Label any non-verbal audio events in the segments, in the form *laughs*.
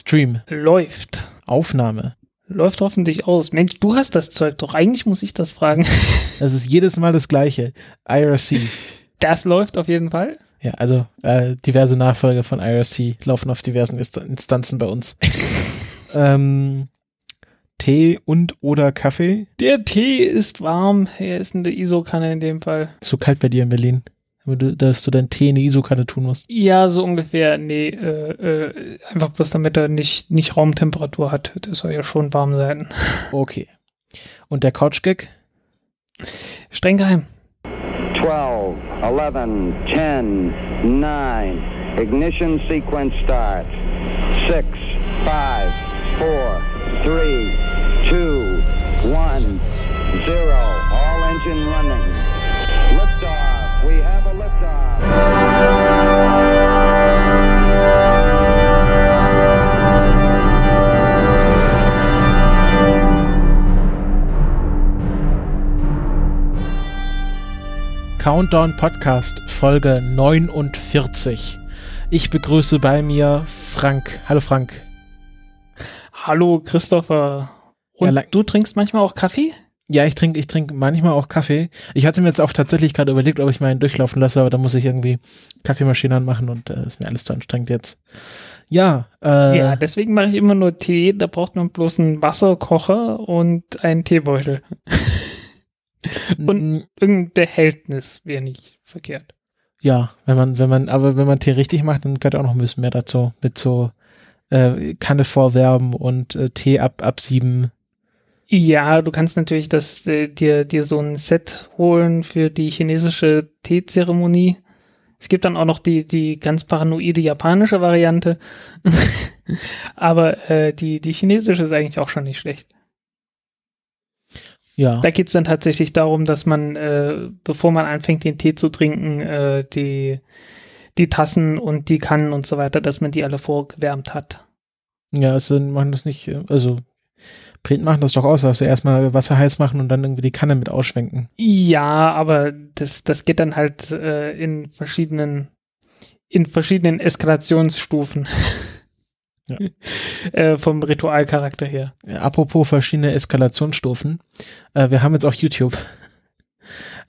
Stream. Läuft. Aufnahme. Läuft hoffentlich aus. Mensch, du hast das Zeug doch. Eigentlich muss ich das fragen. *laughs* Das ist jedes Mal das gleiche. IRC. Das läuft auf jeden Fall. Ja, also äh, diverse Nachfolger von IRC laufen auf diversen Inst Instanzen bei uns. *laughs* ähm, Tee und oder Kaffee? Der Tee ist warm. Er ist in der ISO-Kanne in dem Fall. Ist so kalt bei dir in Berlin, dass du deinen Tee in die ISO-Kanne tun musst. Ja, so ungefähr. Nee, äh, äh, einfach bloß damit er nicht, nicht Raumtemperatur hat. Das soll ja schon warm sein. *laughs* Okay. Und der Couch-Gag? Streng geheim. 12, 11, 10, 9. Ignition sequence starts. 6, 5, 4, 3, 2, 1, 0. All engine running. Liftoff. We have. Countdown Podcast Folge 49. Ich begrüße bei mir Frank. Hallo Frank. Hallo Christopher. Und Ja, du trinkst manchmal auch Kaffee? Ja, ich trinke ich trinke manchmal auch Kaffee. Ich hatte mir jetzt auch tatsächlich gerade überlegt, ob ich meinen durchlaufen lasse, aber da muss ich irgendwie Kaffeemaschine anmachen und äh, ist mir alles zu anstrengend jetzt. Ja, äh, Ja, deswegen mache ich immer nur Tee. Da braucht man bloß einen Wasserkocher und einen Teebeutel. *laughs* und- Irgendein Behältnis wäre nicht verkehrt. ja, wenn man, wenn man, aber wenn man Tee richtig macht, dann gehört auch noch ein bisschen mehr dazu. Mit so äh, Kanne vorwärmen und äh, Tee ab, absieben. Ja, du kannst natürlich das, äh, dir, dir so ein Set holen für die chinesische Teezeremonie. Es gibt dann auch noch die, die ganz paranoide japanische Variante. *laughs* Aber äh, die, die chinesische ist eigentlich auch schon nicht schlecht. Ja. Da geht's dann tatsächlich darum, dass man, äh, bevor man anfängt, den Tee zu trinken, äh, die, die Tassen und die Kannen und so weiter, dass man die alle vorgewärmt hat. Ja, also machen das nicht, äh, also Print machen das doch aus, also erstmal Wasser heiß machen und dann irgendwie die Kanne mit ausschwenken. Ja, aber das, das geht dann halt äh, in verschiedenen, in verschiedenen Eskalationsstufen. *laughs* Ja. äh, vom Ritualcharakter her. Äh, Apropos verschiedene Eskalationsstufen, äh, wir haben jetzt auch YouTube.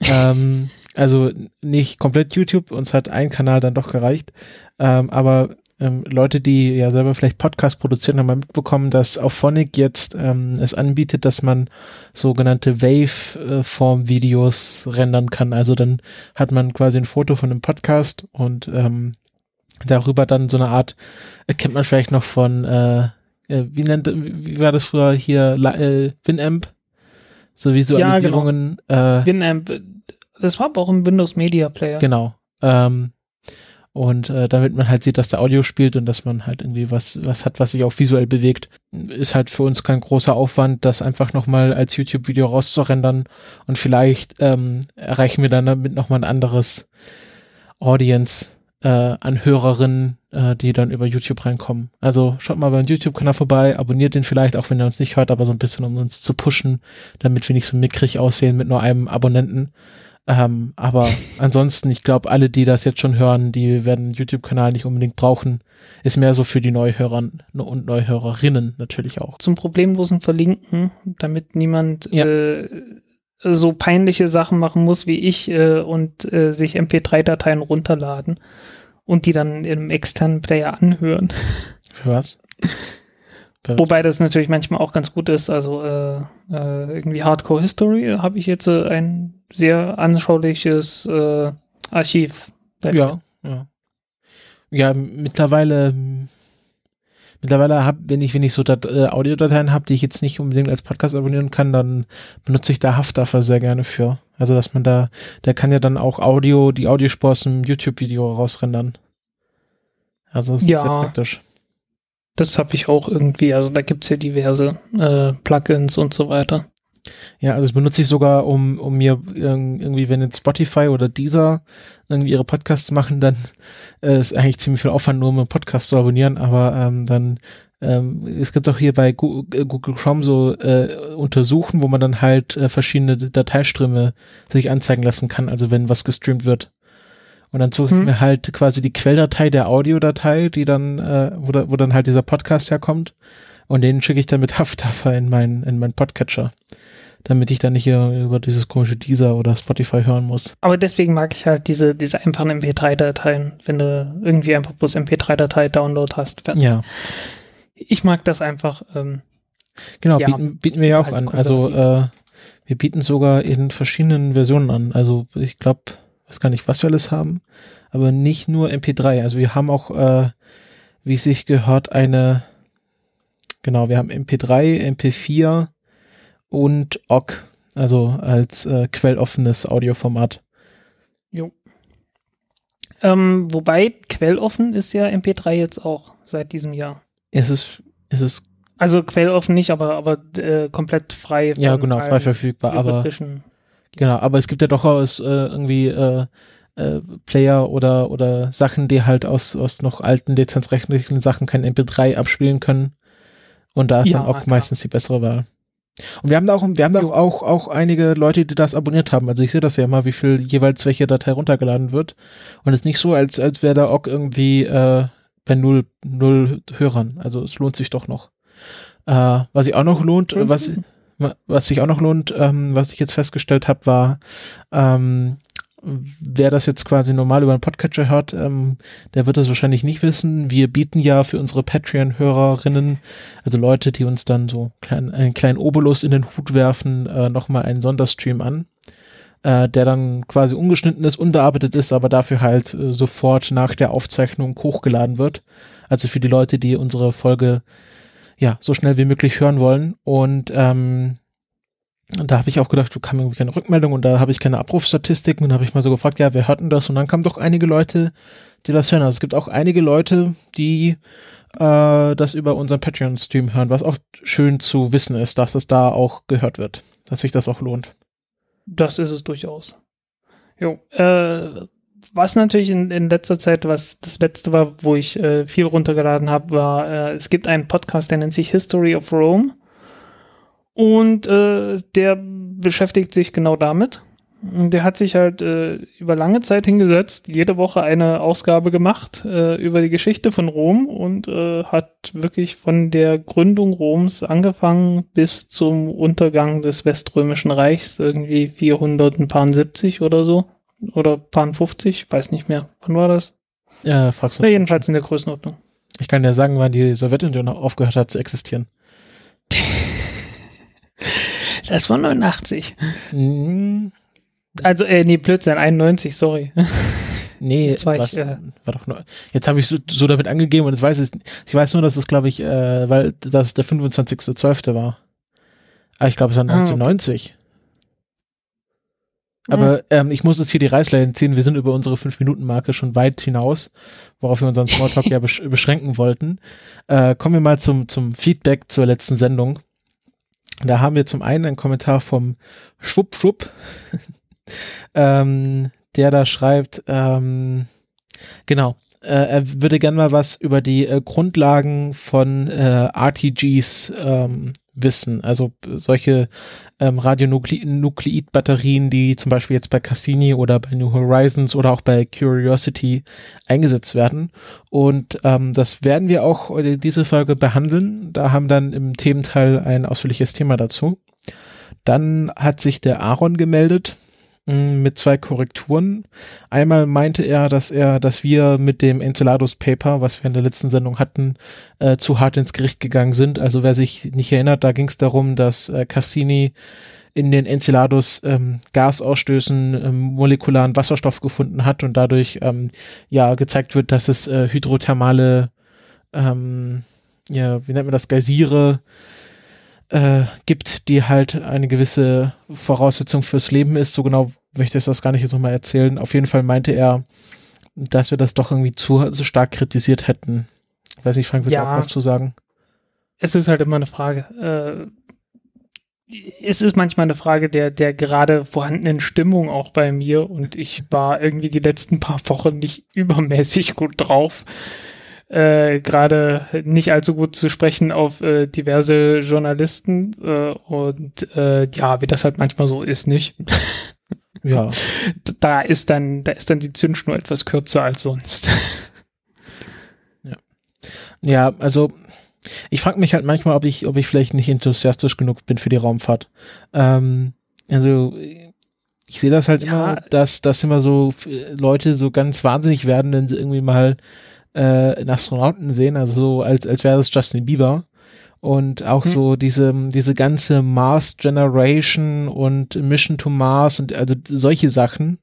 *laughs* ähm, also nicht komplett YouTube, uns hat ein Kanal dann doch gereicht, ähm, aber ähm, Leute, die ja selber vielleicht Podcast produzieren, haben mal mitbekommen, dass Auphonic jetzt ähm, es anbietet, dass man sogenannte Wave-Form-Videos rendern kann. Also dann hat man quasi ein Foto von einem Podcast und ähm, darüber dann so eine Art, äh, kennt man vielleicht noch von, äh, äh, wie nennt, wie war das früher hier, äh, Winamp? So Visualisierungen, äh, Winamp, das war aber auch im Windows Media Player. Genau. Ähm, und äh, damit man halt sieht, dass der Audio spielt und dass man halt irgendwie was, was hat, was sich auch visuell bewegt, ist halt für uns kein großer Aufwand, das einfach nochmal als YouTube-Video rauszurendern und vielleicht ähm, erreichen wir dann damit nochmal ein anderes Audience äh, an Hörerinnen, äh, die dann über YouTube reinkommen. Also schaut mal beim YouTube-Kanal vorbei, abonniert den vielleicht, auch wenn er uns nicht hört, aber so ein bisschen, um uns zu pushen, damit wir nicht so mickrig aussehen mit nur einem Abonnenten. Ähm, aber ansonsten, ich glaube, alle, die das jetzt schon hören, die werden einen YouTube-Kanal nicht unbedingt brauchen. Ist mehr so für die Neuhörer und Neuhörerinnen natürlich auch. Zum problemlosen Verlinken, damit niemand Ja. äh, so peinliche Sachen machen muss wie ich äh, und äh, sich MP3-Dateien runterladen und die dann im externen Player anhören. *laughs* Für was? Wobei das natürlich manchmal auch ganz gut ist. Also äh, äh, irgendwie Hardcore History habe ich jetzt äh, ein sehr anschauliches äh, Archiv. Ja, ja. Ja, mittlerweile, mittlerweile hab, wenn ich, wenn ich so Dat äh, Audiodateien habe, die ich jetzt nicht unbedingt als Podcast abonnieren kann, dann benutze ich da Haftdaffer sehr gerne für. Also, dass man da, der kann ja dann auch Audio, die Audiospur aus dem YouTube-Video rausrendern. Also, das Ja. ist sehr praktisch. Das habe ich auch irgendwie. Also da gibt's ja diverse äh, Plugins und so weiter. Ja, also das benutze ich sogar, um, um mir irg- irgendwie, wenn jetzt Spotify oder Deezer irgendwie ihre Podcasts machen, dann äh, ist eigentlich ziemlich viel Aufwand, nur um einen Podcast zu abonnieren, aber ähm, dann ähm, es gibt auch hier bei äh, Google Chrome so äh, Untersuchen, wo man dann halt äh, verschiedene Dateiströme sich anzeigen lassen kann, also wenn was gestreamt wird. Und dann suche ich Hm. mir halt quasi die Quelldatei der Audiodatei, die dann, äh, wo, da, wo dann halt dieser Podcast herkommt. Und den schicke ich dann mit *laughs* Haftaffer in meinen in meinen Podcatcher. Damit ich dann nicht hier über dieses komische Deezer oder Spotify hören muss. Aber deswegen mag ich halt diese, diese einfachen MP3-Dateien, wenn du irgendwie einfach bloß MP3-Datei-Download hast. Fertig. Ja, Ich mag das einfach. Ähm, genau, Ja, bieten, bieten wir ja auch halt an. Also äh, wir bieten sogar in verschiedenen Versionen an. Also ich glaube, weiß gar nicht, was wir alles haben, aber nicht nur MP3. Also wir haben auch, äh, wie es sich gehört, eine, genau, wir haben MP3, MP4 und OGG, also als äh, quelloffenes Audioformat. jo. Ähm, wobei quelloffen ist ja MP3 jetzt auch seit diesem Jahr. Es ist, es ist, Also quelloffen nicht, aber, aber äh, komplett frei. ja genau, frei verfügbar, aber Genau, aber es gibt ja durchaus äh, irgendwie äh, äh, Player oder oder Sachen, die halt aus aus noch alten lizenzrechtlichen Sachen kein MP3 abspielen können. Und da ist Ja, dann auch klar. meistens die bessere Wahl. Und wir haben da auch, wir haben da auch, auch, einige Leute, die das abonniert haben. Also ich sehe das ja mal, wie viel jeweils welche Datei runtergeladen wird. Und es ist nicht so, als, als wäre da auch irgendwie äh, bei null, null Hörern. Also es lohnt sich doch noch. Äh, was sich auch noch lohnt, was, was sich auch noch lohnt, ähm, was ich jetzt festgestellt habe, war, ähm, wer das jetzt quasi normal über einen Podcatcher hört, ähm, der wird das wahrscheinlich nicht wissen. Wir bieten ja für unsere Patreon-Hörerinnen, also Leute, die uns dann so klein, einen kleinen Obolus in den Hut werfen, äh, nochmal einen Sonderstream an, äh, der dann quasi ungeschnitten ist, unbearbeitet ist, aber dafür halt äh, sofort nach der Aufzeichnung hochgeladen wird. Also für die Leute, die unsere Folge ja so schnell wie möglich hören wollen. Und ähm, und da habe ich auch gedacht, du kam irgendwie keine Rückmeldung und da habe ich keine Abrufstatistiken und habe ich mal so gefragt, ja, wer hört das? Und dann kamen doch einige Leute, die das hören. Also es gibt auch einige Leute, die äh, das über unseren Patreon-Stream hören, was auch schön zu wissen ist, dass es da auch gehört wird, dass sich das auch lohnt. Das ist es durchaus. Jo, äh, was natürlich in, in letzter Zeit, was das letzte war, wo ich äh, viel runtergeladen habe, war, äh, es gibt einen Podcast, der nennt sich History of Rome. Und äh, der beschäftigt sich genau damit. Der hat sich halt äh, über lange Zeit hingesetzt, jede Woche eine Ausgabe gemacht äh, über die Geschichte von Rom und äh, hat wirklich von der Gründung Roms angefangen bis zum Untergang des Weströmischen Reichs, irgendwie 470 oder so. Oder paar 50, weiß nicht mehr. Wann war das? Ja, fragst du. Na, jedenfalls in der Größenordnung. Ich kann dir sagen, wann die Sowjetunion aufgehört hat zu existieren. Das war 89. Hm, Also, äh, nee, Blödsinn, 91, sorry. *laughs* nee, Jetzt war ich, äh, war doch nur, jetzt habe ich so, so damit angegeben und jetzt weiß ich, ich weiß nur, dass es, glaube ich, äh, weil das der 25.12. war. Aber ich glaube, es war Ah, okay. 1990. Aber ähm, ich muss jetzt hier die Reißleine ziehen. Wir sind über unsere 5-Minuten-Marke schon weit hinaus, worauf wir unseren Smalltalk *laughs* ja besch beschränken wollten. Äh, kommen wir mal zum, zum Feedback zur letzten Sendung. Da haben wir zum einen einen Kommentar vom Schwupp Schwupp, *laughs* ähm, der da schreibt, ähm, genau, äh, er würde gern mal was über die äh, Grundlagen von äh, RTGs ähm, wissen. Also solche ähm, Radionukleid-Batterien, die zum Beispiel jetzt bei Cassini oder bei New Horizons oder auch bei Curiosity eingesetzt werden. Und ähm, das werden wir auch äh, diese Folge behandeln. Da haben dann im Thementeil ein ausführliches Thema dazu. Dann hat sich der Aaron gemeldet mit zwei Korrekturen. Einmal meinte er, dass er, dass wir mit dem Enceladus Paper, was wir in der letzten Sendung hatten, äh, zu hart ins Gericht gegangen sind. Also wer sich nicht erinnert, da ging es darum, dass äh, Cassini in den Enceladus ähm, Gasausstößen ähm, molekularen Wasserstoff gefunden hat und dadurch ähm, ja gezeigt wird, dass es äh, hydrothermale ähm, ja, wie nennt man das, Geysire äh, gibt, die halt eine gewisse Voraussetzung fürs Leben ist. So genau möchte ich das gar nicht jetzt nochmal erzählen. Auf jeden Fall meinte er, dass wir das doch irgendwie zu so stark kritisiert hätten. Ich weiß nicht, Frank, willst du Ja. auch was zu sagen? Es ist halt immer eine Frage. Äh, es ist manchmal eine Frage der, der gerade vorhandenen Stimmung auch bei mir und ich war irgendwie die letzten paar Wochen nicht übermäßig gut drauf. Äh, gerade nicht allzu gut zu sprechen auf äh, diverse Journalisten äh, und äh, ja, wie das halt manchmal so ist, nicht? *laughs* Ja. Da ist dann, da ist dann die Zündschnur etwas kürzer als sonst. *laughs* Ja, also ich frage mich halt manchmal, ob ich, ob ich vielleicht nicht enthusiastisch genug bin für die Raumfahrt. Ähm, also ich sehe das halt Ja. immer, dass, dass immer so äh, Leute so ganz wahnsinnig werden, wenn sie irgendwie mal äh, einen Astronauten sehen, also so als, als wäre das Justin Bieber. Und auch Hm. so diese, diese ganze Mars Generation und Mission to Mars und also solche Sachen.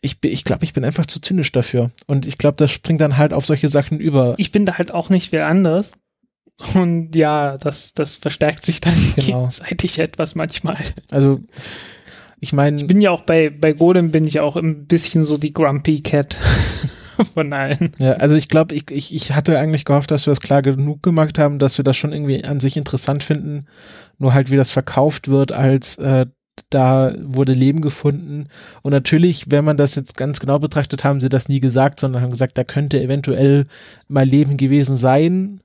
Ich, ich glaube, ich bin einfach zu zynisch dafür. Und ich glaube, das springt dann halt auf solche Sachen über. Ich bin da halt auch nicht viel anders. Und ja, das, das verstärkt sich dann Genau. gegenseitig etwas manchmal. Also, ich meine, Ich bin ja auch bei, bei Golem bin ich auch ein bisschen so die Grumpy Cat *laughs* von allen. ja, also ich glaube, ich, ich, ich hatte eigentlich gehofft, dass wir das klar genug gemacht haben, dass wir das schon irgendwie an sich interessant finden. Nur halt, wie das verkauft wird, als äh, da wurde Leben gefunden. Und natürlich, wenn man das jetzt ganz genau betrachtet, haben sie das nie gesagt, sondern haben gesagt, da könnte eventuell mal Leben gewesen sein,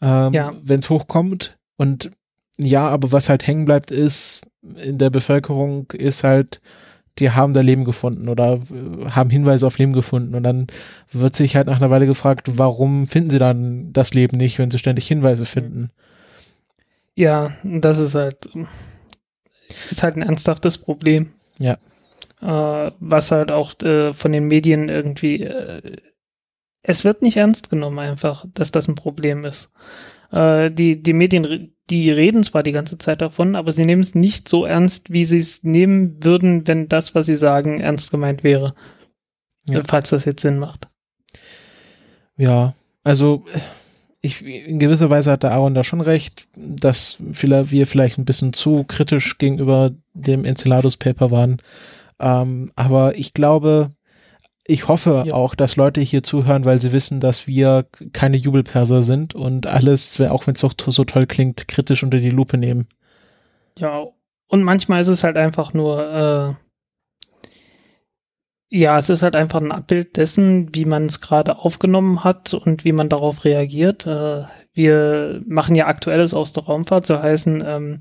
ähm, Ja. wenn es hochkommt. Und ja, aber was halt hängen bleibt, ist in der Bevölkerung, ist halt, die haben da Leben gefunden oder äh, haben Hinweise auf Leben gefunden. Und dann wird sich halt nach einer Weile gefragt, warum finden sie dann das Leben nicht, wenn sie ständig Hinweise finden. Ja, das ist halt, ist halt ein ernsthaftes Problem. Ja. Äh, was halt auch äh, von den Medien irgendwie, äh, es wird nicht ernst genommen einfach, dass das ein Problem ist. Äh, die, die Medien, die reden zwar die ganze Zeit davon, aber sie nehmen es nicht so ernst, wie sie es nehmen würden, wenn das, was sie sagen, ernst gemeint wäre. Ja. Falls das jetzt Sinn macht. Ja, also ich, in gewisser Weise hat der Aaron da schon recht, dass wir vielleicht ein bisschen zu kritisch gegenüber dem Enceladus Paper waren. Ähm, aber ich glaube, ich hoffe Ja. auch, dass Leute hier zuhören, weil sie wissen, dass wir keine Jubelperser sind und alles, auch wenn es auch so toll klingt, kritisch unter die Lupe nehmen. Ja, und manchmal ist es halt einfach nur, äh, ja, es ist halt einfach ein Abbild dessen, wie man es gerade aufgenommen hat und wie man darauf reagiert. Äh, wir machen ja Aktuelles aus der Raumfahrt, so heißen, ähm,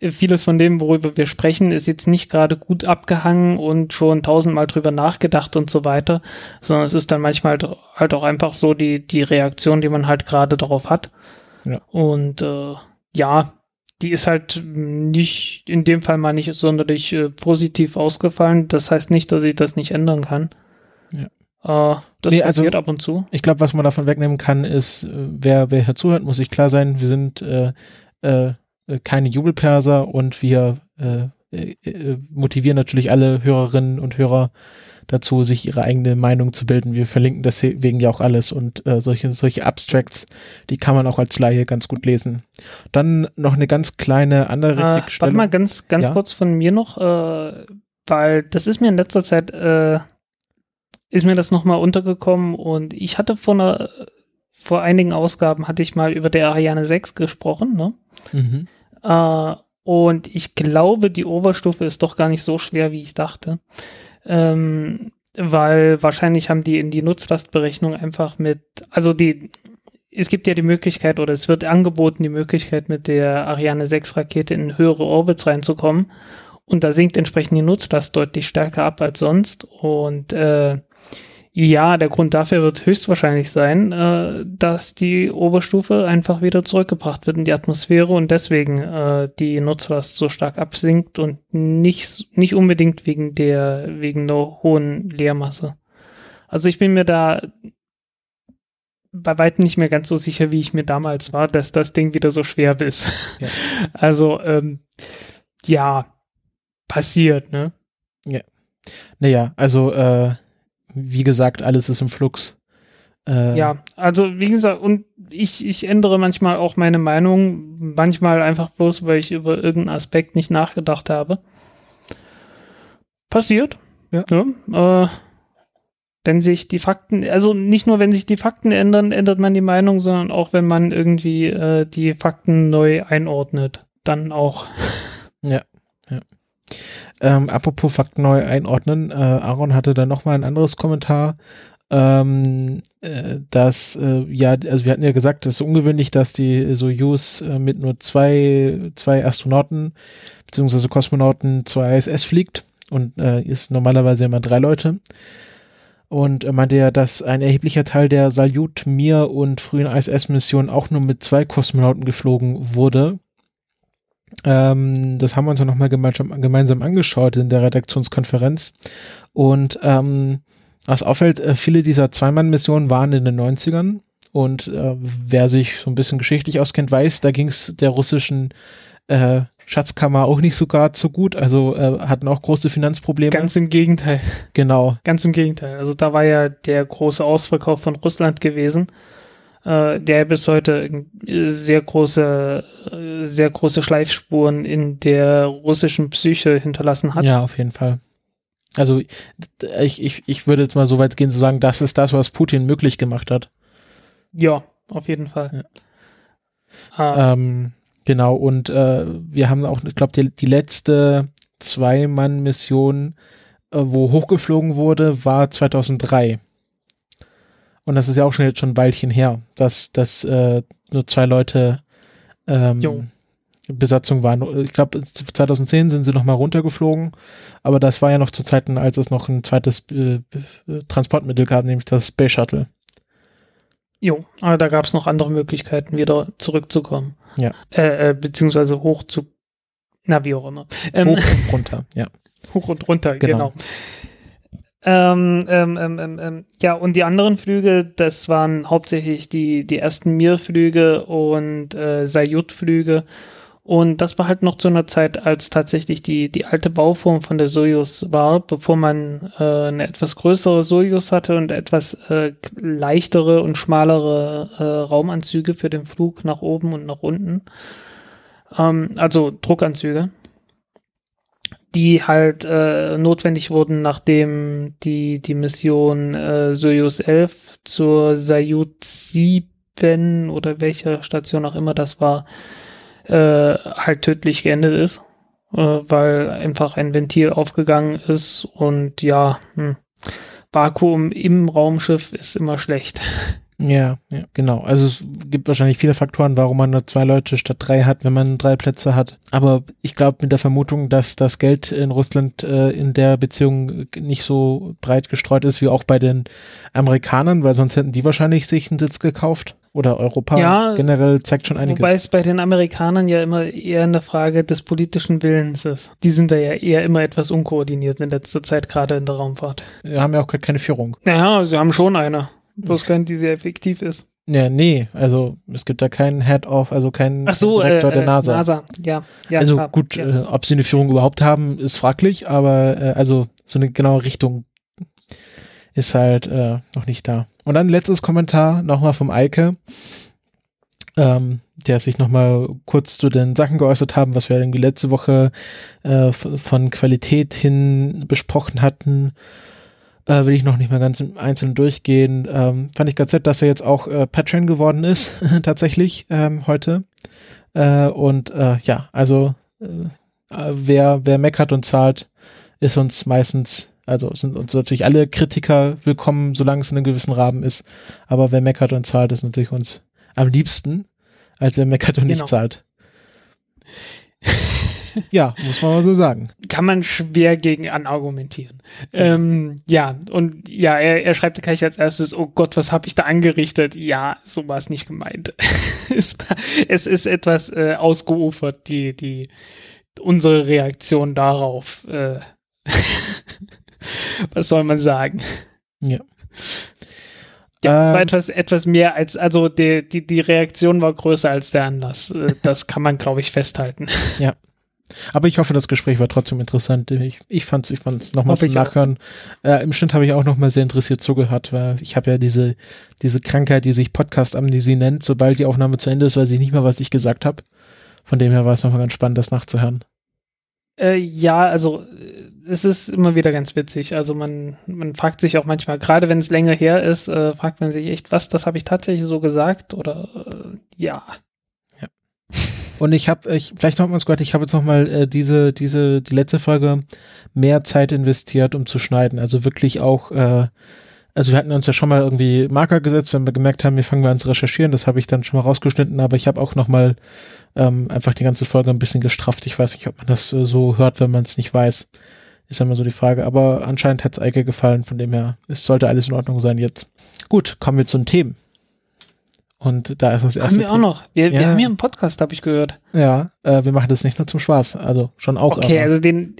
vieles von dem, worüber wir sprechen, ist jetzt nicht gerade gut abgehangen und schon tausendmal drüber nachgedacht und so weiter, sondern es ist dann manchmal halt, halt auch einfach so die, die Reaktion, die man halt gerade darauf hat. Ja. Und äh, ja, die ist halt nicht, in dem Fall mal nicht sonderlich äh, positiv ausgefallen. Das heißt nicht, dass ich das nicht ändern kann. Ja. Äh, das Nee, also- passiert ab und zu. Ich glaube, was man davon wegnehmen kann, ist, äh, wer, wer hier zuhört, muss sich klar sein, wir sind äh, äh, äh, keine Jubelperser und wir äh, motivieren natürlich alle Hörerinnen und Hörer dazu, sich ihre eigene Meinung zu bilden. Wir verlinken deswegen ja auch alles und äh, solche, solche Abstracts, die kann man auch als Laie ganz gut lesen. Dann noch eine ganz kleine andere Äh, warte Richtigstellung. mal ganz, ganz Ja? kurz von mir noch, äh, weil das ist mir in letzter Zeit, äh, ist mir das nochmal untergekommen und ich hatte vor einer, vor einigen Ausgaben hatte ich mal über der Ariane 6 gesprochen, ne? mhm. Äh, und ich glaube, die Oberstufe ist doch gar nicht so schwer, wie ich dachte. Ähm, weil wahrscheinlich haben die in die Nutzlastberechnung einfach mit, also die, es gibt ja die Möglichkeit oder es wird angeboten, die Möglichkeit mit der Ariane 6 Rakete in höhere Orbits reinzukommen. Und da sinkt entsprechend die Nutzlast deutlich stärker ab als sonst. Und äh, ja, der Grund dafür wird höchstwahrscheinlich sein, äh, dass die Oberstufe einfach wieder zurückgebracht wird in die Atmosphäre und deswegen äh, die Nutzlast so stark absinkt und nicht, nicht unbedingt wegen der, wegen der hohen Leermasse. Also ich bin mir da bei weitem nicht mehr ganz so sicher, wie ich mir damals war, dass das Ding wieder so schwer ist. Ja. *laughs* Also, ähm, ja, passiert, ne? Naja, also äh, wie gesagt, alles ist im Flux. Äh, Ja, also wie gesagt, und ich, ich ändere manchmal auch meine Meinung, manchmal einfach bloß, weil ich über irgendeinen Aspekt nicht nachgedacht habe. Passiert. Ja. äh, wenn sich die Fakten, also nicht nur wenn sich die Fakten ändern, ändert man die Meinung, sondern auch wenn man irgendwie äh, die Fakten neu einordnet, dann auch. Ähm, apropos Fakten neu einordnen, äh, Aaron hatte da nochmal ein anderes Kommentar, ähm, äh, dass, äh, ja, also wir hatten ja gesagt, es ist ungewöhnlich, dass die Soyuz äh, mit nur zwei, zwei Astronauten beziehungsweise Kosmonauten zur ISS fliegt. und äh, ist normalerweise immer drei Leute. Und er meinte ja, dass ein erheblicher Teil der Salyut, Mir und frühen ISS-Missionen auch nur mit zwei Kosmonauten geflogen wurde. Ähm, das haben wir uns dann nochmal gemeinsam, gemeinsam angeschaut in der Redaktionskonferenz. Und ähm, was auffällt, äh, viele dieser Zweimann-Missionen waren in den 90ern. Und äh, wer sich so ein bisschen geschichtlich auskennt, weiß, da ging es der russischen äh, Schatzkammer auch nicht so gerade so gut. Also äh, hatten auch große Finanzprobleme. Ganz im Gegenteil. Genau. Ganz im Gegenteil. Also da war ja der große Ausverkauf von Russland gewesen, äh, der bis heute sehr große, äh, sehr große Schleifspuren in der russischen Psyche hinterlassen hat. Ja, auf jeden Fall. Also ich, ich, ich würde jetzt mal so weit gehen zu sagen, das ist das, was Putin möglich gemacht hat. Ja, auf jeden Fall. Ja. Ah. Ähm, genau, und äh, wir haben auch, ich glaube, die, die letzte Zwei-Mann-Mission, äh, wo hochgeflogen wurde, war 2003. Und das ist ja auch schon jetzt schon ein Weilchen her, dass, dass äh, nur zwei Leute ähm, Besatzung waren. Ich glaube, 2010 sind sie nochmal runtergeflogen, aber das war ja noch zu Zeiten, als es noch ein zweites äh, Transportmittel gab, nämlich das Space Shuttle. Jo, aber da gab es noch andere Möglichkeiten, wieder zurückzukommen. Ja. Äh, äh, beziehungsweise hoch zu, na wie auch immer. Ähm, hoch und runter, ja. *laughs* Hoch und runter, genau. genau. Ähm, ähm, ähm, ähm, ähm, ja, und die anderen Flüge, das waren hauptsächlich die, die ersten Mir-Flüge und äh, Sayut-Flüge. Und das war halt noch zu einer Zeit, als tatsächlich die, die alte Bauform von der Soyuz war, bevor man äh, eine etwas größere Soyuz hatte und etwas äh, leichtere und schmalere äh, Raumanzüge für den Flug nach oben und nach unten. Ähm, also Druckanzüge, die halt äh, notwendig wurden, nachdem die, die Mission äh, Soyuz 11 zur Sayut 7 oder welcher Station auch immer das war, äh, halt tödlich geendet ist, äh, weil einfach ein Ventil aufgegangen ist und ja, hm, Vakuum im Raumschiff ist immer schlecht. *laughs* Ja, ja, genau. Also es gibt wahrscheinlich viele Faktoren, warum man nur zwei Leute statt drei hat, wenn man drei Plätze hat. Aber ich glaube mit der Vermutung, dass das Geld in Russland äh, in der Beziehung nicht so breit gestreut ist wie auch bei den Amerikanern, weil sonst hätten die wahrscheinlich sich einen Sitz gekauft. Oder Europa ja, generell zeigt schon einiges. Wobei es bei den Amerikanern ja immer eher eine Frage des politischen Willens ist. Die sind da ja eher immer etwas unkoordiniert in letzter Zeit, gerade in der Raumfahrt. Wir haben ja auch keine Führung. Naja, sie haben schon eine. Bloß keine, die sehr effektiv ist. Ja, nee, also es gibt da keinen Head-Off, also keinen so, Direktor äh, der NASA. NASA, ja. ja also klar, gut, ja. Äh, ob sie eine Führung überhaupt haben, ist fraglich, aber äh, also so eine genaue Richtung ist halt äh, noch nicht da. Und dann letztes Kommentar nochmal vom Eike, ähm, der sich nochmal kurz zu den Sachen geäußert haben, was wir irgendwie letzte Woche äh, von Qualität hin besprochen hatten. Äh, will ich noch nicht mal ganz einzeln durchgehen. Ähm, fand ich ganz nett, dass er jetzt auch äh, Patreon geworden ist, *laughs* tatsächlich ähm, heute. Äh, und äh, ja, also äh, wer, wer meckert und zahlt, ist uns meistens also sind uns natürlich alle Kritiker willkommen, solange es in einem gewissen Rahmen ist. Aber wer meckert und zahlt, ist natürlich uns am liebsten, als wer meckert und genau. nicht zahlt. Ja, muss man mal so sagen. Kann man schwer gegen anargumentieren. Ja, ähm, ja und ja, er, er schreibt gleich als erstes, oh Gott, was habe ich da angerichtet? Ja, so war es nicht gemeint. *laughs* es, es, ist etwas äh, ausgeufert, die, die, unsere Reaktion darauf. Äh, *laughs* was soll man sagen? Ja. Ja, es war ähm. etwas, etwas mehr als, also die, die, die Reaktion war größer als der Anlass. Äh, das kann man, glaube ich, festhalten. Ja. *laughs* Aber ich hoffe, das Gespräch war trotzdem interessant. Ich, ich fand es ich fand's nochmal zum Nachhören. Äh, Im Schnitt habe ich auch nochmal sehr interessiert zugehört, weil ich habe ja diese, diese Krankheit, die sich Podcast-Amnesie nennt, sobald die Aufnahme zu Ende ist, weiß ich nicht mehr, was ich gesagt habe. Von dem her war es nochmal ganz spannend, das nachzuhören. Äh, ja, also es ist immer wieder ganz witzig. Also man, man fragt sich auch manchmal, gerade wenn es länger her ist, äh, fragt man sich echt, was, das habe ich tatsächlich so gesagt oder äh. Ja. Und ich habe, ich, vielleicht noch mal gehört, ich habe jetzt noch mal äh, diese, diese, die letzte Folge mehr Zeit investiert, um zu schneiden. Also wirklich auch, äh, also wir hatten uns ja schon mal irgendwie Marker gesetzt, wenn wir gemerkt haben, wir fangen wir an zu recherchieren. Das habe ich dann schon mal rausgeschnitten, aber ich habe auch noch mal ähm, einfach die ganze Folge ein bisschen gestrafft. Ich weiß nicht, ob man das äh, so hört, wenn man es nicht weiß Ist immer so die Frage. Aber anscheinend hat es Eike gefallen, von dem her, es sollte alles in Ordnung sein jetzt. Gut, kommen wir zu den Themen. Und da ist das erste. Haben wir auch noch. Wir, ja. wir haben hier einen Podcast, habe ich gehört. Ja, äh, wir machen das nicht nur zum Spaß. Also schon auch. Okay, aber. also den.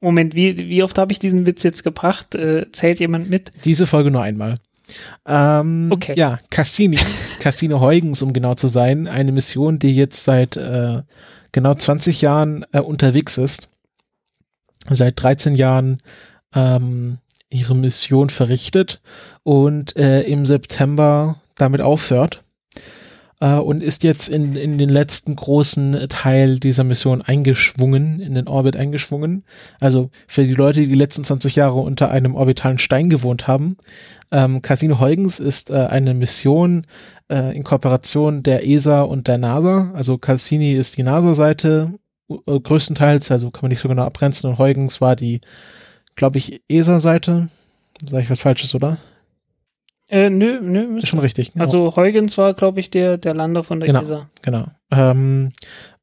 Moment, wie, wie oft habe ich diesen Witz jetzt gebracht? Äh, zählt jemand mit? Diese Folge nur einmal. Ähm, okay. Ja, Cassini, *laughs* Cassino Huygens, um genau zu sein. Eine Mission, die jetzt seit äh, genau 20 Jahren äh, unterwegs ist. Seit 13 Jahren ähm, ihre Mission verrichtet und äh, im September damit aufhört äh, und ist jetzt in, in den letzten großen Teil dieser Mission eingeschwungen, in den Orbit eingeschwungen. Also für die Leute, die die letzten 20 Jahre unter einem orbitalen Stein gewohnt haben, ähm, Casino Huygens ist äh, eine Mission äh, in Kooperation der ESA und der NASA. Also Cassini ist die NASA-Seite äh, größtenteils, also kann man nicht so genau abgrenzen und Huygens war die, glaube ich, ESA-Seite. Sag ich was Falsches, oder? Äh, nö, nö. Ist schon richtig. Genau. Also Huygens war, glaube ich, der, der Lander von der genau, ESA. Genau. Ähm,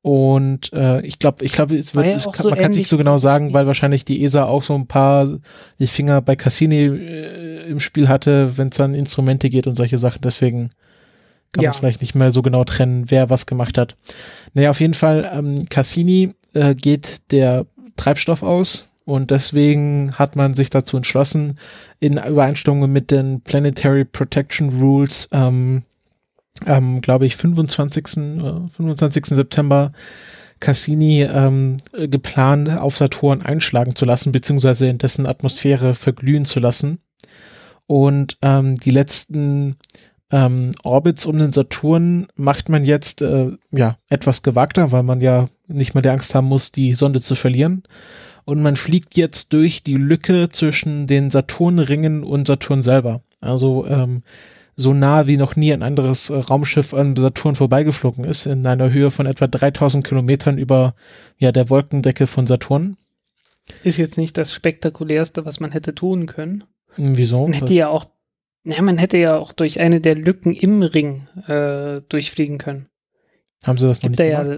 und äh, ich glaube, ich glaube, es wird, ja kann, so man kann es nicht so genau sagen, weil wahrscheinlich die ESA auch so ein paar die Finger bei Cassini äh, im Spiel hatte, wenn es an Instrumente geht und solche Sachen. Deswegen kann ja. man es vielleicht nicht mehr so genau trennen, wer was gemacht hat. Naja, auf jeden Fall, ähm, Cassini äh, geht der Treibstoff aus und deswegen hat man sich dazu entschlossen, in Übereinstimmung mit den Planetary Protection Rules, ähm, ähm, glaube ich, 25. Äh, 25. September Cassini ähm, geplant auf Saturn einschlagen zu lassen, beziehungsweise in dessen Atmosphäre verglühen zu lassen. Und ähm, die letzten ähm, Orbits um den Saturn macht man jetzt äh, ja etwas gewagter, weil man ja nicht mehr die Angst haben muss, die Sonde zu verlieren und man fliegt jetzt durch die Lücke zwischen den Saturnringen und Saturn selber. Also ähm, so nah wie noch nie ein anderes äh, Raumschiff an Saturn vorbeigeflogen ist, in einer Höhe von etwa 3000 Kilometern über ja, der Wolkendecke von Saturn. Ist jetzt nicht das spektakulärste, was man hätte tun können. Hm, wieso? Man hätte ja auch, ja, man hätte ja auch durch eine der Lücken im Ring äh, durchfliegen können. Haben sie das noch Gibt nicht gemacht? Ja,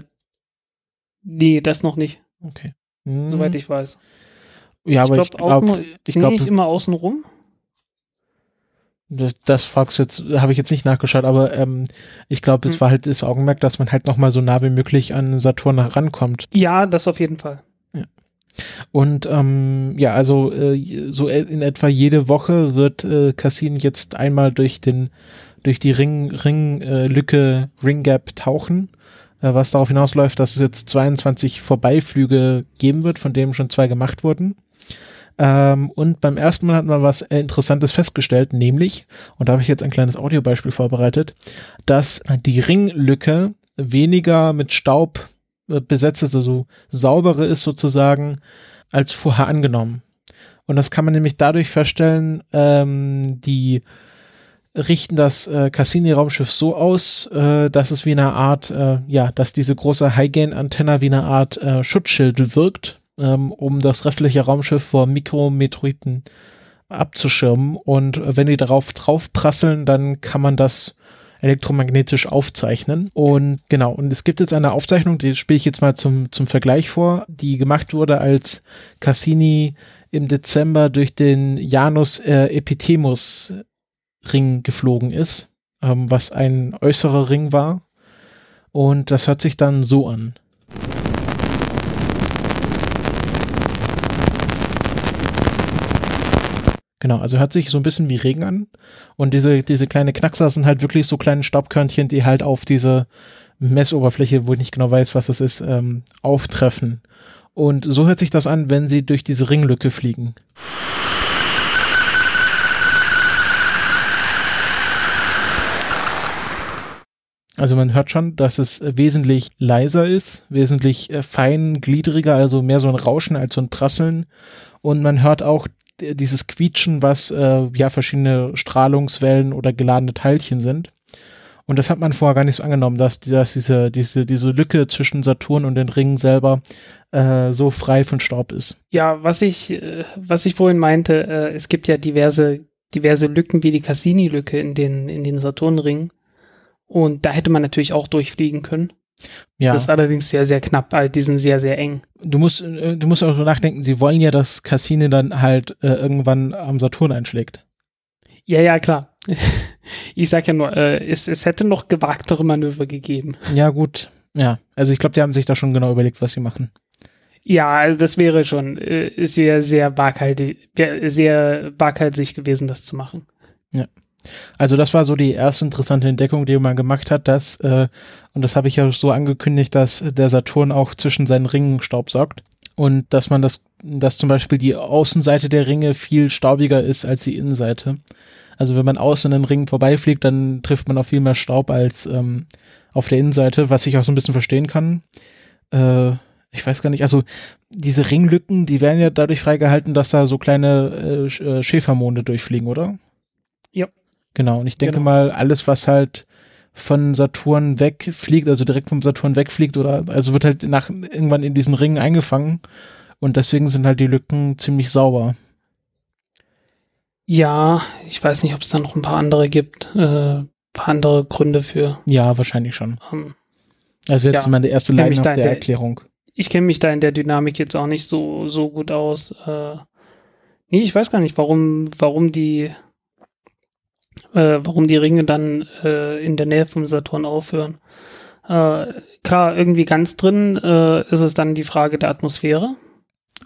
nee, das noch nicht. Okay. Hm. Soweit ich weiß. Ja, aber ich glaube, ich glaube, nicht immer außen rum. Das, das fragst du jetzt, habe ich jetzt nicht nachgeschaut, aber ähm, ich glaube, es hm. war halt das Augenmerk, dass man halt noch mal so nah wie möglich an Saturn herankommt. Ja, das auf jeden Fall. Ja. Und ähm, ja, also äh, so in etwa jede Woche wird äh, Cassin jetzt einmal durch den durch die Ring Ring äh, Lücke Ring Gap tauchen was darauf hinausläuft, dass es jetzt 22 Vorbeiflüge geben wird, von denen schon zwei gemacht wurden. Ähm, und beim ersten Mal hat man was Interessantes festgestellt, nämlich, und da habe ich jetzt ein kleines Audiobeispiel vorbereitet, dass die Ringlücke weniger mit Staub äh, besetzt ist, also saubere ist sozusagen, als vorher angenommen. Und das kann man nämlich dadurch feststellen, ähm, die richten das äh, Cassini-Raumschiff so aus, äh, dass es wie eine Art, äh, ja, dass diese große High-Gain-Antenne wie eine Art äh, Schutzschild wirkt, ähm, um das restliche Raumschiff vor Mikrometeoriten abzuschirmen. Und wenn die darauf draufprasseln, dann kann man das elektromagnetisch aufzeichnen. Und genau, und es gibt jetzt eine Aufzeichnung, die spiele ich jetzt mal zum, zum Vergleich vor, die gemacht wurde, als Cassini im Dezember durch den Janus äh, Epithemus Ring geflogen ist, ähm, was ein äußerer Ring war. Und das hört sich dann so an. Genau, also hört sich so ein bisschen wie Regen an. Und diese, diese kleine Knackser sind halt wirklich so kleine Staubkörnchen, die halt auf diese Messoberfläche, wo ich nicht genau weiß, was das ist, ähm, auftreffen. Und so hört sich das an, wenn sie durch diese Ringlücke fliegen. Also man hört schon, dass es wesentlich leiser ist, wesentlich äh, feingliedriger, also mehr so ein Rauschen als so ein Prasseln. Und man hört auch dieses Quietschen, was äh, ja verschiedene Strahlungswellen oder geladene Teilchen sind. Und das hat man vorher gar nicht so angenommen, dass, dass diese, diese, diese Lücke zwischen Saturn und den Ringen selber äh, so frei von Staub ist. Ja, was ich, äh, was ich vorhin meinte, äh, es gibt ja diverse, diverse Lücken wie die Cassini-Lücke in den, in den Saturnringen. Und da hätte man natürlich auch durchfliegen können. Ja. Das ist allerdings sehr, sehr knapp, äh, die sind sehr, sehr eng. Du musst, äh, du musst auch nachdenken, sie wollen ja, dass Cassini dann halt äh, irgendwann am Saturn einschlägt. Ja, ja, klar. *laughs* Ich sag ja nur, äh, es, es hätte noch gewagtere Manöver gegeben. Ja, gut. Ja, also ich glaube, die haben sich da schon genau überlegt, was sie machen. Ja, also das wäre schon, äh, es wäre sehr waghaltig, sehr waghalsig gewesen, das zu machen. Also das war so die erste interessante Entdeckung, die man gemacht hat, dass, äh, und das habe ich ja so angekündigt, dass der Saturn auch zwischen seinen Ringen Staub saugt. Und dass man das, dass zum Beispiel die Außenseite der Ringe viel staubiger ist als die Innenseite. Also wenn man außen an den Ringen vorbeifliegt, dann trifft man auf viel mehr Staub als ähm, auf der Innenseite, was ich auch so ein bisschen verstehen kann. Äh, ich weiß gar nicht, also diese Ringlücken, die werden ja dadurch freigehalten, dass da so kleine äh, äh, Schäfermonde durchfliegen, oder? Ja. Genau, und ich denke Genau. mal, alles, was halt von Saturn wegfliegt, also direkt vom Saturn wegfliegt oder also wird halt nach irgendwann in diesen Ringen eingefangen und deswegen sind halt die Lücken ziemlich sauber. Ja, ich weiß nicht, ob es da noch ein paar andere gibt, äh, paar andere Gründe für. Ja, wahrscheinlich schon. Ähm, Also jetzt Ja, meine erste in der der- Erklärung. ich kenne mich da in der Dynamik jetzt auch nicht so, so gut aus. Äh, nee, ich weiß gar nicht, warum, warum die, äh, warum die Ringe dann äh, in der Nähe vom Saturn aufhören. Äh, klar, irgendwie ganz drin äh, ist es dann die Frage der Atmosphäre.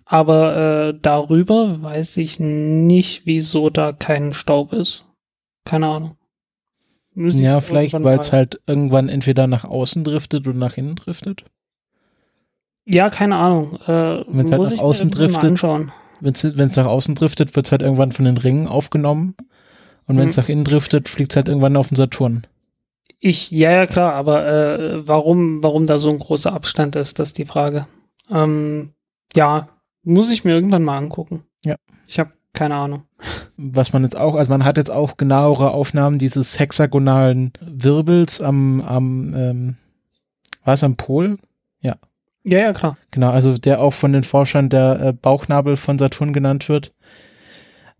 Aber äh, darüber weiß ich nicht, wieso da kein Staub ist. Keine Ahnung. Müsste Ja, vielleicht, weil es halt irgendwann entweder nach außen driftet oder nach innen driftet. Ja, keine Ahnung. Äh, Wenn's halt muss nach außen driftet. Wenn es nach außen driftet, wird es halt irgendwann von den Ringen aufgenommen. Und wenn es Mhm. nach innen driftet, fliegt es halt irgendwann auf den Saturn. Ich, ja, ja, klar, aber äh, warum, warum da so ein großer Abstand ist, das ist die Frage. Ähm, ja, muss ich mir irgendwann mal angucken. Ja. Ich habe keine Ahnung. was man jetzt auch, also man hat jetzt auch genauere Aufnahmen dieses hexagonalen Wirbels am, am ähm, war es am Pol? Ja, ja, klar. Genau, also der auch von den Forschern der äh, Bauchnabel von Saturn genannt wird.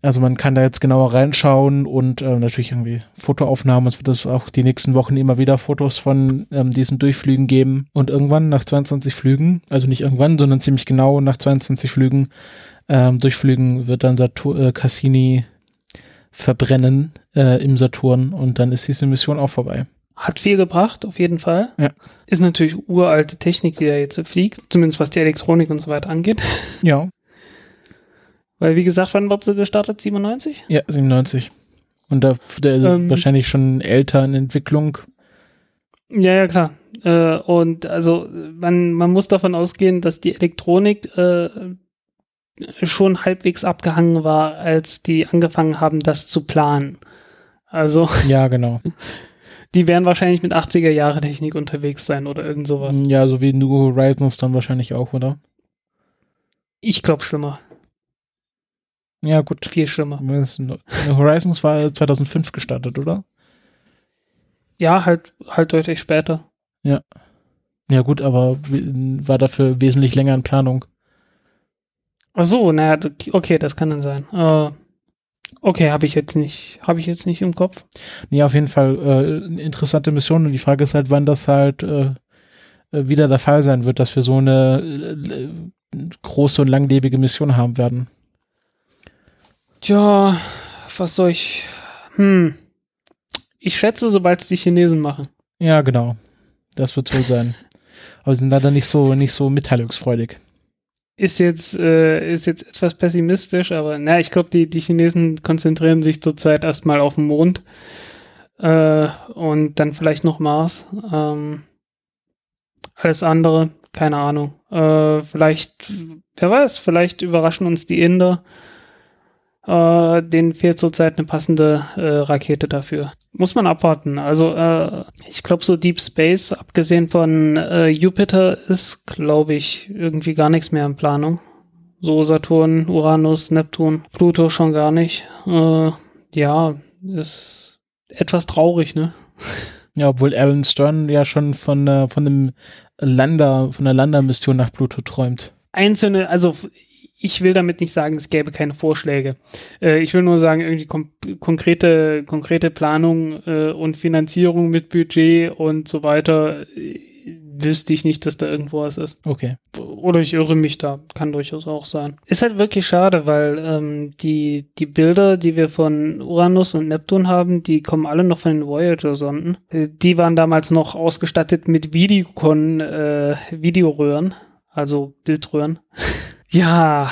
Also man kann da jetzt genauer reinschauen und äh, natürlich irgendwie Fotoaufnahmen. Es wird es auch die nächsten Wochen immer wieder Fotos von ähm, diesen Durchflügen geben. Und irgendwann nach 22 Flügen, also nicht irgendwann, sondern ziemlich genau nach 22 Flügen, ähm, Durchflügen wird dann Satur äh, Cassini verbrennen äh, im Saturn und dann ist diese Mission auch vorbei. Hat viel gebracht, auf jeden Fall. Ja. Ist natürlich uralte Technik, die da jetzt fliegt, zumindest was die Elektronik und so weiter angeht. Ja, Weil, wie gesagt, wann wird sie gestartet? 97? ja, 97. Und da der Ähm. wahrscheinlich schon älter in Entwicklung. Ja, ja, klar. Äh, und also man, man muss davon ausgehen, dass die Elektronik äh, schon halbwegs abgehangen war, als die angefangen haben, das zu planen. Also *laughs* Ja, genau. die werden wahrscheinlich mit 80er Jahre Technik unterwegs sein oder irgend sowas. Ja, so wie New Horizons dann wahrscheinlich auch, oder? Ich glaube schlimmer, Ja, gut. viel schlimmer. Horizons war 2005 gestartet, oder? Ja, halt, halt deutlich später. Ja, gut, aber war dafür wesentlich länger in Planung. Ach so, naja, okay, das kann dann sein. Äh, okay, habe ich jetzt nicht, habe ich jetzt nicht im Kopf. Nee, auf jeden Fall äh, eine interessante Mission und die Frage ist halt, wann das halt äh, äh, wieder der Fall sein wird, dass wir so eine äh, äh, große und langlebige Mission haben werden. Tja, was soll ich? Hm. Ich schätze, sobald es die Chinesen machen. Ja, genau. Das wird wohl sein. *laughs* Aber sie sind leider nicht so, nicht so mitteilungsfreudig. Ist jetzt, äh, ist jetzt etwas pessimistisch, aber na, ich glaube, die, die Chinesen konzentrieren sich zurzeit erstmal auf den Mond. Äh, und dann vielleicht noch Mars. Ähm, alles andere, keine Ahnung. Äh, vielleicht, wer weiß, vielleicht überraschen uns die Inder. Äh, denen fehlt zurzeit eine passende äh, Rakete dafür. Muss man abwarten. Also, äh, ich glaube, so Deep Space, abgesehen von äh, Jupiter, ist, glaube ich, irgendwie gar nichts mehr in Planung. So Saturn, Uranus, Neptun, Pluto schon gar nicht. Äh, ja, ist etwas traurig, ne? *laughs* Ja, obwohl Alan Stern ja schon von, äh, von einem Lander, von einer Landermission nach Pluto träumt. einzelne, also ich will damit nicht sagen, es gäbe keine Vorschläge. Äh, ich will nur sagen, irgendwie konkrete, konkrete Planung äh, und Finanzierung mit Budget und so weiter äh, wüsste ich nicht, dass da irgendwo was ist. Okay. Oder ich irre mich da, kann durchaus auch sein. Ist halt wirklich schade, weil ähm, die, die Bilder, die wir von Uranus und Neptun haben, die kommen alle noch von den Voyager-Sonden. Äh, Die waren damals noch ausgestattet mit Videocon, äh, Videoröhren, also Bildröhren. *laughs* ja,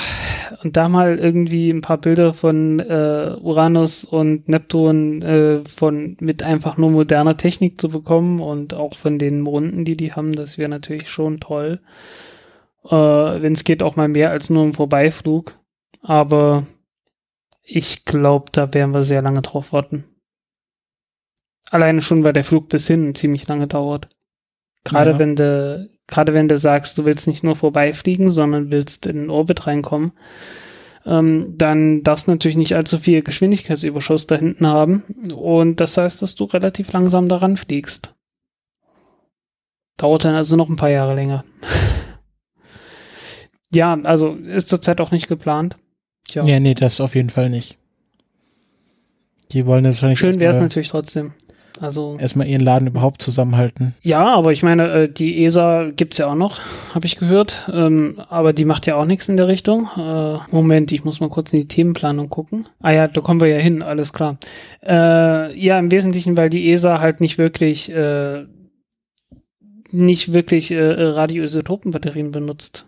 und da mal irgendwie ein paar Bilder von äh, Uranus und Neptun äh, von mit einfach nur moderner Technik zu bekommen und auch von den Monden, die die haben, das wäre natürlich schon toll. Äh, Wenn es geht, auch mal mehr als nur ein Vorbeiflug. Aber ich glaube, da werden wir sehr lange drauf warten. Alleine schon, weil der Flug bis hin ziemlich lange dauert. Gerade Ja. wenn du, gerade wenn du sagst, du willst nicht nur vorbeifliegen, sondern willst in den Orbit reinkommen, ähm, dann darfst du natürlich nicht allzu viel Geschwindigkeitsüberschuss da hinten haben. Und das heißt, dass du relativ langsam daran fliegst. Dauert dann also noch ein paar Jahre länger. *laughs* ja, also ist zurzeit auch nicht geplant. Tja. Ja, nee, das auf jeden Fall nicht. Die wollen wahrscheinlich Schön wäre es natürlich trotzdem. Also erstmal ihren Laden überhaupt zusammenhalten. ja, aber ich meine, äh, die ESA gibt's ja auch noch, habe ich gehört. Ähm, aber die macht ja auch nichts in der Richtung. Äh, Moment, ich muss mal kurz in die Themenplanung gucken. Ah ja, da kommen wir ja hin, alles klar. Äh, ja, im Wesentlichen, weil die ESA halt nicht wirklich nicht wirklich Radioisotopenbatterien benutzt.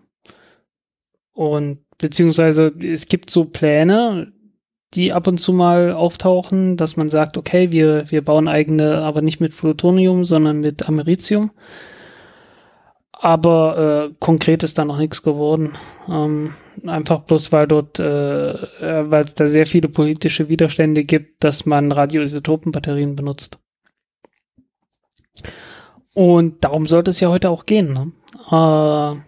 Und beziehungsweise es gibt so Pläne, die ab und zu mal auftauchen, dass man sagt, okay, wir, wir bauen eigene, aber nicht mit Plutonium, sondern mit Americium. Aber äh, konkret ist da noch nichts geworden. Ähm, einfach bloß, weil dort, äh, äh, weil es da sehr viele politische Widerstände gibt, dass man Radioisotopenbatterien benutzt. Und darum sollte es ja heute auch gehen. Ne? Äh,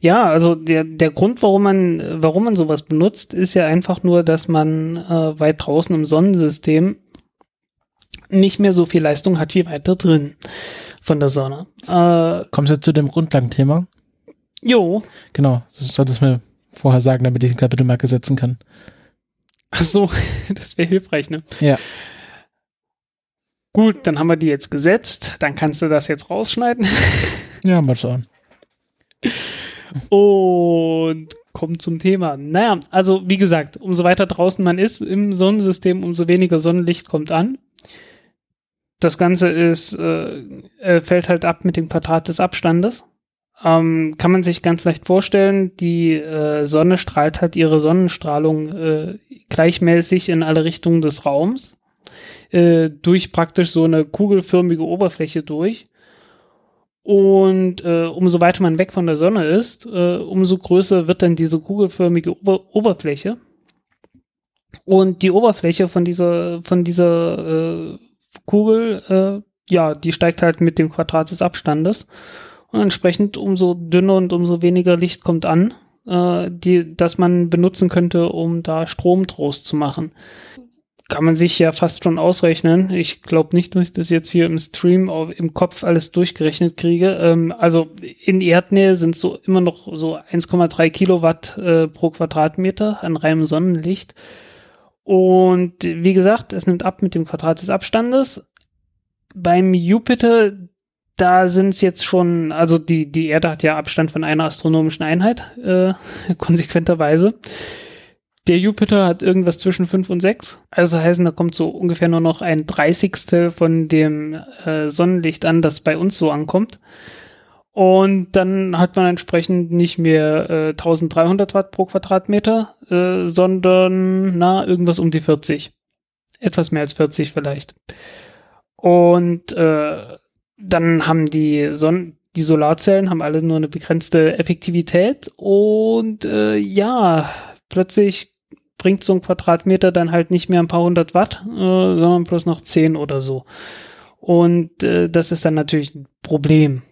ja, also der, der Grund, warum man, warum man sowas benutzt, ist ja einfach nur, dass man äh, weit draußen im Sonnensystem nicht mehr so viel Leistung hat wie weiter drin von der Sonne. Äh, Kommst du zu dem Grundlagenthema? jo, Genau, das solltest du mir vorher sagen, damit ich eine Kapitelmarke setzen kann. ach so, *laughs* das wäre hilfreich, ne? Ja. Gut, dann haben wir die jetzt gesetzt. Dann kannst du das jetzt rausschneiden. Ja, mal schauen. *laughs* Und kommt zum Thema. Naja, also wie gesagt, umso weiter draußen man ist im Sonnensystem, umso weniger Sonnenlicht kommt an. Das Ganze ist, äh, äh, fällt halt ab mit dem Quadrat des Abstandes. Ähm, kann man sich ganz leicht vorstellen, die äh, Sonne strahlt halt ihre Sonnenstrahlung äh, gleichmäßig in alle Richtungen des Raums äh, durch praktisch so eine kugelförmige Oberfläche durch. Und äh, umso weiter man weg von der Sonne ist, äh, umso größer wird dann diese kugelförmige Ober Oberfläche. Und die Oberfläche von dieser, von dieser äh, Kugel, äh, ja, die steigt halt mit dem Quadrat des Abstandes. Und entsprechend umso dünner und umso weniger Licht kommt an, äh, die, das man benutzen könnte, um da Strom draus zu machen kann man sich ja fast schon ausrechnen. Ich glaube nicht, dass ich das jetzt hier im Stream im Kopf alles durchgerechnet kriege. Ähm, also in Erdnähe sind so immer noch so 1,3 Kilowatt äh, pro Quadratmeter an reinem Sonnenlicht. Und wie gesagt, es nimmt ab mit dem Quadrat des Abstandes. Beim Jupiter, da sind es jetzt schon, also die, die Erde hat ja Abstand von einer astronomischen Einheit, äh, *laughs* konsequenterweise. Der Jupiter hat irgendwas zwischen 5 und 6. Also heißen, da kommt so ungefähr nur noch ein Dreißigstel von dem äh, Sonnenlicht an, das bei uns so ankommt. Und dann hat man entsprechend nicht mehr äh, 1300 Watt pro Quadratmeter, äh, sondern na, irgendwas um die 40. Etwas mehr als 40 vielleicht. Und äh, dann haben die Sonnen die Solarzellen haben alle nur eine begrenzte Effektivität und äh, ja, plötzlich bringt so ein Quadratmeter dann halt nicht mehr ein paar hundert Watt, äh, sondern bloß noch zehn oder so. Und äh, das ist dann natürlich ein Problem.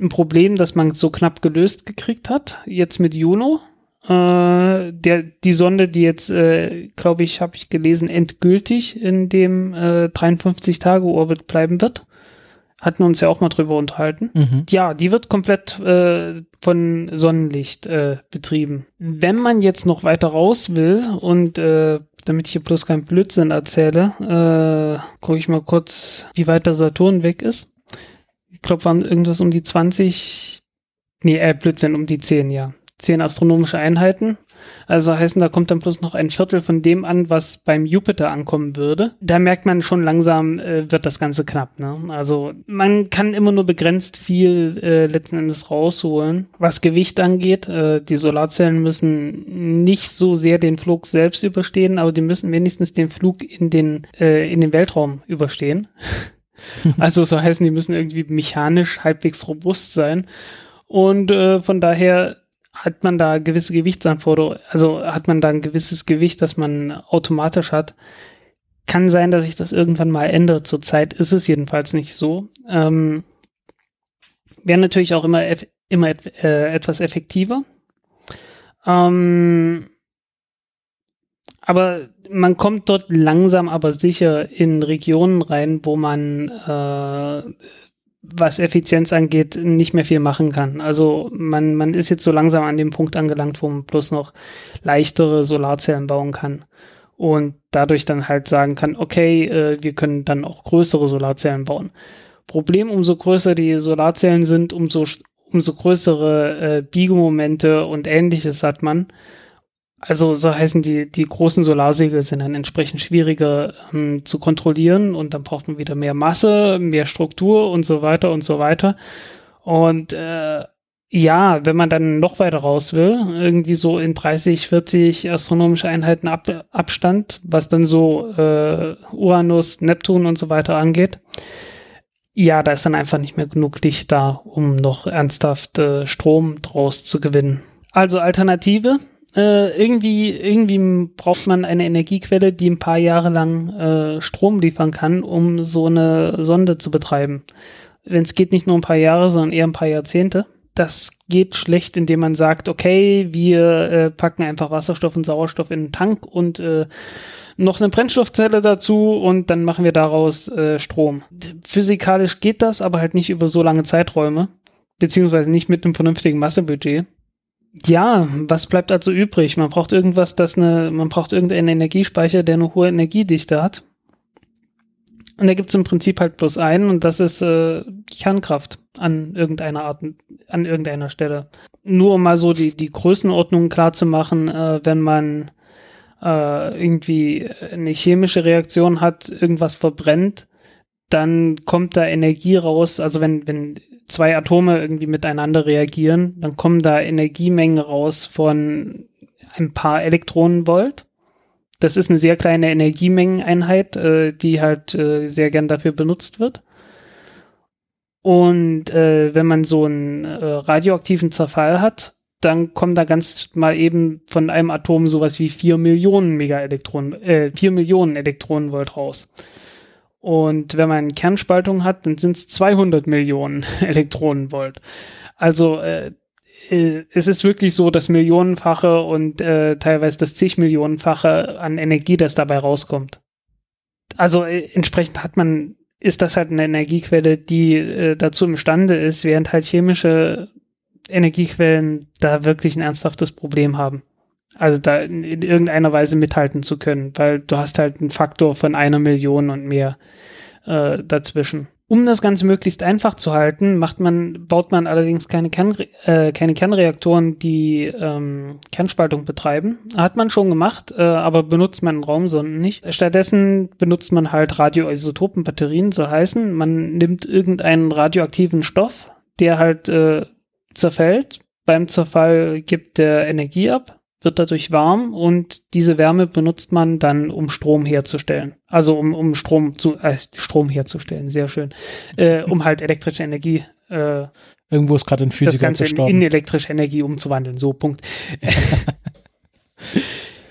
Ein Problem, das man so knapp gelöst gekriegt hat, jetzt mit Juno. Äh, der, die Sonde, die jetzt, äh, glaube ich, habe ich gelesen, endgültig in dem äh, 53-Tage-Orbit bleiben wird. Hatten wir uns ja auch mal drüber unterhalten. Mhm. Ja, die wird komplett äh, von Sonnenlicht äh, betrieben. Wenn man jetzt noch weiter raus will und äh, damit ich hier bloß keinen Blödsinn erzähle, äh, gucke ich mal kurz, wie weit der Saturn weg ist. glaube, waren irgendwas um die 20, nee, äh, Blödsinn, um die 10, ja. 10 astronomische Einheiten. Also heißen, da kommt dann bloß noch ein Viertel von dem an, was beim Jupiter ankommen würde. Da merkt man schon langsam, äh, wird das Ganze knapp. Ne? Also man kann immer nur begrenzt viel äh, letzten Endes rausholen. Was Gewicht angeht, äh, die Solarzellen müssen nicht so sehr den Flug selbst überstehen, aber die müssen wenigstens den Flug in den, äh, in den Weltraum überstehen. *laughs* also so heißen, die müssen irgendwie mechanisch halbwegs robust sein. Und äh, von daher hat man da gewisse Gewichtsanforderungen, also hat man da ein gewisses Gewicht, das man automatisch hat. Kann sein, dass sich das irgendwann mal ändert. Zurzeit ist es jedenfalls nicht so. Ähm, Wäre natürlich auch immer, immer äh, etwas effektiver. Ähm, aber man kommt dort langsam aber sicher in Regionen rein, wo man äh, was Effizienz angeht, nicht mehr viel machen kann. Also man, man ist jetzt so langsam an dem Punkt angelangt, wo man bloß noch leichtere Solarzellen bauen kann und dadurch dann halt sagen kann, okay, äh, wir können dann auch größere Solarzellen bauen. Problem, umso größer die Solarzellen sind, umso, umso größere äh, Biegemomente und ähnliches hat man. Also so heißen die, die großen Solarsegel sind dann entsprechend schwieriger ähm, zu kontrollieren und dann braucht man wieder mehr Masse, mehr Struktur und so weiter und so weiter. Und äh, ja, wenn man dann noch weiter raus will, irgendwie so in 30, 40 astronomische Einheiten Ab Abstand, was dann so äh, Uranus, Neptun und so weiter angeht, ja, da ist dann einfach nicht mehr genug Licht da, um noch ernsthaft äh, Strom draus zu gewinnen. Also Alternative, äh, irgendwie, irgendwie braucht man eine Energiequelle, die ein paar Jahre lang äh, Strom liefern kann, um so eine Sonde zu betreiben. Wenn es geht, nicht nur ein paar Jahre, sondern eher ein paar Jahrzehnte. Das geht schlecht, indem man sagt, okay, wir äh, packen einfach Wasserstoff und Sauerstoff in den Tank und äh, noch eine Brennstoffzelle dazu und dann machen wir daraus äh, Strom. Physikalisch geht das, aber halt nicht über so lange Zeiträume, beziehungsweise nicht mit einem vernünftigen Massebudget ja, was bleibt also übrig? Man braucht irgendwas, das eine, man braucht irgendeinen Energiespeicher, der eine hohe Energiedichte hat. Und da gibt es im Prinzip halt bloß einen und das ist äh, Kernkraft an irgendeiner Art, an irgendeiner Stelle. Nur um mal so die, die Größenordnung klar zu machen, äh, wenn man äh, irgendwie eine chemische Reaktion hat, irgendwas verbrennt, dann kommt da Energie raus. Also wenn, wenn zwei Atome irgendwie miteinander reagieren, dann kommen da Energiemengen raus von ein paar Elektronenvolt. Das ist eine sehr kleine Energiemengeneinheit, äh, die halt äh, sehr gern dafür benutzt wird. Und äh, wenn man so einen äh, radioaktiven Zerfall hat, dann kommen da ganz mal eben von einem Atom sowas wie vier Millionen Megaelektronen, äh, vier Millionen Elektronenvolt raus. Und wenn man Kernspaltung hat, dann sind es 200 Millionen *laughs* Elektronenvolt. Also äh, äh, es ist wirklich so das Millionenfache und äh, teilweise das zig Millionenfache an Energie, das dabei rauskommt. Also äh, entsprechend hat man, ist das halt eine Energiequelle, die äh, dazu imstande ist, während halt chemische Energiequellen da wirklich ein ernsthaftes Problem haben. Also da in, in, irgendeiner Weise mithalten zu können, weil du hast halt einen Faktor von einer Million und mehr äh, dazwischen. Um das Ganze möglichst einfach zu halten, macht man, baut man allerdings keine, Kern, äh, keine Kernreaktoren, die ähm, Kernspaltung betreiben. Hat man schon gemacht, äh, aber benutzt man Raumsonden nicht. Stattdessen benutzt man halt Radioisotopenbatterien, so heißen. Man nimmt irgendeinen radioaktiven Stoff, der halt äh, zerfällt. Beim Zerfall gibt der Energie ab wird dadurch warm und diese Wärme benutzt man dann, um Strom herzustellen. Also um, um Strom zu äh, Strom herzustellen, sehr schön. Äh, um halt elektrische Energie äh, Irgendwo ist gerade ein Physiker das Ganze in, in, elektrische Energie umzuwandeln. So, Punkt. *laughs*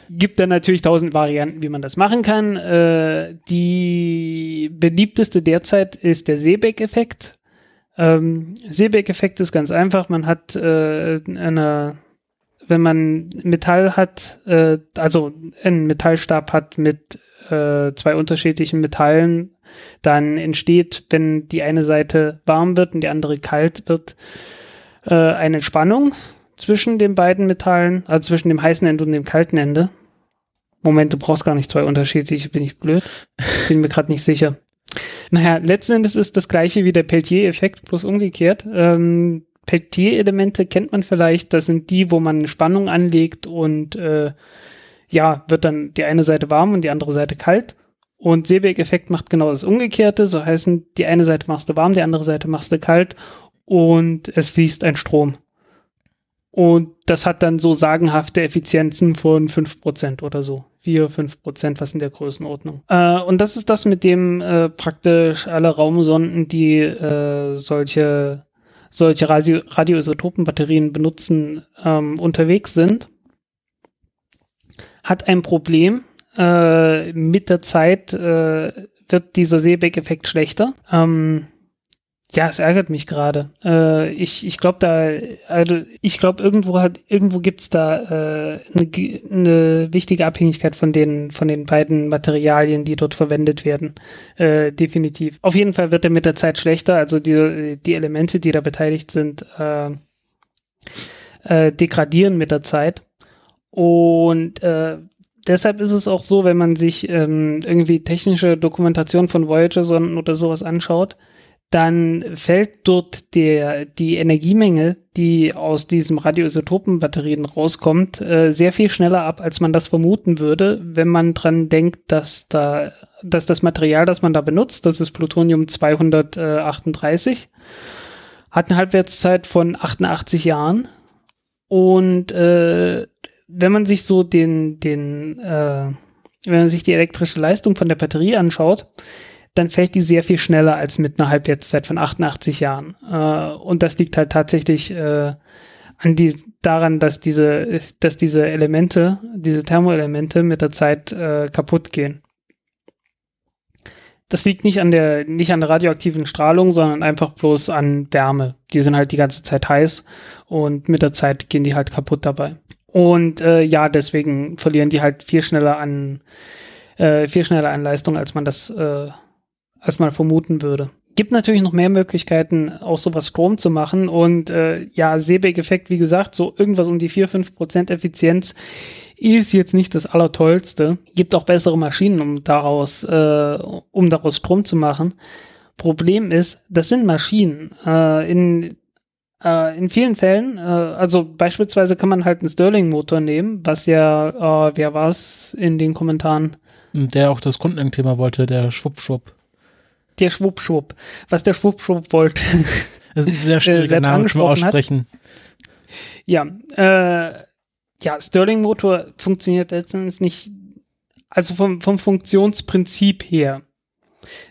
Gibt dann natürlich tausend Varianten, wie man das machen kann. Äh, die beliebteste derzeit ist der Seebeck-Effekt. Ähm, Seebeck-Effekt ist ganz einfach. Man hat äh, eine wenn man Metall hat, äh, also einen Metallstab hat mit äh, zwei unterschiedlichen Metallen, dann entsteht, wenn die eine Seite warm wird und die andere kalt wird, äh, eine Spannung zwischen den beiden Metallen, also zwischen dem heißen Ende und dem kalten Ende. Moment, du brauchst gar nicht zwei unterschiedliche, bin ich blöd. Bin mir gerade nicht sicher. Naja, letzten Endes ist das gleiche wie der Peltier-Effekt, bloß umgekehrt. Ähm, Peltier-Elemente kennt man vielleicht, das sind die, wo man Spannung anlegt und äh, ja, wird dann die eine Seite warm und die andere Seite kalt. Und Seebeck-Effekt macht genau das Umgekehrte, so heißen, die eine Seite machst du warm, die andere Seite machst du kalt und es fließt ein Strom. Und das hat dann so sagenhafte Effizienzen von 5% oder so. 4, 5%, was in der Größenordnung. Äh, und das ist das, mit dem äh, praktisch alle Raumsonden, die äh, solche, solche Radio Radioisotopenbatterien benutzen, ähm, unterwegs sind. Hat ein Problem. Äh, mit der Zeit äh, wird dieser Seebeck-Effekt schlechter. Ähm, ja, es ärgert mich gerade. Äh, ich ich glaube da, also ich glaube irgendwo hat irgendwo gibt's da äh, eine, eine wichtige Abhängigkeit von den von den beiden Materialien, die dort verwendet werden. Äh, definitiv. Auf jeden Fall wird er mit der Zeit schlechter. Also die die Elemente, die da beteiligt sind, äh, äh, degradieren mit der Zeit. Und äh, deshalb ist es auch so, wenn man sich ähm, irgendwie technische Dokumentation von Voyager-Sonden oder sowas anschaut dann fällt dort der, die Energiemenge, die aus diesem Radioisotopenbatterien rauskommt, äh, sehr viel schneller ab, als man das vermuten würde, wenn man dran denkt, dass da, dass das Material, das man da benutzt, das ist Plutonium 238, hat eine Halbwertszeit von 88 Jahren. Und äh, wenn man sich so den, den, äh, wenn man sich die elektrische Leistung von der Batterie anschaut, dann fällt die sehr viel schneller als mit einer Halbwertszeit von 88 Jahren. Äh, und das liegt halt tatsächlich äh, an die, daran, dass diese, dass diese Elemente, diese Thermoelemente mit der Zeit äh, kaputt gehen. Das liegt nicht an der, nicht an der radioaktiven Strahlung, sondern einfach bloß an Wärme. Die sind halt die ganze Zeit heiß und mit der Zeit gehen die halt kaputt dabei. Und äh, ja, deswegen verlieren die halt viel schneller an, äh, viel schneller an Leistung, als man das äh, man vermuten würde. Gibt natürlich noch mehr Möglichkeiten, auch sowas Strom zu machen. Und äh, ja, Seebeck-Effekt, wie gesagt, so irgendwas um die 4-5% Effizienz ist jetzt nicht das Allertollste. Gibt auch bessere Maschinen, um daraus, äh, um daraus Strom zu machen. Problem ist, das sind Maschinen. Äh, in, äh, in vielen Fällen, äh, also beispielsweise kann man halt einen Stirling-Motor nehmen, was ja, äh, wer war es in den Kommentaren? Der auch das Grundlagenthema wollte, der Schwuppschwupp der Schwuppschwupp, was der Schwuppschwupp wollte. Das ist sehr *laughs* schwierig, äh, selbst Name aussprechen. Hat. Ja, äh, ja, Stirling-Motor funktioniert letztendlich nicht, also vom, vom Funktionsprinzip her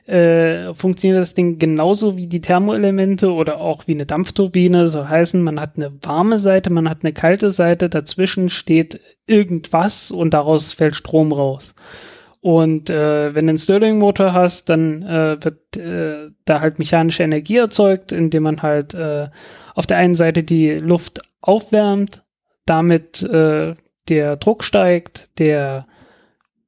äh, funktioniert das Ding genauso wie die Thermoelemente oder auch wie eine Dampfturbine. So heißen, man hat eine warme Seite, man hat eine kalte Seite, dazwischen steht irgendwas und daraus fällt Strom raus. Und äh, wenn du einen Stirling-Motor hast, dann äh, wird äh, da halt mechanische Energie erzeugt, indem man halt äh, auf der einen Seite die Luft aufwärmt, damit äh, der Druck steigt, der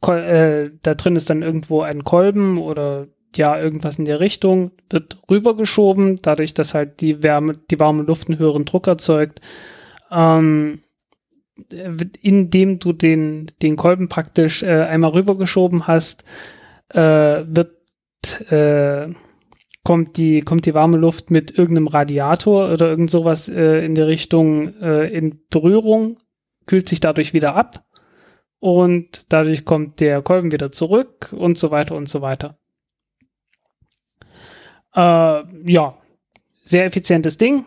äh, da drin ist dann irgendwo ein Kolben oder ja, irgendwas in der Richtung, wird rübergeschoben, dadurch, dass halt die Wärme, die warme Luft einen höheren Druck erzeugt. Ähm, indem du den, den Kolben praktisch äh, einmal rübergeschoben hast, äh, wird, äh, kommt, die, kommt die warme Luft mit irgendeinem Radiator oder irgend sowas äh, in der Richtung äh, in Berührung, kühlt sich dadurch wieder ab und dadurch kommt der Kolben wieder zurück und so weiter und so weiter. Äh, ja, sehr effizientes Ding.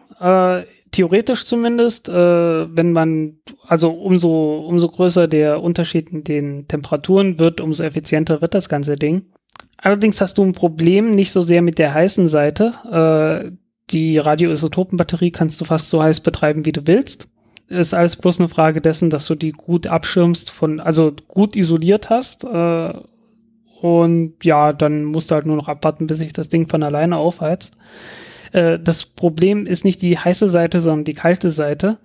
Theoretisch zumindest, äh, wenn man, also umso, umso größer der Unterschied in den Temperaturen wird, umso effizienter wird das ganze Ding. Allerdings hast du ein Problem nicht so sehr mit der heißen Seite. Äh, die Radioisotopenbatterie kannst du fast so heiß betreiben, wie du willst. Ist alles bloß eine Frage dessen, dass du die gut abschirmst von, also gut isoliert hast. Äh, und ja, dann musst du halt nur noch abwarten, bis sich das Ding von alleine aufheizt. Äh, das Problem ist nicht die heiße Seite, sondern die kalte Seite,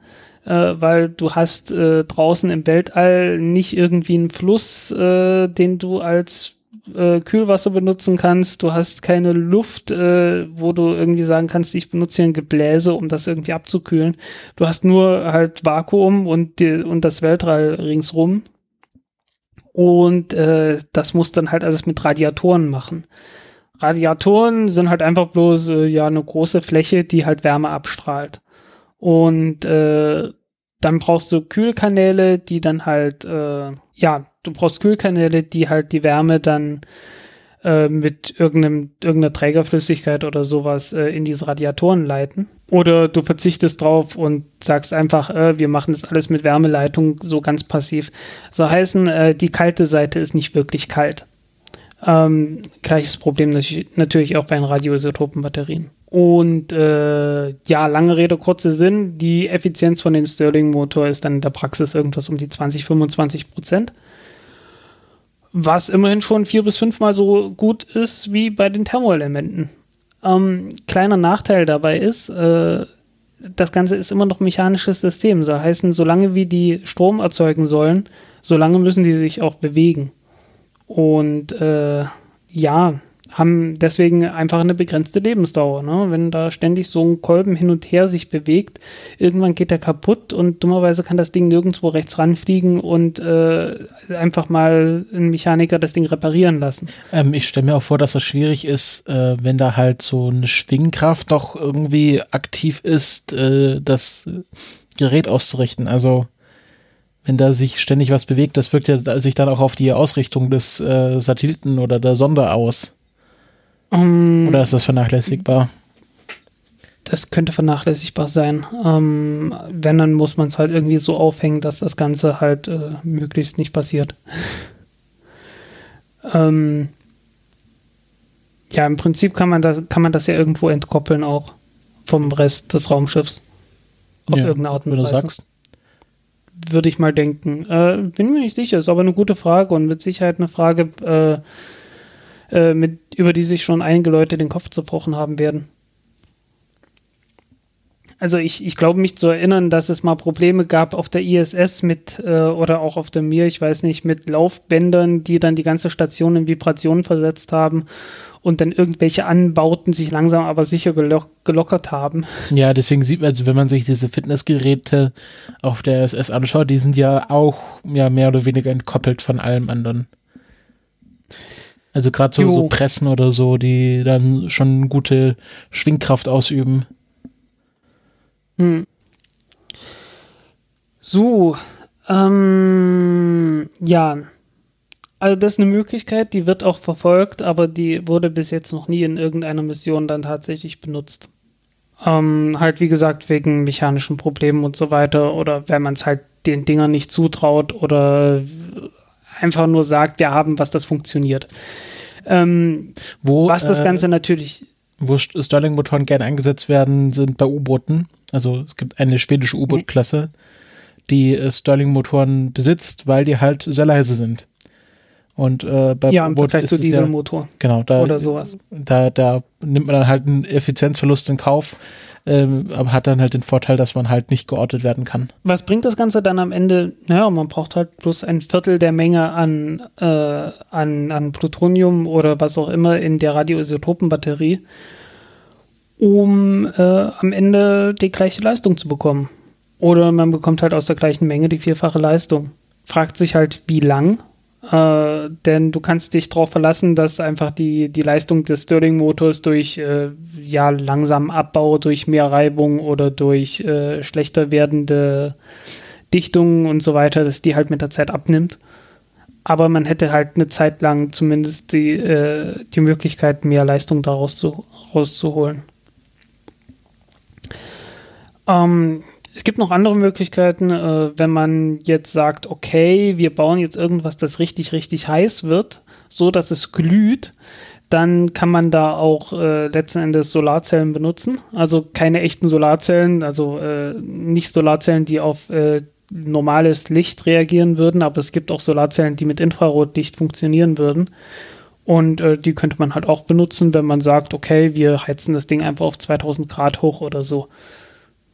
äh, weil du hast äh, draußen im Weltall nicht irgendwie einen Fluss, äh, den du als äh, Kühlwasser benutzen kannst. Du hast keine Luft, äh, wo du irgendwie sagen kannst, ich benutze hier ein Gebläse, um das irgendwie abzukühlen. Du hast nur halt Vakuum und, die, und das Weltall ringsrum. Und äh, das muss dann halt alles mit Radiatoren machen. Radiatoren sind halt einfach bloß äh, ja eine große Fläche, die halt Wärme abstrahlt. Und äh, dann brauchst du Kühlkanäle, die dann halt, äh, ja, du brauchst Kühlkanäle, die halt die Wärme dann äh, mit irgendeinem, irgendeiner Trägerflüssigkeit oder sowas äh, in diese Radiatoren leiten. Oder du verzichtest drauf und sagst einfach, äh, wir machen das alles mit Wärmeleitung so ganz passiv. So heißen, äh, die kalte Seite ist nicht wirklich kalt. Ähm, gleiches Problem natürlich auch bei den Radioisotopenbatterien. Und äh, ja, lange Rede, kurzer Sinn, die Effizienz von dem Stirling-Motor ist dann in der Praxis irgendwas um die 20, 25 Prozent. Was immerhin schon vier bis fünfmal so gut ist wie bei den Thermoelementen. Ähm, kleiner Nachteil dabei ist, äh, das Ganze ist immer noch mechanisches System. So heißen, solange wie die Strom erzeugen sollen, solange müssen die sich auch bewegen. Und äh, ja, haben deswegen einfach eine begrenzte Lebensdauer. Ne? Wenn da ständig so ein Kolben hin und her sich bewegt, irgendwann geht der kaputt und dummerweise kann das Ding nirgendwo rechts ranfliegen und äh, einfach mal ein Mechaniker das Ding reparieren lassen. Ähm, ich stelle mir auch vor, dass das schwierig ist, äh, wenn da halt so eine Schwingkraft doch irgendwie aktiv ist, äh, das Gerät auszurichten. Also wenn da sich ständig was bewegt, das wirkt ja sich dann auch auf die Ausrichtung des äh, Satelliten oder der Sonde aus. Um, Oder ist das vernachlässigbar? Das könnte vernachlässigbar sein. Ähm, wenn, dann muss man es halt irgendwie so aufhängen, dass das Ganze halt äh, möglichst nicht passiert. *laughs* ähm, ja, im Prinzip kann man, das, kann man das ja irgendwo entkoppeln auch vom Rest des Raumschiffs. Auf ja, irgendeine Art und Weise. Du sagst. Würde ich mal denken. Äh, bin mir nicht sicher, ist aber eine gute Frage und mit Sicherheit eine Frage, äh, äh, mit, über die sich schon einige Leute den Kopf zerbrochen haben werden. Also ich, ich glaube mich zu erinnern, dass es mal Probleme gab auf der ISS mit äh, oder auch auf der Mir, ich weiß nicht, mit Laufbändern, die dann die ganze Station in Vibrationen versetzt haben und dann irgendwelche Anbauten sich langsam aber sicher gelock gelockert haben. Ja, deswegen sieht man, also wenn man sich diese Fitnessgeräte auf der ISS anschaut, die sind ja auch ja mehr oder weniger entkoppelt von allem anderen. Also gerade so, so, Pressen oder so, die dann schon gute Schwingkraft ausüben. Hm. So, ähm, ja. Also das ist eine Möglichkeit, die wird auch verfolgt, aber die wurde bis jetzt noch nie in irgendeiner Mission dann tatsächlich benutzt. Ähm, halt wie gesagt wegen mechanischen Problemen und so weiter oder wenn man es halt den Dingern nicht zutraut oder einfach nur sagt, wir haben was, das funktioniert. Ähm, wo, was das äh, Ganze natürlich. Wo Stirling-Motoren gerne eingesetzt werden, sind bei U-Booten. Also es gibt eine schwedische U-Boot-Klasse, die äh, Stirling-Motoren besitzt, weil die halt sehr leise sind. Und äh, bei ja, im Vergleich zu Dieselmotor. Ja, genau, da, oder sowas. Da, da nimmt man dann halt einen Effizienzverlust in Kauf, ähm, aber hat dann halt den Vorteil, dass man halt nicht geortet werden kann. Was bringt das Ganze dann am Ende? Naja, man braucht halt bloß ein Viertel der Menge an, äh, an, an Plutonium oder was auch immer in der Radioisotopenbatterie, um äh, am Ende die gleiche Leistung zu bekommen. Oder man bekommt halt aus der gleichen Menge die vierfache Leistung. Fragt sich halt, wie lang äh, denn du kannst dich darauf verlassen, dass einfach die, die Leistung des Stirling-Motors durch äh, ja, langsamen Abbau, durch mehr Reibung oder durch äh, schlechter werdende Dichtungen und so weiter, dass die halt mit der Zeit abnimmt. Aber man hätte halt eine Zeit lang zumindest die, äh, die Möglichkeit, mehr Leistung daraus zu, rauszuholen. Ähm, es gibt noch andere Möglichkeiten, äh, wenn man jetzt sagt, okay, wir bauen jetzt irgendwas, das richtig, richtig heiß wird, so dass es glüht, dann kann man da auch äh, letzten Endes Solarzellen benutzen. Also keine echten Solarzellen, also äh, nicht Solarzellen, die auf äh, normales Licht reagieren würden, aber es gibt auch Solarzellen, die mit Infrarotlicht funktionieren würden. Und äh, die könnte man halt auch benutzen, wenn man sagt, okay, wir heizen das Ding einfach auf 2000 Grad hoch oder so.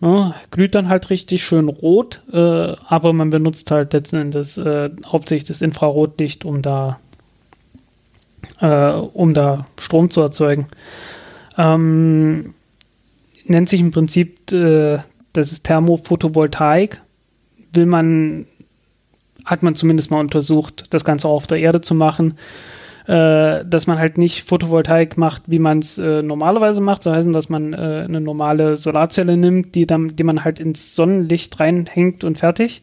Ja, glüht dann halt richtig schön rot, äh, aber man benutzt halt letzten Endes äh, hauptsächlich das Infrarotlicht, um da, äh, um da Strom zu erzeugen. Ähm, nennt sich im Prinzip, äh, das ist Thermophotovoltaik. Will man, hat man zumindest mal untersucht, das Ganze auch auf der Erde zu machen. Äh, dass man halt nicht Photovoltaik macht, wie man es äh, normalerweise macht. So heißen, dass man äh, eine normale Solarzelle nimmt, die, dann, die man halt ins Sonnenlicht reinhängt und fertig.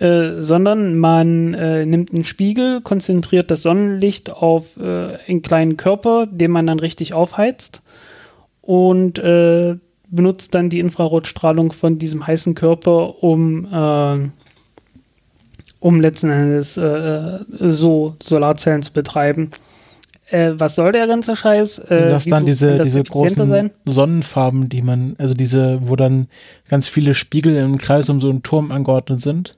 Äh, sondern man äh, nimmt einen Spiegel, konzentriert das Sonnenlicht auf einen kleinen Körper, den man dann richtig aufheizt und benutzt dann die Infrarotstrahlung von diesem heißen Körper, um, um letzten Endes äh, so Solarzellen zu betreiben. Äh, was soll der ganze Scheiß? Äh, das dann diese, das diese großen sein? Sonnenfarben, die man, also diese, wo dann ganz viele Spiegel im Kreis um so einen Turm angeordnet sind.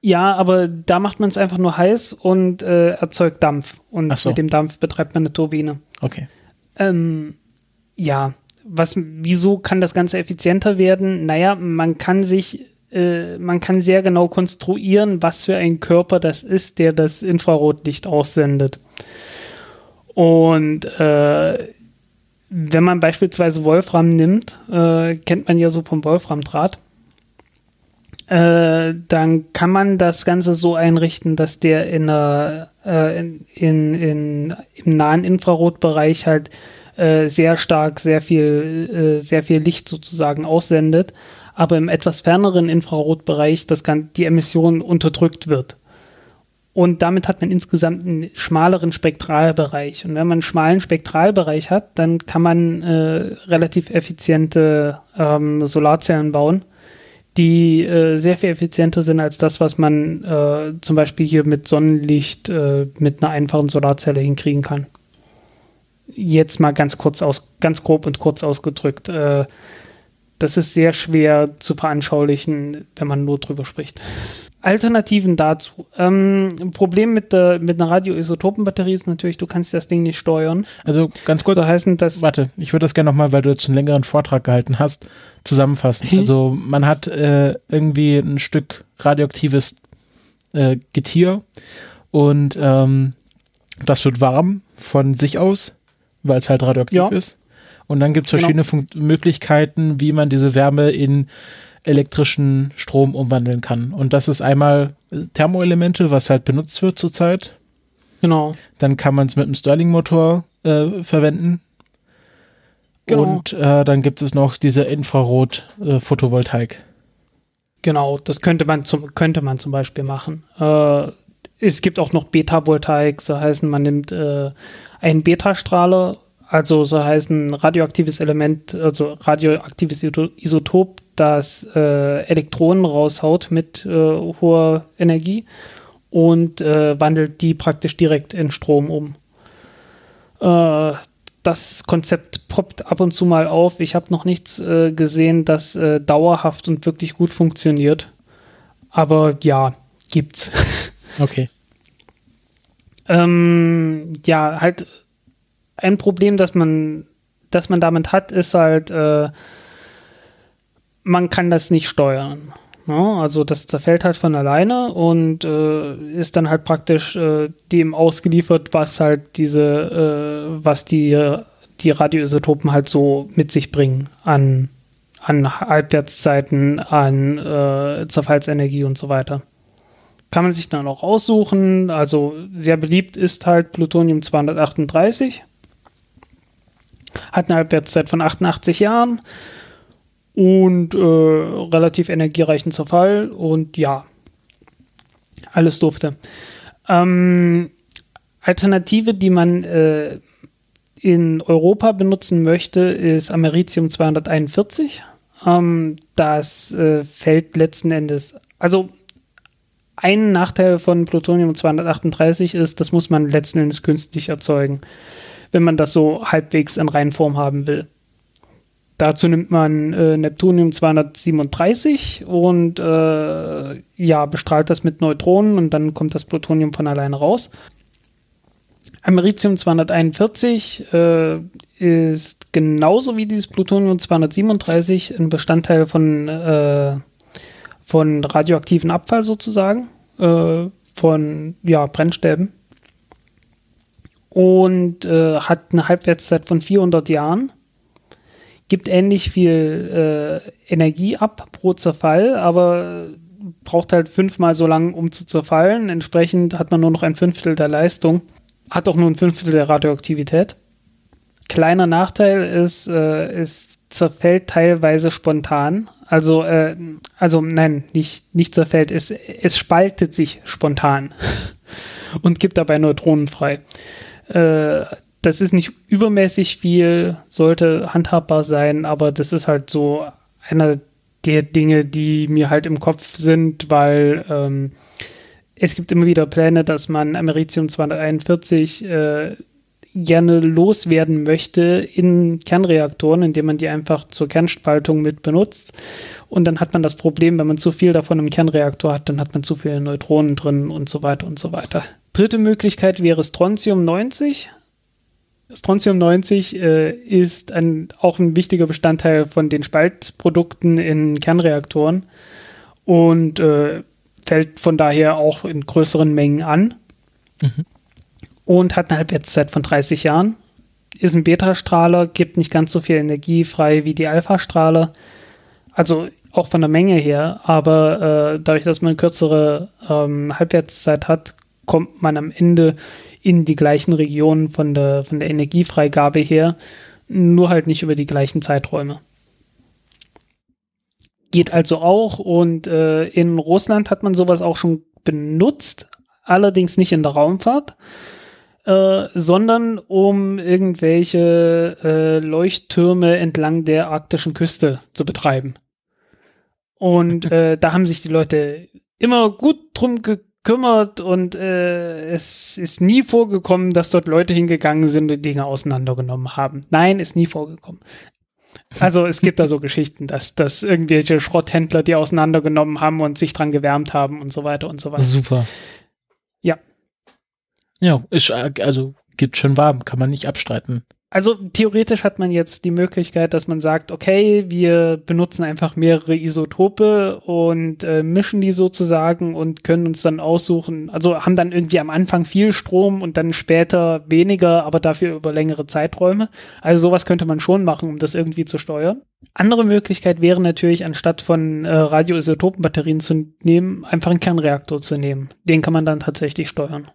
Ja, aber da macht man es einfach nur heiß und äh, erzeugt Dampf. Und so. mit dem Dampf betreibt man eine Turbine. Okay. Ähm, ja, was, wieso kann das Ganze effizienter werden? Naja, man kann sich, äh, man kann sehr genau konstruieren, was für ein Körper das ist, der das Infrarotlicht aussendet. Und äh, wenn man beispielsweise Wolfram nimmt, äh, kennt man ja so vom Wolframdraht, äh, dann kann man das Ganze so einrichten, dass der in, äh, in, in, in, im nahen Infrarotbereich halt äh, sehr stark sehr viel, äh, sehr viel Licht sozusagen aussendet, aber im etwas ferneren Infrarotbereich das die Emission unterdrückt wird. Und damit hat man insgesamt einen schmaleren Spektralbereich. Und wenn man einen schmalen Spektralbereich hat, dann kann man äh, relativ effiziente ähm, Solarzellen bauen, die äh, sehr viel effizienter sind als das, was man äh, zum Beispiel hier mit Sonnenlicht äh, mit einer einfachen Solarzelle hinkriegen kann jetzt mal ganz kurz aus, ganz grob und kurz ausgedrückt. Das ist sehr schwer zu veranschaulichen, wenn man nur drüber spricht. Alternativen dazu. Ähm, Problem mit, der, mit einer Radioisotopenbatterie ist natürlich, du kannst das Ding nicht steuern. Also ganz kurz. So heißen, dass warte, ich würde das gerne nochmal, weil du jetzt einen längeren Vortrag gehalten hast, zusammenfassen. also man hat äh, irgendwie ein Stück radioaktives äh, Getier und ähm, das wird warm von sich aus weil es halt radioaktiv ja. ist. Und dann gibt es verschiedene genau. Möglichkeiten, wie man diese Wärme in elektrischen Strom umwandeln kann. Und das ist einmal Thermoelemente, was halt benutzt wird zurzeit. Genau. Dann kann man es mit einem Stirling-Motor äh, verwenden. Genau. Und äh, dann gibt es noch diese Infrarot-Photovoltaik. Äh, genau, das könnte man zum, könnte man zum Beispiel machen. Äh, es gibt auch noch Beta-Voltaik, so heißen, man nimmt äh, einen Beta-Strahler, also so heißen radioaktives Element, also radioaktives Isotop, das äh, Elektronen raushaut mit äh, hoher Energie und äh, wandelt die praktisch direkt in Strom um. Äh, das Konzept poppt ab und zu mal auf. Ich habe noch nichts äh, gesehen, das äh, dauerhaft und wirklich gut funktioniert. Aber ja, gibt's. *laughs* Okay. ähm, ja, halt ein Problem, das man, das man damit hat, ist halt, äh, man kann das nicht steuern. Ne? Also das zerfällt halt von alleine und äh, ist dann halt praktisch äh, dem ausgeliefert, was halt diese, äh, was die, die Radioisotopen halt so mit sich bringen an, an Halbwertszeiten, an äh, Zerfallsenergie und so weiter kann man sich dann auch aussuchen. Also sehr beliebt ist halt Plutonium 238. Hat eine Halbwertszeit von 88 Jahren und äh, relativ energiereichen Zerfall und ja, alles durfte. Ähm, Alternative, die man äh, in Europa benutzen möchte, ist Americium 241. Ähm, das äh, fällt letzten Endes, also ein Nachteil von Plutonium 238 ist, das muss man letzten Endes künstlich erzeugen, wenn man das so halbwegs in Reinform haben will. Dazu nimmt man äh, Neptunium 237 und äh, ja, bestrahlt das mit Neutronen und dann kommt das Plutonium von alleine raus. Americium 241 äh, ist genauso wie dieses Plutonium 237 ein Bestandteil von äh, von radioaktiven Abfall sozusagen, äh, von ja, Brennstäben. Und äh, hat eine Halbwertszeit von 400 Jahren. Gibt ähnlich viel äh, Energie ab pro Zerfall, aber braucht halt fünfmal so lang, um zu zerfallen. Entsprechend hat man nur noch ein Fünftel der Leistung. hat auch nur ein Fünftel der Radioaktivität. Kleiner Nachteil ist, äh, es zerfällt teilweise spontan. Also, äh, also nein, nicht, nicht zerfällt, es, es spaltet sich spontan *laughs* und gibt dabei Neutronen frei. Äh, das ist nicht übermäßig viel, sollte handhabbar sein, aber das ist halt so einer der Dinge, die mir halt im Kopf sind, weil ähm, es gibt immer wieder Pläne, dass man Americium 241 äh, gerne loswerden möchte in Kernreaktoren, indem man die einfach zur Kernspaltung mit benutzt. Und dann hat man das Problem, wenn man zu viel davon im Kernreaktor hat, dann hat man zu viele Neutronen drin und so weiter und so weiter. Dritte Möglichkeit wäre Strontium 90. Strontium 90 äh, ist ein, auch ein wichtiger Bestandteil von den Spaltprodukten in Kernreaktoren und äh, fällt von daher auch in größeren Mengen an. Mhm. Und hat eine Halbwertszeit von 30 Jahren. Ist ein Beta-Strahler, gibt nicht ganz so viel Energie frei wie die Alpha-Strahler. Also auch von der Menge her, aber äh, dadurch, dass man eine kürzere ähm, Halbwertszeit hat, kommt man am Ende in die gleichen Regionen von der, von der Energiefreigabe her, nur halt nicht über die gleichen Zeiträume. Geht also auch und äh, in Russland hat man sowas auch schon benutzt, allerdings nicht in der Raumfahrt, äh, sondern um irgendwelche äh, Leuchttürme entlang der arktischen Küste zu betreiben. Und *laughs* äh, da haben sich die Leute immer gut drum gekümmert kümmert und äh, es ist nie vorgekommen, dass dort Leute hingegangen sind und Dinge auseinandergenommen haben. Nein, ist nie vorgekommen. Also es gibt da so *laughs* Geschichten, dass, dass irgendwelche Schrotthändler die auseinandergenommen haben und sich dran gewärmt haben und so weiter und so weiter. Super. Ja. Ja, ist, also gibt schon warm, kann man nicht abstreiten. Also theoretisch hat man jetzt die Möglichkeit, dass man sagt, okay, wir benutzen einfach mehrere Isotope und äh, mischen die sozusagen und können uns dann aussuchen, also haben dann irgendwie am Anfang viel Strom und dann später weniger, aber dafür über längere Zeiträume. Also sowas könnte man schon machen, um das irgendwie zu steuern. Andere Möglichkeit wäre natürlich, anstatt von äh, Radioisotopenbatterien zu nehmen, einfach einen Kernreaktor zu nehmen. Den kann man dann tatsächlich steuern.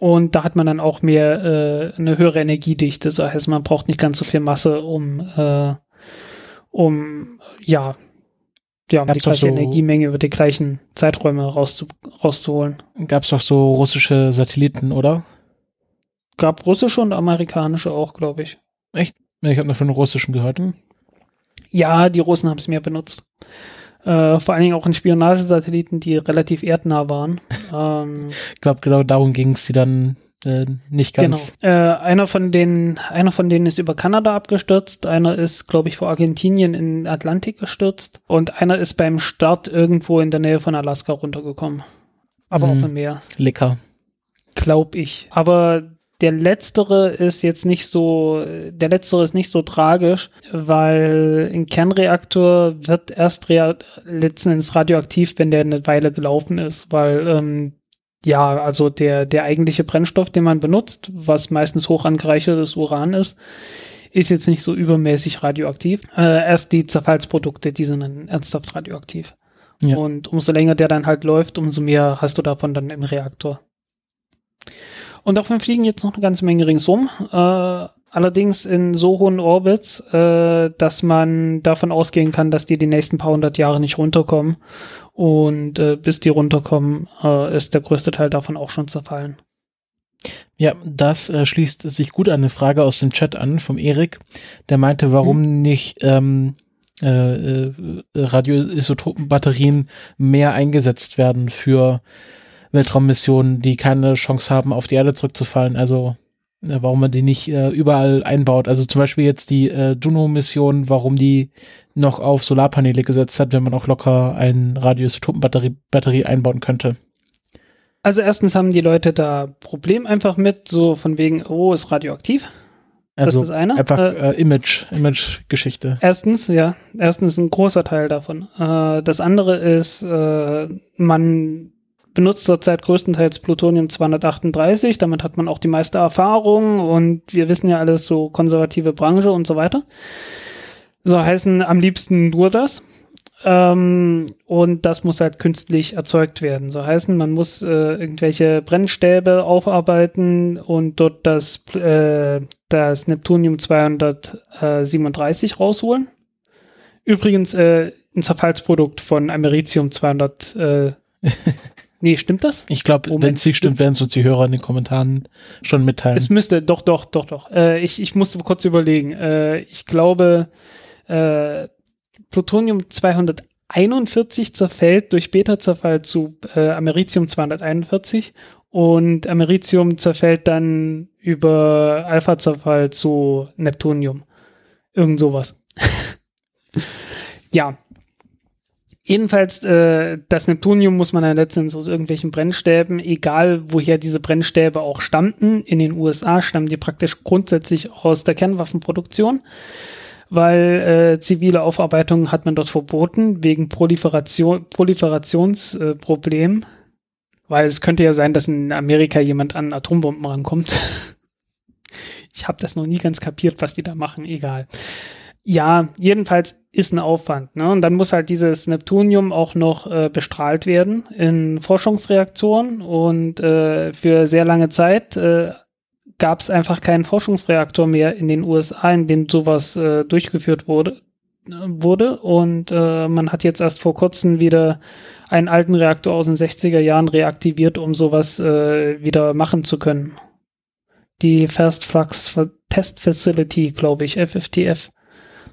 Und da hat man dann auch mehr äh, eine höhere Energiedichte. Das heißt, man braucht nicht ganz so viel Masse, um, äh, um ja, ja, um die gleiche so, Energiemenge über die gleichen Zeiträume rauszu, rauszuholen. Gab es doch so russische Satelliten, oder? Gab russische und amerikanische auch, glaube ich. Echt? Ich habe nur von den russischen gehört. Hm. Ja, die Russen haben es mehr benutzt. Äh, vor allen Dingen auch in Spionagesatelliten, die relativ erdnah waren. *laughs* Ähm, ich glaube, genau darum ging es, die dann äh, nicht ganz. Genau. Äh, einer von denen, einer von denen ist über Kanada abgestürzt, einer ist, glaube ich, vor Argentinien in Atlantik gestürzt und einer ist beim Start irgendwo in der Nähe von Alaska runtergekommen. Aber mm, auch im Meer. Lecker. Glaub ich. Aber der letztere ist jetzt nicht so, der letztere ist nicht so tragisch, weil ein Kernreaktor wird erst letzten Endes radioaktiv, wenn der eine Weile gelaufen ist, weil ähm, ja, also der, der eigentliche Brennstoff, den man benutzt, was meistens hoch angereichertes Uran ist, ist jetzt nicht so übermäßig radioaktiv. Äh, erst die Zerfallsprodukte, die sind dann ernsthaft radioaktiv. Ja. Und umso länger der dann halt läuft, umso mehr hast du davon dann im Reaktor. Und davon fliegen jetzt noch eine ganze Menge ringsum. Äh, allerdings in so hohen Orbits, äh, dass man davon ausgehen kann, dass die die nächsten paar hundert Jahre nicht runterkommen. Und äh, bis die runterkommen, äh, ist der größte Teil davon auch schon zerfallen. Ja, das äh, schließt sich gut an eine Frage aus dem Chat an vom Erik. Der meinte, warum hm. nicht ähm, äh, äh, Radioisotopenbatterien mehr eingesetzt werden für Weltraummissionen, die keine Chance haben, auf die Erde zurückzufallen. Also äh, warum man die nicht äh, überall einbaut. Also zum Beispiel jetzt die äh, Juno-Mission, warum die noch auf Solarpaneele gesetzt hat, wenn man auch locker ein Radioisotopenbatterie Batterie einbauen könnte. Also erstens haben die Leute da Problem einfach mit, so von wegen, oh, ist radioaktiv. Also das ist das eine. Einfach äh, äh, Image, Image-Geschichte. Erstens, ja. Erstens ein großer Teil davon. Äh, das andere ist, äh, man benutzt zurzeit größtenteils Plutonium 238. Damit hat man auch die meiste Erfahrung und wir wissen ja alles so konservative Branche und so weiter. So heißen am liebsten nur das. Ähm, und das muss halt künstlich erzeugt werden. So heißen, man muss äh, irgendwelche Brennstäbe aufarbeiten und dort das, äh, das Neptunium 237 rausholen. Übrigens äh, ein Zerfallsprodukt von Americium 200. *laughs* Nee, stimmt das? Ich glaube, wenn es nicht stimmt, werden es uns die Hörer in den Kommentaren schon mitteilen. Es müsste, doch, doch, doch, doch. Äh, ich, ich musste kurz überlegen. Äh, ich glaube, äh, Plutonium 241 zerfällt durch Beta-Zerfall zu äh, Americium 241 und Americium zerfällt dann über Alpha-Zerfall zu Neptunium. Irgend sowas. *laughs* ja. Jedenfalls, äh, das Neptunium muss man dann letztendlich aus irgendwelchen Brennstäben, egal woher diese Brennstäbe auch stammten. In den USA stammen die praktisch grundsätzlich aus der Kernwaffenproduktion weil äh, zivile Aufarbeitung hat man dort verboten wegen Proliferation, Proliferationsproblem. Äh, weil es könnte ja sein, dass in Amerika jemand an Atombomben rankommt. *laughs* ich habe das noch nie ganz kapiert, was die da machen, egal. Ja, jedenfalls ist ein Aufwand. Ne? Und dann muss halt dieses Neptunium auch noch äh, bestrahlt werden in Forschungsreaktoren und äh, für sehr lange Zeit äh, gab es einfach keinen Forschungsreaktor mehr in den USA, in dem sowas äh, durchgeführt wurde, äh, wurde. Und äh, man hat jetzt erst vor kurzem wieder einen alten Reaktor aus den 60er Jahren reaktiviert, um sowas äh, wieder machen zu können. Die Fast Flux Test Facility, glaube ich, FFTF,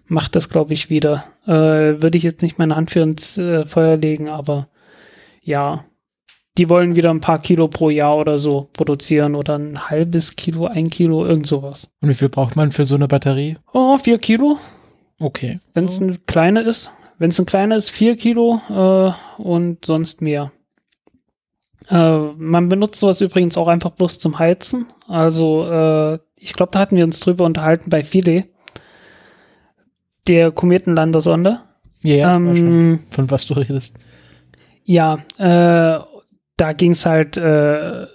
macht das, glaube ich, wieder. Äh, Würde ich jetzt nicht meine Hand für ins äh, Feuer legen, aber ja, die wollen wieder ein paar Kilo pro Jahr oder so produzieren oder ein halbes Kilo, ein Kilo, irgend sowas. Und wie viel braucht man für so eine Batterie? Oh, vier Kilo. Okay. Wenn es eine kleine ist. Wenn es ein kleiner ist, vier Kilo äh, und sonst mehr. Äh, man benutzt sowas übrigens auch einfach bloß zum Heizen. Also äh, ich glaube, da hatten wir uns drüber unterhalten bei Philae. Der Kometenlandersonde. Ja, yeah, ähm, von was du redest. Ja, äh, da ging es halt, äh,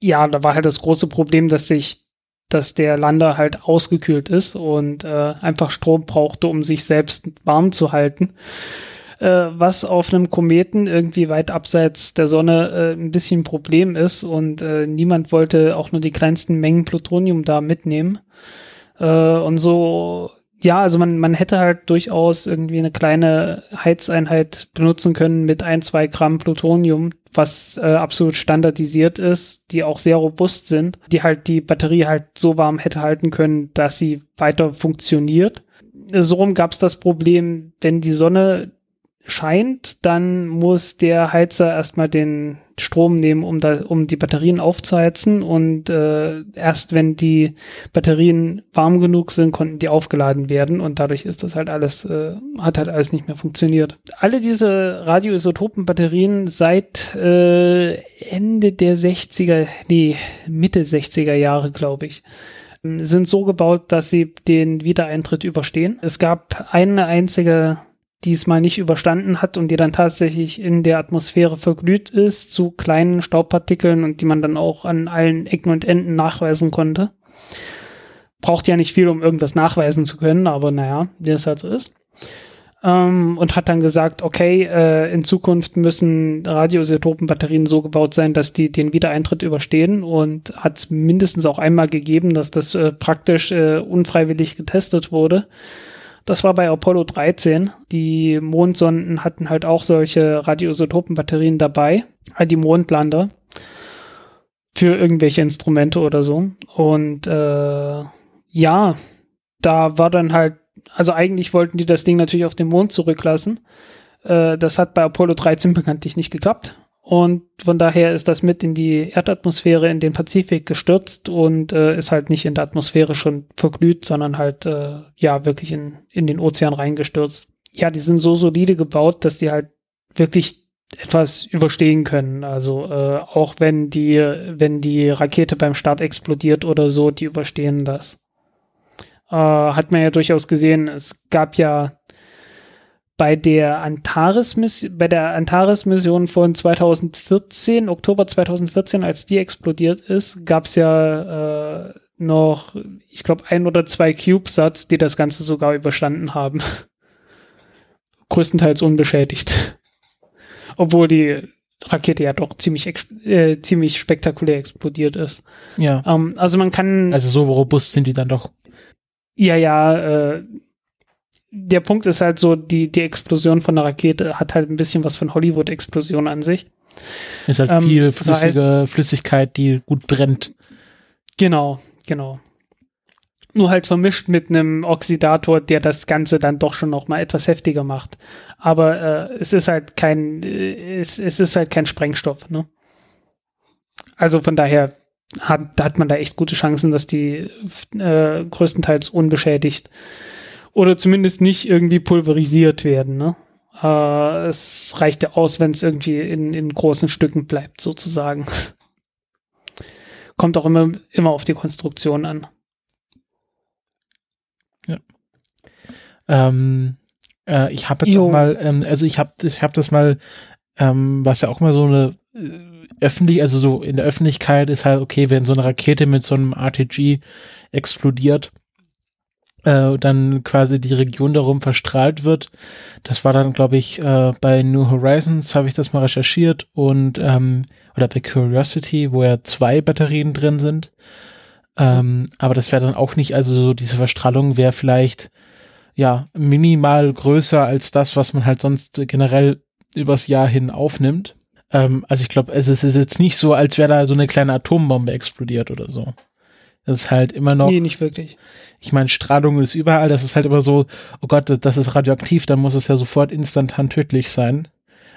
ja, da war halt das große Problem, dass sich, dass der Lander halt ausgekühlt ist und äh, einfach Strom brauchte, um sich selbst warm zu halten. Äh, was auf einem Kometen irgendwie weit abseits der Sonne äh, ein bisschen ein Problem ist und äh, niemand wollte auch nur die kleinsten Mengen Plutonium da mitnehmen. Und so ja, also man, man hätte halt durchaus irgendwie eine kleine Heizeinheit benutzen können mit ein, zwei Gramm Plutonium, was äh, absolut standardisiert ist, die auch sehr robust sind, die halt die Batterie halt so warm hätte halten können, dass sie weiter funktioniert. So rum gab es das Problem, wenn die Sonne scheint, dann muss der Heizer erstmal den Strom nehmen, um, da, um die Batterien aufzuheizen. Und äh, erst wenn die Batterien warm genug sind, konnten die aufgeladen werden. Und dadurch ist das halt alles, äh, hat halt alles nicht mehr funktioniert. Alle diese Radioisotopen-Batterien seit äh, Ende der 60er, nee, Mitte 60er Jahre, glaube ich, sind so gebaut, dass sie den Wiedereintritt überstehen. Es gab eine einzige diesmal nicht überstanden hat und die dann tatsächlich in der Atmosphäre verglüht ist zu kleinen Staubpartikeln und die man dann auch an allen Ecken und Enden nachweisen konnte. Braucht ja nicht viel, um irgendwas nachweisen zu können, aber naja, wie es halt so ist. Ähm, und hat dann gesagt, okay, äh, in Zukunft müssen Radioisotopenbatterien so gebaut sein, dass die den Wiedereintritt überstehen und hat es mindestens auch einmal gegeben, dass das äh, praktisch äh, unfreiwillig getestet wurde das war bei Apollo 13. Die Mondsonden hatten halt auch solche Radioisotopenbatterien dabei, halt die Mondlander für irgendwelche Instrumente oder so. Und äh, ja, da war dann halt, also eigentlich wollten die das Ding natürlich auf den Mond zurücklassen. Äh, das hat bei Apollo 13 bekanntlich nicht geklappt. Und von daher ist das mit in die Erdatmosphäre, in den Pazifik gestürzt und äh, ist halt nicht in der Atmosphäre schon verglüht, sondern halt äh, ja wirklich in, in den Ozean reingestürzt. Ja, die sind so solide gebaut, dass die halt wirklich etwas überstehen können. Also äh, auch wenn die, wenn die Rakete beim Start explodiert oder so, die überstehen das. Äh, hat man ja durchaus gesehen, es gab ja bei der Antares bei der Antares Mission von 2014, Oktober 2014, als die explodiert ist, gab es ja äh, noch, ich glaube, ein oder zwei CubeSats, die das Ganze sogar überstanden haben. *laughs* größtenteils unbeschädigt. *laughs* Obwohl die Rakete ja doch ziemlich, äh, ziemlich spektakulär explodiert ist. Ja. Ähm, also man kann. Also so robust sind die dann doch. Ja, ja, äh, der Punkt ist halt so, die, die Explosion von der Rakete hat halt ein bisschen was von Hollywood-Explosion an sich. Ist halt Ähm, viel das flüssige Flüssigkeit, die gut brennt. Genau, genau. Nur halt vermischt mit einem Oxidator, der das Ganze dann doch schon noch mal etwas heftiger macht. Aber äh, es ist halt kein, äh, es, es ist halt kein Sprengstoff. Ne? Also von daher hat, hat man da echt gute Chancen, dass die äh, größtenteils unbeschädigt oder zumindest nicht irgendwie pulverisiert werden. Ne? Äh, es reicht ja aus, wenn es irgendwie in, in großen Stücken bleibt, sozusagen. *laughs* Kommt auch immer, immer auf die Konstruktion an. Ähm, äh, ich habe jetzt Jo. auch mal, ähm, also ich habe ich hab das mal, ähm, was ja auch mal so eine äh, öffentlich, also so in der Öffentlichkeit ist halt, okay, wenn so eine Rakete mit so einem RTG explodiert, äh, dann quasi die Region darum verstrahlt wird. Das war dann, glaube ich, äh, bei New Horizons habe ich das mal recherchiert und ähm, oder bei Curiosity, wo ja zwei Batterien drin sind. Ähm, aber das wäre dann auch nicht, also so diese Verstrahlung wäre vielleicht ja minimal größer als das, was man halt sonst generell übers Jahr hin aufnimmt. Ähm, also ich glaube, es ist jetzt nicht so, als wäre da so eine kleine Atombombe explodiert oder so. Das ist halt immer noch, Nee, nicht wirklich. ich meine, Strahlung ist überall, das ist halt immer so, oh Gott, das- das ist radioaktiv, dann muss es ja sofort instantan tödlich sein.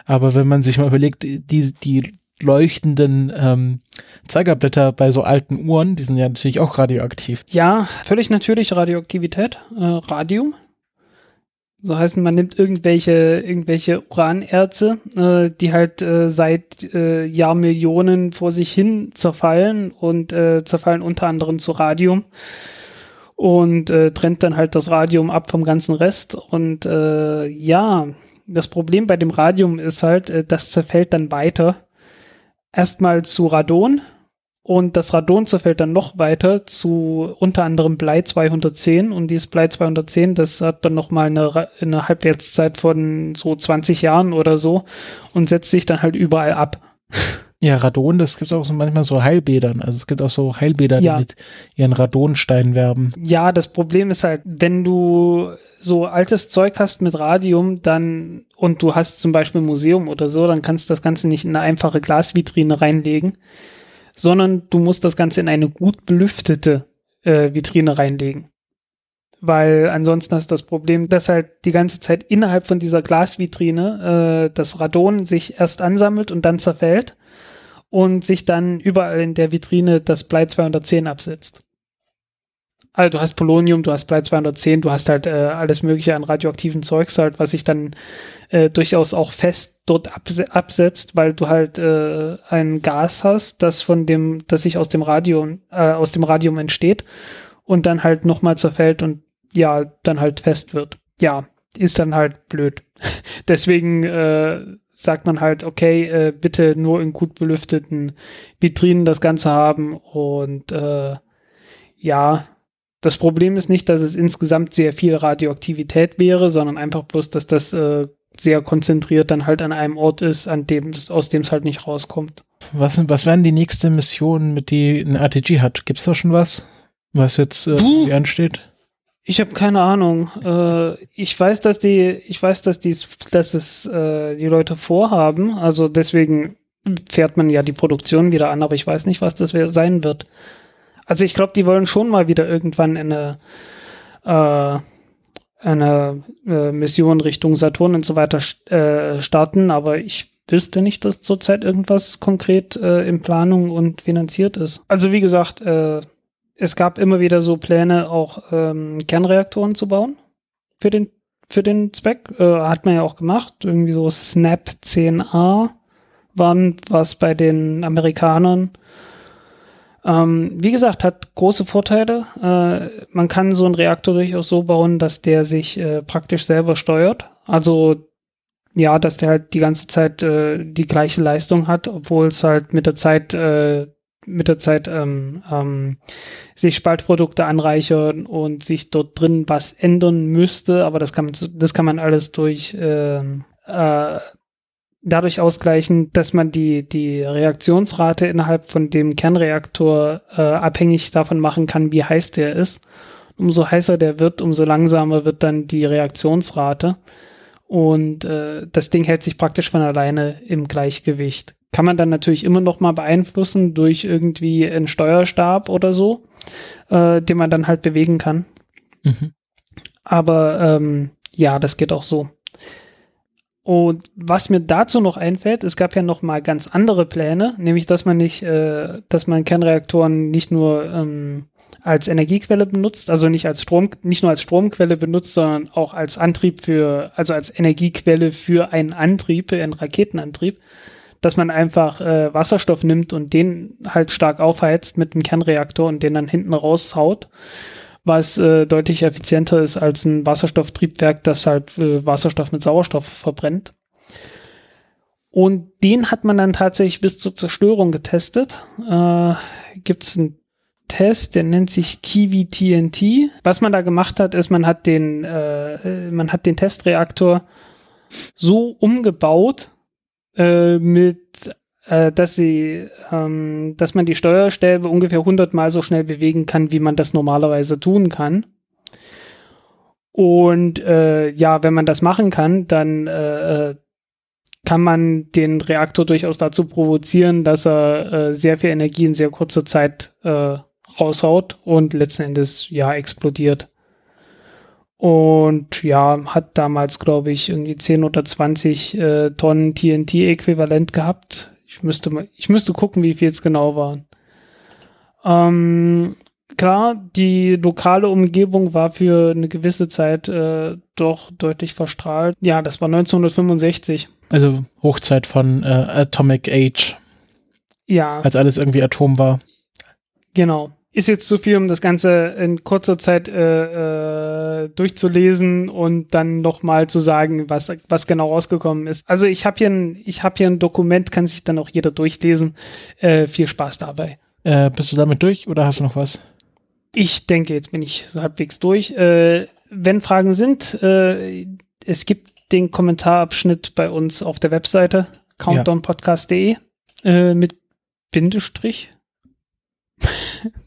Aber wenn man sich mal überlegt, die, die leuchtenden ähm, Zeigerblätter bei so alten Uhren, die sind ja natürlich auch radioaktiv. Ja, völlig natürliche Radioaktivität, äh, Radium. So heißen, man nimmt irgendwelche, irgendwelche Uranerze, äh, die halt äh, seit äh, Jahrmillionen vor sich hin zerfallen und äh, zerfallen unter anderem zu Radium und äh, trennt dann halt das Radium ab vom ganzen Rest. Und äh, ja, das Problem bei dem Radium ist halt, äh, das zerfällt dann weiter. Erstmal zu Radon, und das Radon zerfällt dann noch weiter zu unter anderem Blei 210 und dieses Blei 210, das hat dann noch mal eine, eine Halbwertszeit von so 20 Jahren oder so und setzt sich dann halt überall ab. Ja, Radon, das gibt auch so manchmal so Heilbädern. Also es gibt auch so Heilbäder, Ja. die mit ihren Radonsteinen werben. Ja, das Problem ist halt, wenn du so altes Zeug hast mit Radium, dann und du hast zum Beispiel ein Museum oder so, dann kannst du das Ganze nicht in eine einfache Glasvitrine reinlegen, sondern du musst das Ganze in eine gut belüftete äh, Vitrine reinlegen. Weil ansonsten hast du das Problem, dass halt die ganze Zeit innerhalb von dieser Glasvitrine äh, das Radon sich erst ansammelt und dann zerfällt und sich dann überall in der Vitrine das Blei 210 absetzt. Also du hast Polonium, du hast Blei 210, du hast halt äh, alles mögliche an radioaktiven Zeugs halt, was sich dann äh, durchaus auch fest dort abse absetzt, weil du halt äh, ein Gas hast, das von dem, das sich aus dem Radium, äh, aus dem Radium entsteht und dann halt nochmal zerfällt und ja, dann halt fest wird. Ja, ist dann halt blöd. *laughs* Deswegen äh, sagt man halt, okay, äh, bitte nur in gut belüfteten Vitrinen das Ganze haben und äh, ja, das Problem ist nicht, dass es insgesamt sehr viel Radioaktivität wäre, sondern einfach bloß, dass das äh, sehr konzentriert dann halt an einem Ort ist, an dem es- aus dem es halt nicht rauskommt. Was, was wären die nächste Mission, mit die ein RTG hat? Gibt's da schon was? Was jetzt äh, ansteht? Ich habe keine Ahnung. Äh, ich weiß, dass die, ich weiß, dass dies, dass es äh, die Leute vorhaben. Also deswegen fährt man ja die Produktion wieder an, aber ich weiß nicht, was das sein wird. Also ich glaube, die wollen schon mal wieder irgendwann eine äh, eine äh, Mission Richtung Saturn und so weiter äh, starten, aber ich wüsste nicht, dass zurzeit irgendwas konkret äh, in Planung und finanziert ist. Also wie gesagt, äh, es gab immer wieder so Pläne, auch ähm, Kernreaktoren zu bauen für den, für den Zweck. Äh, hat man ja auch gemacht. Irgendwie so Snap 10a waren was bei den Amerikanern. Ähm, wie gesagt, hat große Vorteile. Äh, man kann so einen Reaktor durchaus so bauen, dass der sich äh, praktisch selber steuert. Also ja, dass der halt die ganze Zeit äh, die gleiche Leistung hat, obwohl es halt mit der Zeit äh, mit der Zeit ähm, ähm, sich Spaltprodukte anreichern und sich dort drin was ändern müsste, aber das kann man, das kann man alles durch ähm, äh, dadurch ausgleichen, dass man die, die Reaktionsrate innerhalb von dem Kernreaktor äh, abhängig davon machen kann, wie heiß der ist. Umso heißer der wird, umso langsamer wird dann die Reaktionsrate. Und äh, das Ding hält sich praktisch von alleine im Gleichgewicht. Kann man dann natürlich immer noch mal beeinflussen durch irgendwie einen Steuerstab oder so, äh, den man dann halt bewegen kann. Mhm. Aber ähm, ja, das geht auch so. Und was mir dazu noch einfällt, es gab ja noch mal ganz andere Pläne, nämlich dass man nicht, äh, dass man Kernreaktoren nicht nur ähm, als Energiequelle benutzt, also nicht als Strom, nicht nur als Stromquelle benutzt, sondern auch als Antrieb für, also als Energiequelle für einen Antrieb, einen Raketenantrieb, dass man einfach äh, Wasserstoff nimmt und den halt stark aufheizt mit einem Kernreaktor und den dann hinten raushaut was äh, deutlich effizienter ist als ein Wasserstofftriebwerk, das halt äh, Wasserstoff mit Sauerstoff verbrennt. Und den hat man dann tatsächlich bis zur Zerstörung getestet. Äh, Gibt es einen Test, der nennt sich Kiwi TNT. Was man da gemacht hat, ist, man hat den, äh, man hat den Testreaktor so umgebaut äh, mit äh, dass sie, ähm, dass man die Steuerstäbe ungefähr 100 Mal so schnell bewegen kann, wie man das normalerweise tun kann. Und äh, ja, wenn man das machen kann, dann äh, äh, kann man den Reaktor durchaus dazu provozieren, dass er äh, sehr viel Energie in sehr kurzer Zeit äh, raushaut und letzten Endes ja explodiert. Und ja, hat damals, glaube ich, irgendwie 10 oder 20 äh, Tonnen TNT-Äquivalent gehabt. Ich müsste mal, ich müsste gucken, wie viel es genau waren. Ähm, klar, die lokale Umgebung war für eine gewisse Zeit äh, doch deutlich verstrahlt. Ja, das war 1965. Also Hochzeit von äh, Atomic Age. Ja. Als alles irgendwie Atom war. Genau ist jetzt zu viel, um das Ganze in kurzer Zeit äh, äh, durchzulesen und dann nochmal zu sagen, was, was genau rausgekommen ist. Also ich habe hier, ein, ich hab hier ein Dokument, kann sich dann auch jeder durchlesen. Äh, viel Spaß dabei. Äh, bist du damit durch oder hast du noch was? Ich denke, jetzt bin ich halbwegs durch. Äh, wenn Fragen sind, äh, es gibt den Kommentarabschnitt bei uns auf der Webseite countdownpodcast.de äh, mit Bindestrich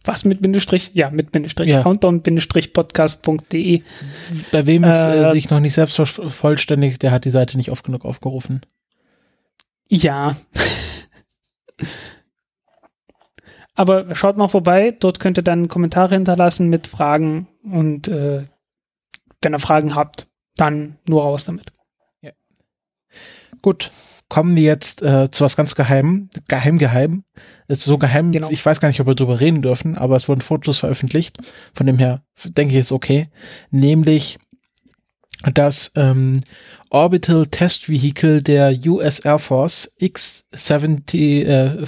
was mit Bindestrich? Ja, mit Bindestrich. Ja. Countdown-podcast.de. Bei wem es äh, äh, sich noch nicht selbst vollständig, der hat die Seite nicht oft genug aufgerufen. Ja. Aber schaut mal vorbei, dort könnt ihr dann Kommentare hinterlassen mit Fragen und äh, wenn ihr Fragen habt, dann nur raus damit. Ja. Gut, kommen wir jetzt äh, zu was ganz Geheimem, geheim geheim. Ist so geheim, genau. ich weiß gar nicht, ob wir darüber reden dürfen, aber es wurden Fotos veröffentlicht. Von dem her denke ich, ist okay. Nämlich das ähm, Orbital Test Vehicle der US Air Force X-70, äh,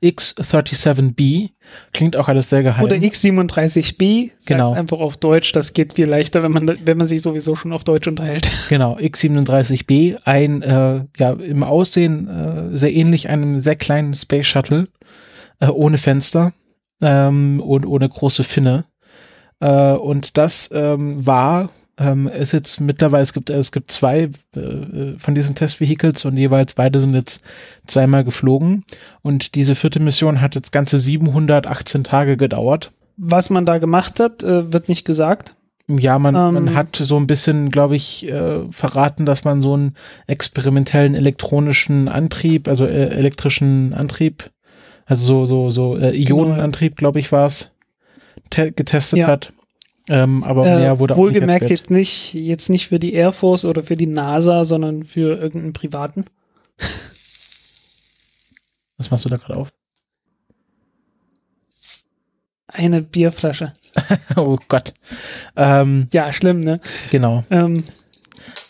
X-37B. Klingt auch alles sehr geheim. Oder X-37B. Genau. Einfach auf Deutsch. Das geht viel leichter, wenn man, wenn man sich sowieso schon auf Deutsch unterhält. *laughs* Genau. X-37B. Ein, äh, ja, im Aussehen äh, sehr ähnlich einem sehr kleinen Space Shuttle. Äh, ohne Fenster. Ähm, und ohne große Finne. Äh, und das ähm, war ähm, ist jetzt mittlerweile, es gibt, es gibt zwei äh, von diesen Testvehicles und jeweils beide sind jetzt zweimal geflogen. Und diese vierte Mission hat jetzt ganze 718 Tage gedauert. Was man da gemacht hat, äh, wird nicht gesagt. Ja, man, ähm, man hat so ein bisschen, glaube ich, äh, verraten, dass man so einen experimentellen elektronischen Antrieb, also äh, elektrischen Antrieb, also so, so, so äh, genau. Ionenantrieb, glaube ich, war es, getestet ja. hat. Ähm, aber äh, mehr wurde auch Wohlgemerkt nicht jetzt nicht, jetzt nicht für die Air Force oder für die NASA, sondern für irgendeinen privaten. *laughs* Was machst du da gerade auf? Eine Bierflasche. *laughs* oh Gott. Ähm, ja, schlimm, ne? Genau. Ähm,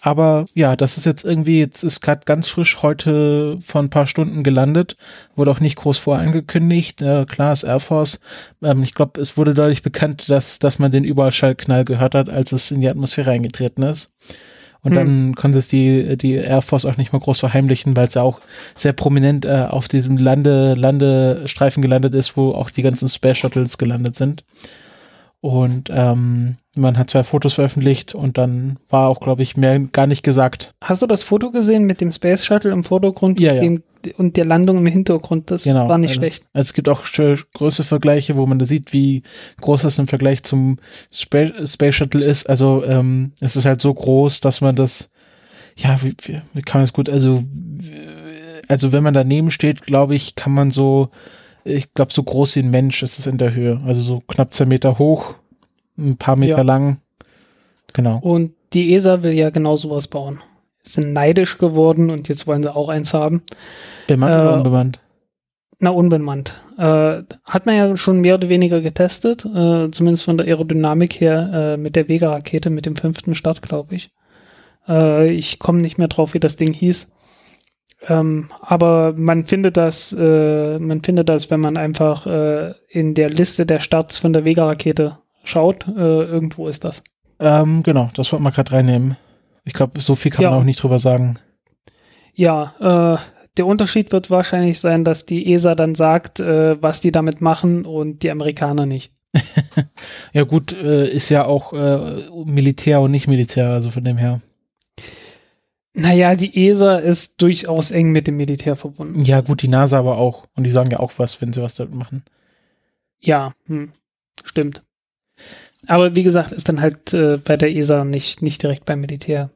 aber ja, das ist jetzt irgendwie, jetzt ist gerade ganz frisch heute vor ein paar Stunden gelandet, wurde auch nicht groß vorangekündigt. Äh, klar ist Air Force. Ähm, ich glaube, es wurde dadurch bekannt, dass, dass man den Überschallknall gehört hat, als es in die Atmosphäre eingetreten ist. Und dann konnte es die, die Air Force auch nicht mal groß verheimlichen, weil es ja auch sehr prominent äh, auf diesem Lande, Landestreifen gelandet ist, wo auch die ganzen Space Shuttles gelandet sind. Und ähm, man hat zwei Fotos veröffentlicht und dann war auch, glaube ich, mehr gar nicht gesagt. Hast du das Foto gesehen mit dem Space Shuttle im Vordergrund Ja, und, ja. dem, und der Landung im Hintergrund? Das Genau. war nicht also, schlecht. Also es gibt auch große Vergleiche, wo man da sieht, wie groß das im Vergleich zum Spa Space Shuttle ist. Also ähm, es ist halt so groß, dass man das, ja, wie, wie, kann man das gut, also, also wenn man daneben steht, glaube ich, kann man so, ich glaube, so groß wie ein Mensch ist es in der Höhe. Also so knapp zwei Meter hoch, ein paar Meter Ja. lang. Genau. Und die ESA will ja genau sowas bauen. Sind neidisch geworden und jetzt wollen sie auch eins haben. Bemannt Äh, oder unbemannt? Na, unbemannt. Äh, hat man ja schon mehr oder weniger getestet, äh, zumindest von der Aerodynamik her, äh, mit der Vega-Rakete, mit dem fünften Start, glaube ich. Äh, ich komme nicht mehr drauf, wie das Ding hieß. Ähm, aber man findet das, äh, man findet das, wenn man einfach äh, in der Liste der Starts von der Vega-Rakete schaut, äh, irgendwo ist das. Ähm, genau, das wollten wir gerade reinnehmen. Ich glaube, so viel kann Ja. man auch nicht drüber sagen. Ja, äh, der Unterschied wird wahrscheinlich sein, dass die ESA dann sagt, äh, was die damit machen und die Amerikaner nicht. *laughs* Ja gut, äh, ist ja auch äh, Militär und nicht Militär, also von dem her. Naja, die ESA ist durchaus eng mit dem Militär verbunden. Ja gut, die NASA aber auch. Und die sagen ja auch was, wenn sie was damit machen. Ja, hm, stimmt. Aber wie gesagt, ist dann halt äh, bei der ESA nicht, nicht direkt beim Militär.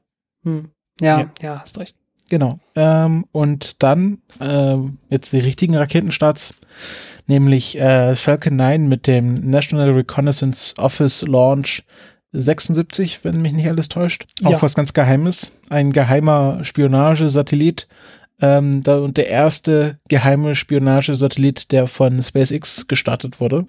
Hm. Ja, Ja. ja, hast recht. Genau. Ähm, und dann ähm, jetzt die richtigen Raketenstarts, nämlich äh, Falcon 9 mit dem National Reconnaissance Office Launch 76, wenn mich nicht alles täuscht. Auch Ja. was ganz Geheimes. Ein geheimer Spionagesatellit. Ähm, da, und der erste geheime Spionagesatellit, der von SpaceX gestartet wurde.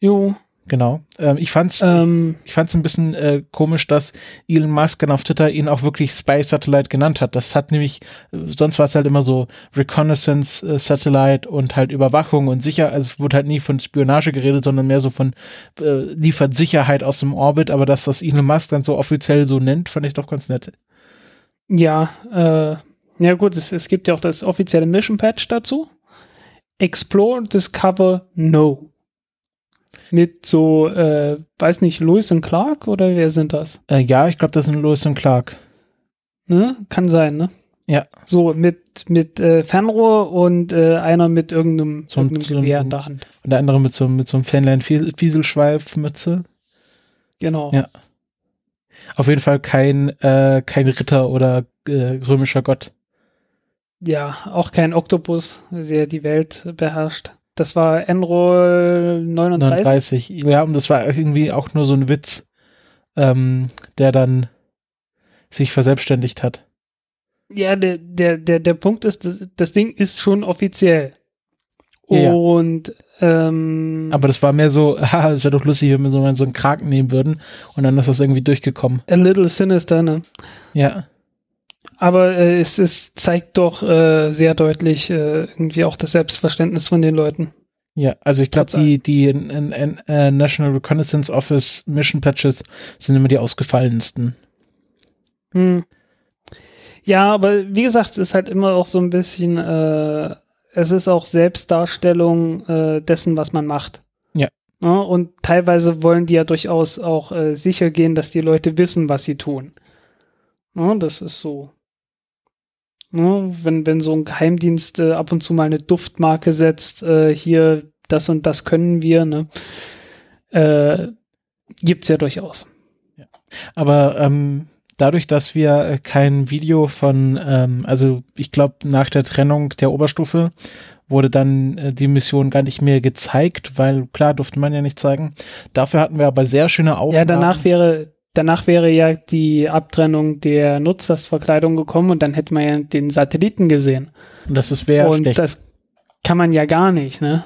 Jo, Genau. Ähm, ich fand's, ähm, ich fand's ein bisschen äh, komisch, dass Elon Musk dann auf Twitter ihn auch wirklich Spy Satellite genannt hat. Das hat nämlich, äh, sonst war es halt immer so Reconnaissance äh, Satellite und halt Überwachung und sicher, also es wurde halt nie von Spionage geredet, sondern mehr so von äh, liefert Sicherheit aus dem Orbit, aber dass das Elon Musk dann so offiziell so nennt, fand ich doch ganz nett. ja, äh, ja gut, es, es gibt ja auch das offizielle Mission Patch dazu. Explore, Discover, No. Mit so, äh, weiß nicht, Lewis und Clark oder wer sind das? Äh, ja, ich glaube, das sind Lewis und Clark. Ne? Kann sein, ne? Ja. So, mit, mit äh, Fernrohr und äh, einer mit irgendeinem, So ein- irgendeinem so Gewehr in der Hand. Und der andere mit so, mit so einem Fähnlein-Fieselschweif-Mütze. Genau. Ja. Auf jeden Fall kein, äh, kein Ritter oder äh, römischer Gott. Ja, auch kein Oktopus, der die Welt beherrscht. Das war Enroll 39. 39. Ja, und das war irgendwie auch nur so ein Witz, ähm, der dann sich verselbstständigt hat. Ja, der, der, der, der Punkt ist, das, das Ding ist schon offiziell. Ja, ja. Und ähm, Aber das war mehr so, *laughs* haha, es wäre doch lustig, wenn wir so so einen Kraken nehmen würden und dann ist das irgendwie durchgekommen. a little sinister, ne? Ja. Aber äh, es, es zeigt doch äh, sehr deutlich äh, irgendwie auch das Selbstverständnis von den Leuten. Ja, also ich glaube, die, die in, in, in, äh, National Reconnaissance Office Mission Patches sind immer die ausgefallensten. Hm. Ja, aber wie gesagt, es ist halt immer auch so ein bisschen, äh, es ist auch Selbstdarstellung äh, dessen, was man macht. Ja. und teilweise wollen die ja durchaus auch äh, sicher gehen, dass die Leute wissen, was sie tun. Ja, das ist so. Ja, wenn, wenn so ein Geheimdienst äh, ab und zu mal eine Duftmarke setzt, äh, hier, das und das können wir, ne? Äh, gibt's ja durchaus. Aber ähm, dadurch, dass wir äh, kein Video von, ähm, also ich glaube, nach der Trennung der Oberstufe wurde dann äh, die Mission gar nicht mehr gezeigt, weil klar durfte man ja nicht zeigen. Dafür hatten wir aber sehr schöne Aufnahmen. Ja, danach wäre, danach wäre ja die Abtrennung der Nutzlastverkleidung gekommen und dann hätte man ja den Satelliten gesehen. Und das ist wäre und schlecht. das kann man ja gar nicht, ne?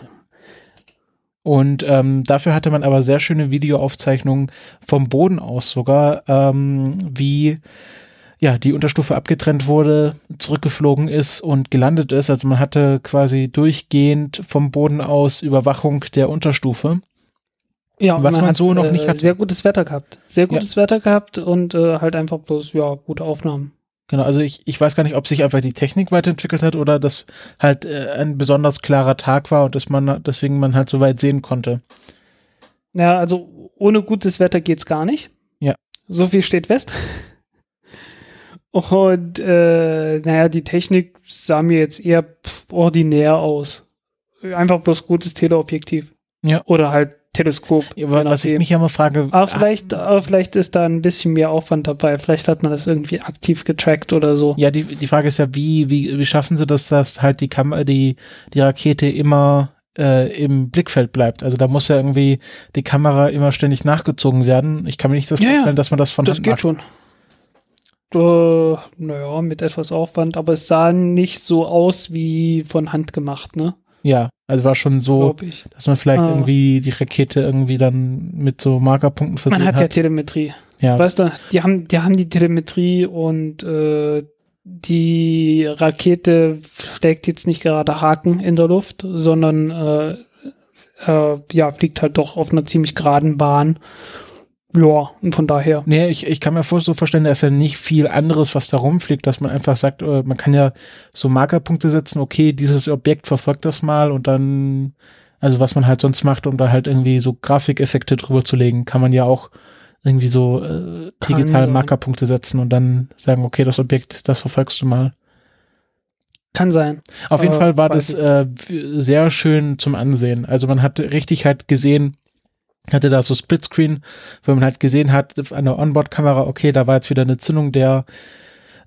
Und ähm, dafür hatte man aber sehr schöne Videoaufzeichnungen vom Boden aus sogar, ähm, wie ja die Unterstufe abgetrennt wurde, zurückgeflogen ist und gelandet ist. Also man hatte quasi durchgehend vom Boden aus Überwachung der Unterstufe. Ja, Was man so noch äh, nicht hat. Sehr gutes Wetter gehabt. Sehr gutes Wetter gehabt und äh, halt einfach bloß, ja, gute Aufnahmen. Genau, also ich, ich weiß gar nicht, ob sich einfach die Technik weiterentwickelt hat oder dass halt äh, ein besonders klarer Tag war und dass man deswegen man halt so weit sehen konnte. Ja, also ohne gutes Wetter geht's gar nicht. Ja. So viel steht fest. Und äh, naja, die Technik sah mir jetzt eher ordinär aus. Einfach bloß gutes Teleobjektiv. Ja. Oder halt Teleskop. Ja, was ich mich ja mal frage, aber vielleicht, aber vielleicht ist da ein bisschen mehr Aufwand dabei. Vielleicht hat man das irgendwie aktiv getrackt oder so. ja, die, die Frage ist ja, wie, wie, wie schaffen sie das, dass halt die Kamera, die, die Rakete immer äh, im Blickfeld bleibt? Also da muss ja irgendwie die Kamera immer ständig nachgezogen werden. Ich kann mir nicht das Ja, vorstellen, dass man das von Das Hand geht macht. schon. Äh, naja, mit etwas Aufwand, aber es sah nicht so aus wie von Hand gemacht, ne? Ja, also war schon so, dass man vielleicht Ah. irgendwie die Rakete irgendwie dann mit so Markerpunkten versehen Man hat ja hat. Telemetrie. Ja, Weißt du, die haben, die haben die Telemetrie und äh, die Rakete schlägt jetzt nicht gerade Haken in der Luft, sondern äh, äh, ja, fliegt halt doch auf einer ziemlich geraden Bahn. Ja, und von daher. Nee, ich, ich kann mir vor- so vorstellen, da ist ja nicht viel anderes, was da rumfliegt, dass man einfach sagt, äh, man kann ja so Markerpunkte setzen, okay, dieses Objekt verfolgt das mal und dann, also was man halt sonst macht, um da halt irgendwie so Grafikeffekte drüber zu legen, kann man ja auch irgendwie so äh, Kann digital sein. Markerpunkte setzen und dann sagen, okay, das Objekt, das verfolgst du mal. Kann sein. Auf jeden Fall war das äh, sehr schön zum Ansehen. Also man hat richtig halt gesehen, hatte da so Splitscreen, wo man halt gesehen hat an der Onboard-Kamera, okay, da war jetzt wieder eine Zündung der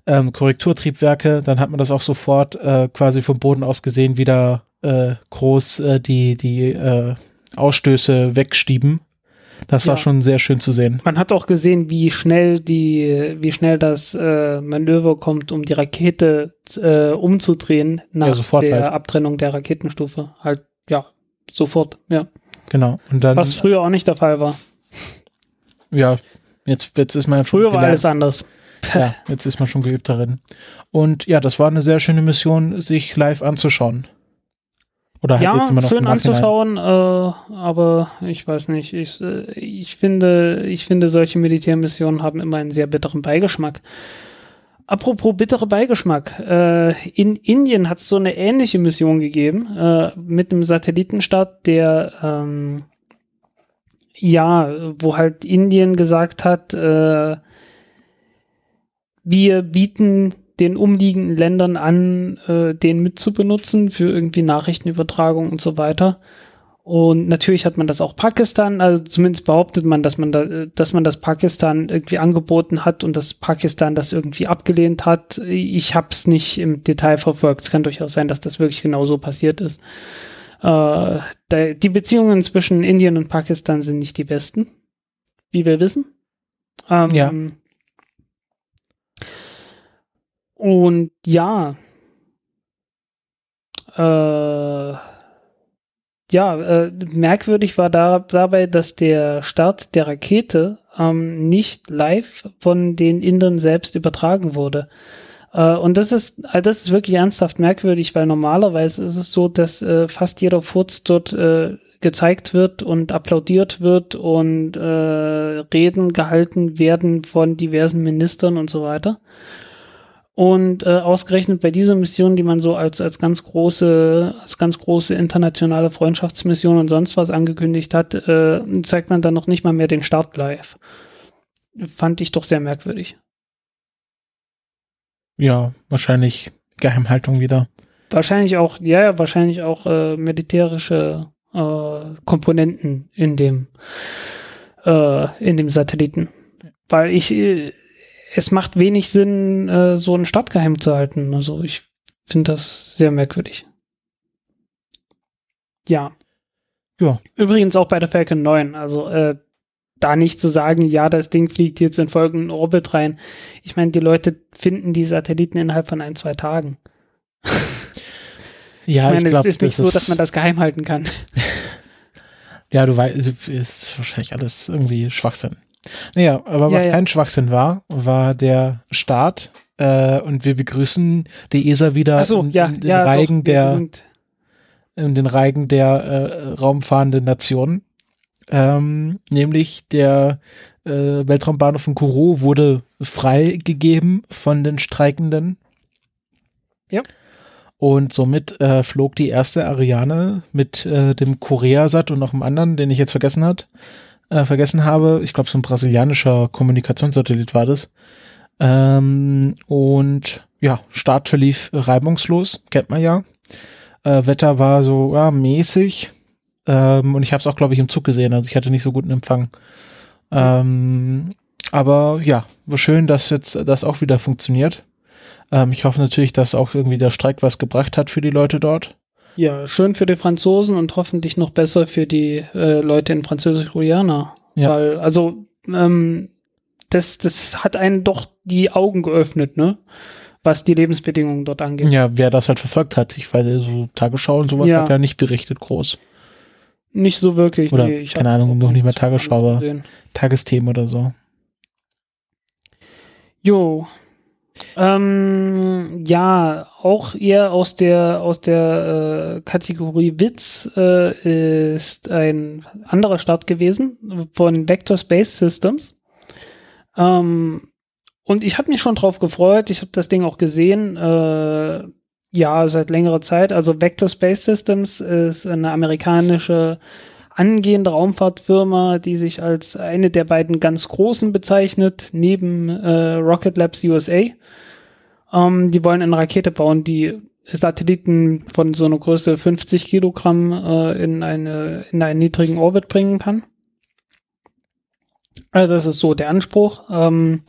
ähm, Korrekturtriebwerke. Dann hat man das auch sofort äh, quasi vom Boden aus gesehen, wieder äh, groß äh, die, die äh, Ausstöße wegstieben. Das war Ja. schon sehr schön zu sehen. Man hat auch gesehen, wie schnell die, wie schnell das äh, Manöver kommt, um die Rakete äh, umzudrehen nach Ja, der halt. Abtrennung der Raketenstufe. Halt, ja, sofort, ja. Genau. Und dann, Was früher auch nicht der Fall war. ja, jetzt, jetzt ist man Früher war alles anders. Ja, jetzt ist man schon geübt darin. Und ja, das war eine sehr schöne Mission, sich live anzuschauen. Oder halt Ja, jetzt immer noch schön anzuschauen, äh, aber ich weiß nicht. Ich, äh, ich, finde, ich finde, solche Militärmissionen haben immer einen sehr bitteren Beigeschmack. Apropos bittere Beigeschmack. Äh, in Indien hat es so eine ähnliche Mission gegeben, äh, mit einem Satellitenstart, der ähm, ja, wo halt Indien gesagt hat, äh, wir bieten den umliegenden Ländern an, äh, den mitzubenutzen für irgendwie Nachrichtenübertragung und so weiter. Und natürlich hat man das auch Pakistan, also zumindest behauptet man, dass man da, dass man das Pakistan irgendwie angeboten hat und dass Pakistan das irgendwie abgelehnt hat. Ich habe es nicht im Detail verfolgt. Es kann durchaus sein, dass das wirklich genau so passiert ist. Äh, die Beziehungen zwischen Indien und Pakistan sind nicht die besten, wie wir wissen. Ähm, Ja. Und ja, äh, ja, äh, merkwürdig war da, dabei, dass der Start der Rakete ähm, nicht live von den Indern selbst übertragen wurde. Äh, und das ist, äh, das ist wirklich ernsthaft merkwürdig, weil normalerweise ist es so, dass äh, fast jeder Furz dort äh, gezeigt wird und applaudiert wird und äh, Reden gehalten werden von diversen Ministern und so weiter. Und äh, ausgerechnet bei dieser Mission, die man so als, als ganz große, als ganz große internationale Freundschaftsmission und sonst was angekündigt hat, äh, zeigt man dann noch nicht mal mehr den Start live. Fand ich doch sehr merkwürdig. Ja, wahrscheinlich Geheimhaltung wieder. Wahrscheinlich auch, ja, wahrscheinlich auch äh, militärische äh, Komponenten in dem, äh, in dem Satelliten. Weil ich, äh, es macht wenig Sinn, äh, so einen Start geheim zu halten. Also ich finde das sehr merkwürdig. Ja. Ja. Übrigens auch bei der Falcon 9. Also äh, da nicht zu sagen, ja, das Ding fliegt jetzt in folgenden Orbit rein. Ich meine, die Leute finden die Satelliten innerhalb von ein, zwei Tagen. *laughs* Ja, ich meine, glaub, es ist nicht das so, dass man das geheim halten kann. *laughs* Ja, du weißt, ist wahrscheinlich alles irgendwie Schwachsinn. Naja, aber Ja, was ja. kein Schwachsinn war, war der Start. Äh, und wir begrüßen die ESA wieder so, in, ja, in den Reigen doch, der in den Reigen der äh, raumfahrenden Nationen. Ähm, nämlich der äh, Weltraumbahnhof in Kourou wurde freigegeben von den Streikenden. Ja. Und somit äh, flog die erste Ariane mit äh, dem Koreasat und noch einem anderen, den ich jetzt vergessen hat, äh, vergessen habe. Ich glaube, so ein brasilianischer Kommunikationssatellit war das. Ähm, und ja, Start verlief reibungslos, kennt man ja. Äh, Wetter war so ja, mäßig. Ähm, und ich habe es auch, glaube ich, im Zug gesehen. Also ich hatte nicht so guten Empfang. Ähm, aber ja, war schön, dass jetzt das auch wieder funktioniert. Ähm, ich hoffe natürlich, dass auch irgendwie der Streik was gebracht hat für die Leute dort. Ja, schön für die Franzosen und hoffentlich noch besser für die äh, Leute in Französisch-Guyana. Ja. Weil, also, ähm, das, das hat einen doch die Augen geöffnet, ne? Was die Lebensbedingungen dort angeht. Ja, wer das halt verfolgt hat. Ich weiß, so Tagesschau und sowas Ja. hat ja nicht berichtet groß. Nicht so wirklich. Oder, ich keine Ahnung, noch nicht mal nichts Tagesschau, aber-. Tagesthemen oder so. Jo. Ähm, ja, auch eher aus der aus der äh, Kategorie Witz äh, ist ein anderer Start gewesen von Vector Space Systems. Ähm, und ich habe mich schon drauf gefreut. Ich habe das Ding auch gesehen. Äh, ja, seit längerer Zeit. Also Vector Space Systems ist eine amerikanische angehende Raumfahrtfirma, die sich als eine der beiden ganz großen bezeichnet, neben äh, Rocket Labs USA. Ähm, die wollen eine Rakete bauen, die Satelliten von so einer Größe 50 Kilogramm äh, in, eine, in einen niedrigen Orbit bringen kann. Also das ist so der Anspruch. Ähm,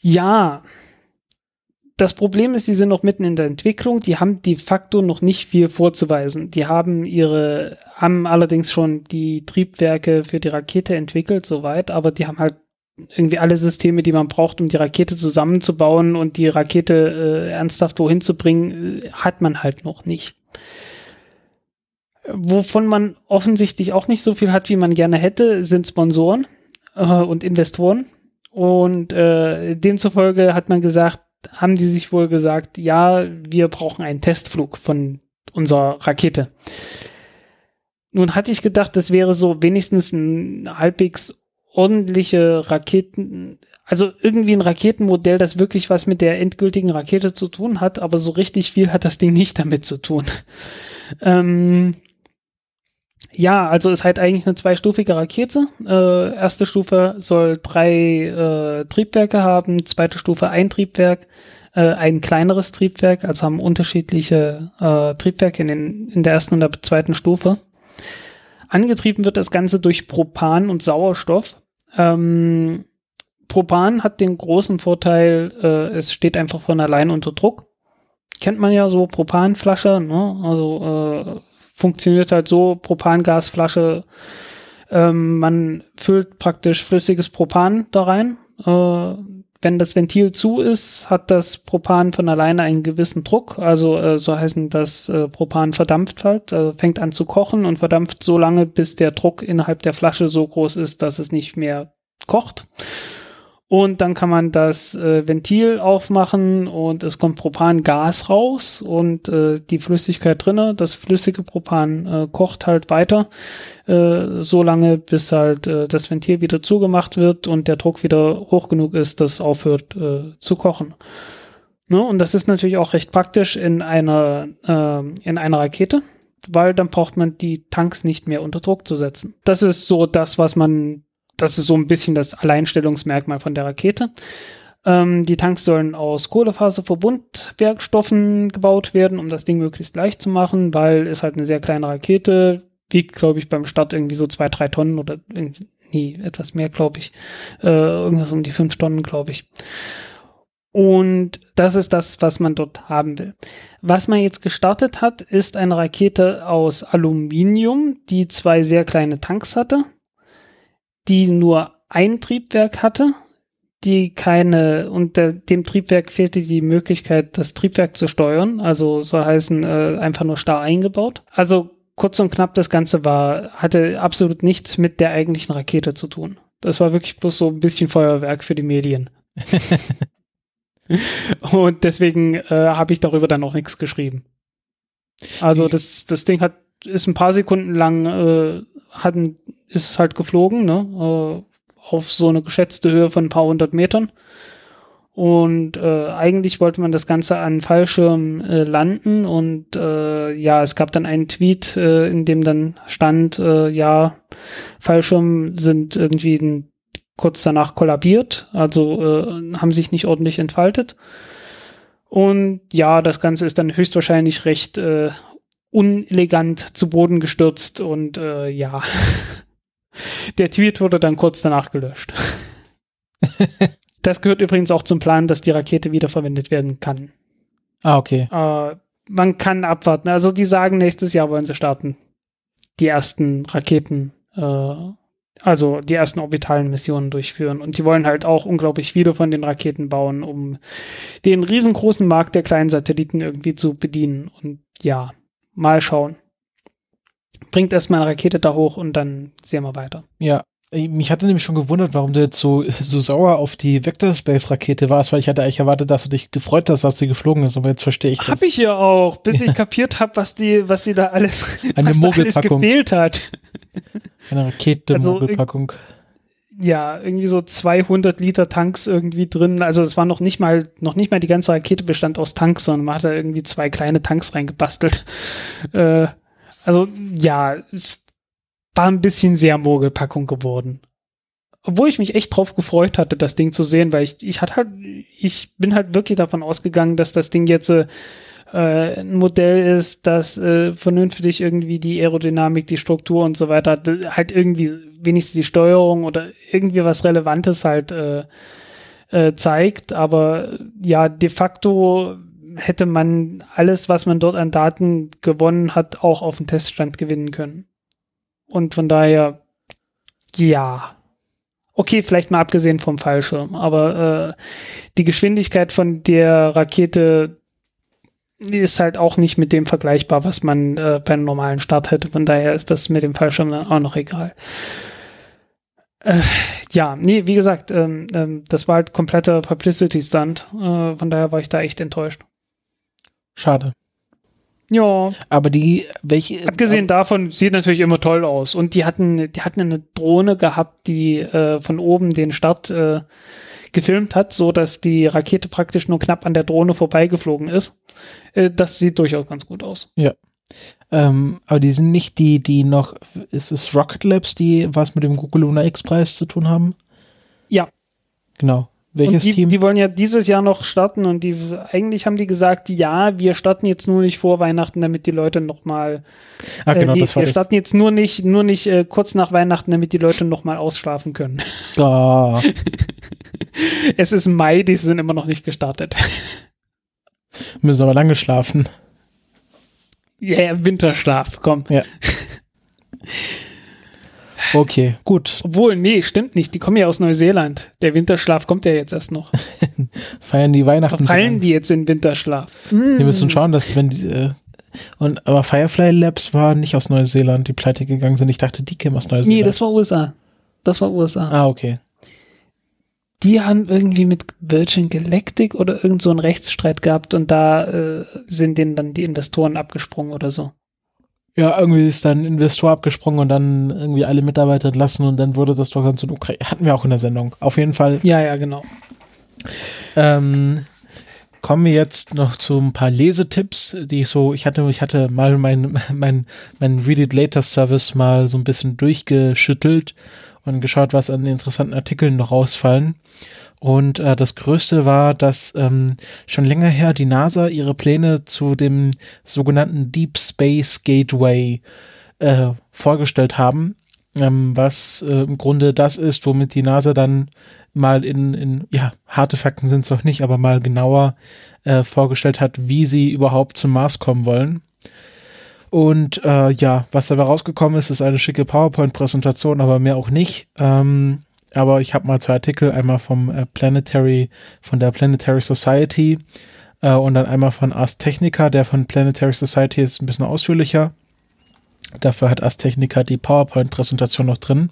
ja, das Problem ist, die sind noch mitten in der Entwicklung. Die haben de facto noch nicht viel vorzuweisen. Die haben ihre, haben allerdings schon die Triebwerke für die Rakete entwickelt, soweit, aber die haben halt irgendwie alle Systeme, die man braucht, um die Rakete zusammenzubauen und die Rakete äh, ernsthaft wohin zu bringen, äh, hat man halt noch nicht. Wovon man offensichtlich auch nicht so viel hat, wie man gerne hätte, sind Sponsoren äh, und Investoren. Und äh, demzufolge hat man gesagt, haben die sich wohl gesagt, ja, wir brauchen einen Testflug von unserer Rakete. Nun hatte ich gedacht, das wäre so wenigstens ein halbwegs ordentliche Raketen, also irgendwie ein Raketenmodell, das wirklich was mit der endgültigen Rakete zu tun hat, aber so richtig viel hat das Ding nicht damit zu tun. ähm, ja, also ist halt eigentlich eine zweistufige Rakete. Äh, erste Stufe soll drei äh, Triebwerke haben, zweite Stufe ein Triebwerk, äh, ein kleineres Triebwerk, also haben unterschiedliche äh, Triebwerke in, den, in der ersten und der zweiten Stufe. Angetrieben wird das Ganze durch Propan und Sauerstoff. Ähm, Propan hat den großen Vorteil, äh, es steht einfach von allein unter Druck. Kennt man ja so Propanflasche, ne? Also äh, funktioniert halt so, Propangasflasche, ähm, man füllt praktisch flüssiges Propan da rein. Äh, wenn das Ventil zu ist, hat das Propan von alleine einen gewissen Druck. Also äh, so heißen das äh, Propan verdampft halt, äh, fängt an zu kochen und verdampft so lange, bis der Druck innerhalb der Flasche so groß ist, dass es nicht mehr kocht. Und dann kann man das äh, Ventil aufmachen und es kommt Propangas raus und äh, die Flüssigkeit drinne, das flüssige Propan äh, kocht halt weiter, äh, so lange bis halt äh, das Ventil wieder zugemacht wird und der Druck wieder hoch genug ist, dass es aufhört äh, zu kochen. Ne? Und das ist natürlich auch recht praktisch in einer, äh, in einer Rakete, weil dann braucht man die Tanks nicht mehr unter Druck zu setzen. Das ist so das, was man das ist so ein bisschen das Alleinstellungsmerkmal von der Rakete. Ähm, die Tanks sollen aus Kohlefaserverbundwerkstoffen gebaut werden, um das Ding möglichst leicht zu machen, weil es halt eine sehr kleine Rakete wiegt, glaube ich, beim Start irgendwie so zwei, drei Tonnen oder nee, etwas mehr, glaube ich. Äh, irgendwas um die fünf Tonnen, glaube ich. Und das ist das, was man dort haben will. Was man jetzt gestartet hat, ist eine Rakete aus Aluminium, die zwei sehr kleine Tanks hatte die nur ein Triebwerk hatte, die keine, und der, dem Triebwerk fehlte die Möglichkeit, das Triebwerk zu steuern, also soll heißen, äh, einfach nur starr eingebaut. Also kurz und knapp, das Ganze war, hatte absolut nichts mit der eigentlichen Rakete zu tun. Das war wirklich bloß so ein bisschen Feuerwerk für die Medien. *laughs* und deswegen äh, habe ich darüber dann auch nichts geschrieben. Also das, das Ding hat, ist ein paar Sekunden lang äh, hatten, ist es halt geflogen, ne? Äh, auf so eine geschätzte Höhe von ein paar hundert Metern. Und äh, eigentlich wollte man das Ganze an Fallschirm äh, landen und äh, ja, es gab dann einen Tweet, äh, in dem dann stand, äh, ja, Fallschirm sind irgendwie ein, kurz danach kollabiert, also äh, haben sich nicht ordentlich entfaltet. Und ja, das Ganze ist dann höchstwahrscheinlich recht äh, unelegant zu Boden gestürzt und äh, ja, *laughs* der Tweet wurde dann kurz danach gelöscht. Das gehört übrigens auch zum Plan, dass die Rakete wiederverwendet werden kann. Ah, okay. Äh, man kann abwarten. Also die sagen, nächstes Jahr wollen sie starten. Die ersten Raketen, äh, also die ersten orbitalen Missionen durchführen. Und die wollen halt auch unglaublich viele von den Raketen bauen, um den riesengroßen Markt der kleinen Satelliten irgendwie zu bedienen. Und ja, mal schauen. Bringt erstmal eine Rakete da hoch und dann sehen wir weiter. Ja, mich hatte nämlich schon gewundert, warum du jetzt so, so sauer auf die Vector Space Rakete warst, weil ich hatte eigentlich erwartet, dass du dich gefreut hast, dass sie geflogen ist, aber jetzt verstehe ich das. Hab ich ja auch, bis ich kapiert habe, was die, was die da alles, Eine was da alles gefehlt hat. Eine Rakete Also, Mogelpackung. Ja, irgendwie so 200 Liter Tanks irgendwie drin. Also es war noch nicht mal, noch nicht mal die ganze Rakete bestand aus Tanks, sondern man hat da irgendwie zwei kleine Tanks reingebastelt. Äh, also ja, es war ein bisschen sehr Mogelpackung geworden. Obwohl ich mich echt drauf gefreut hatte, das Ding zu sehen, weil ich, ich hatte halt, ich bin halt wirklich davon ausgegangen, dass das Ding jetzt äh, ein Modell ist, das äh, vernünftig irgendwie die Aerodynamik, die Struktur und so weiter, halt irgendwie wenigstens die Steuerung oder irgendwie was Relevantes halt äh, äh, zeigt. Aber ja, de facto hätte man alles, was man dort an Daten gewonnen hat, auch auf dem Teststand gewinnen können. Und von daher, ja. Okay, vielleicht mal abgesehen vom Fallschirm, aber äh, die Geschwindigkeit von der Rakete ist halt auch nicht mit dem vergleichbar, was man äh, bei einem normalen Start hätte. Von daher ist das mit dem Fallschirm dann auch noch egal. Äh, ja, nee, wie gesagt, ähm, ähm, das war halt kompletter Publicity-Stunt. Äh, von daher war ich da echt enttäuscht. Schade. Ja, Aber die, welche. abgesehen davon sieht natürlich immer toll aus. Und die hatten, die hatten eine Drohne gehabt, die äh, von oben den Start äh, gefilmt hat, so dass die Rakete praktisch nur knapp an der Drohne vorbeigeflogen ist. Äh, das sieht durchaus ganz gut aus. Ähm, aber die sind nicht die, die noch, ist es Rocket Labs, die was mit dem Google Lunar X-Preis zu tun haben? Ja. Genau. Welches die, Team? die wollen ja dieses Jahr noch starten und die eigentlich haben die gesagt, ja, wir starten jetzt nur nicht vor Weihnachten, damit die Leute noch mal ah, genau, äh, nee, das war wir das. starten jetzt nur nicht nur nicht äh, kurz nach Weihnachten, damit die Leute noch mal ausschlafen können. *laughs* Ah, *laughs* es ist Mai, die sind immer noch nicht gestartet. *laughs* müssen aber lange schlafen. Ja, yeah, Winterschlaf, komm. Okay, gut. Obwohl, nee, stimmt nicht. Die kommen ja aus Neuseeland. Der Winterschlaf kommt ja jetzt erst noch. *laughs* Feiern die Weihnachten. Verfallen so die jetzt in Winterschlaf? an. Die müssen schauen, dass wenn die, äh, und aber Firefly Labs war nicht aus Neuseeland, die pleite gegangen sind. Ich dachte, die kämen aus Neuseeland. Nee, das war USA. Das war USA. Ah, okay. Die haben irgendwie mit Virgin Galactic oder irgend so einen Rechtsstreit gehabt und da äh, sind denen dann die Investoren abgesprungen oder so. Ja, irgendwie ist dann ein Investor abgesprungen und dann irgendwie alle Mitarbeiter entlassen und dann wurde das doch ganz in Ukraine. Hatten wir auch in der Sendung. Auf jeden Fall. Ja, ja, genau. Ähm, kommen wir jetzt noch zu ein paar Lesetipps, die ich so, ich hatte, ich hatte mal mein, mein, mein Read It Later Service mal so ein bisschen durchgeschüttelt und geschaut, was an interessanten Artikeln noch rausfallen. Und äh, das Größte war, dass ähm, schon länger her die NASA ihre Pläne zu dem sogenannten Deep Space Gateway äh, vorgestellt haben, ähm, was äh, im Grunde das ist, womit die NASA dann mal in, in ja, harte Fakten sind es noch nicht, aber mal genauer äh, vorgestellt hat, wie sie überhaupt zum Mars kommen wollen. Und äh, ja, was dabei rausgekommen ist, ist eine schicke PowerPoint-Präsentation, aber mehr auch nicht. Ähm, aber ich habe mal zwei Artikel, einmal vom äh, Planetary, von der Planetary Society äh, und dann einmal von Ars Technica, der von Planetary Society ist ein bisschen ausführlicher. Dafür hat Ars Technica die PowerPoint-Präsentation noch drin.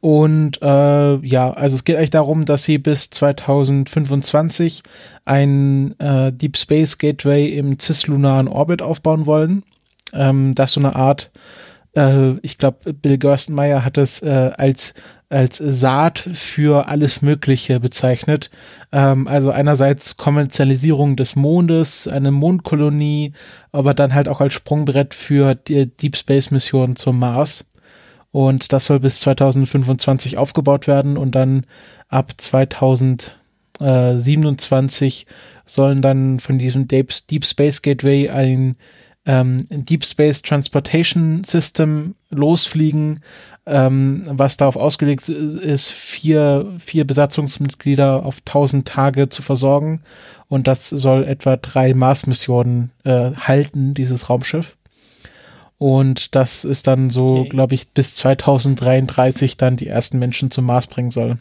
Und äh, ja, also es geht eigentlich darum, dass sie bis 2025 ein äh, Deep Space Gateway im cislunaren Orbit aufbauen wollen. Ähm, das so eine Art äh, ich glaube, Bill Gerstenmeier hat es äh, als als Saat für alles Mögliche bezeichnet. Ähm, also einerseits Kommerzialisierung des Mondes, eine Mondkolonie, aber dann halt auch als Sprungbrett für die Deep Space Mission zum Mars. Und das soll bis 2025 aufgebaut werden und dann ab 2027 sollen dann von diesem Deep Space Gateway ein ähm, Deep Space Transportation System losfliegen, ähm, was darauf ausgelegt ist, vier, vier Besatzungsmitglieder auf 1000 Tage zu versorgen. Und das soll etwa drei Mars-Missionen äh, halten, dieses Raumschiff. Und das ist dann so, okay. glaube ich, bis 2033 dann die ersten Menschen zum Mars bringen soll.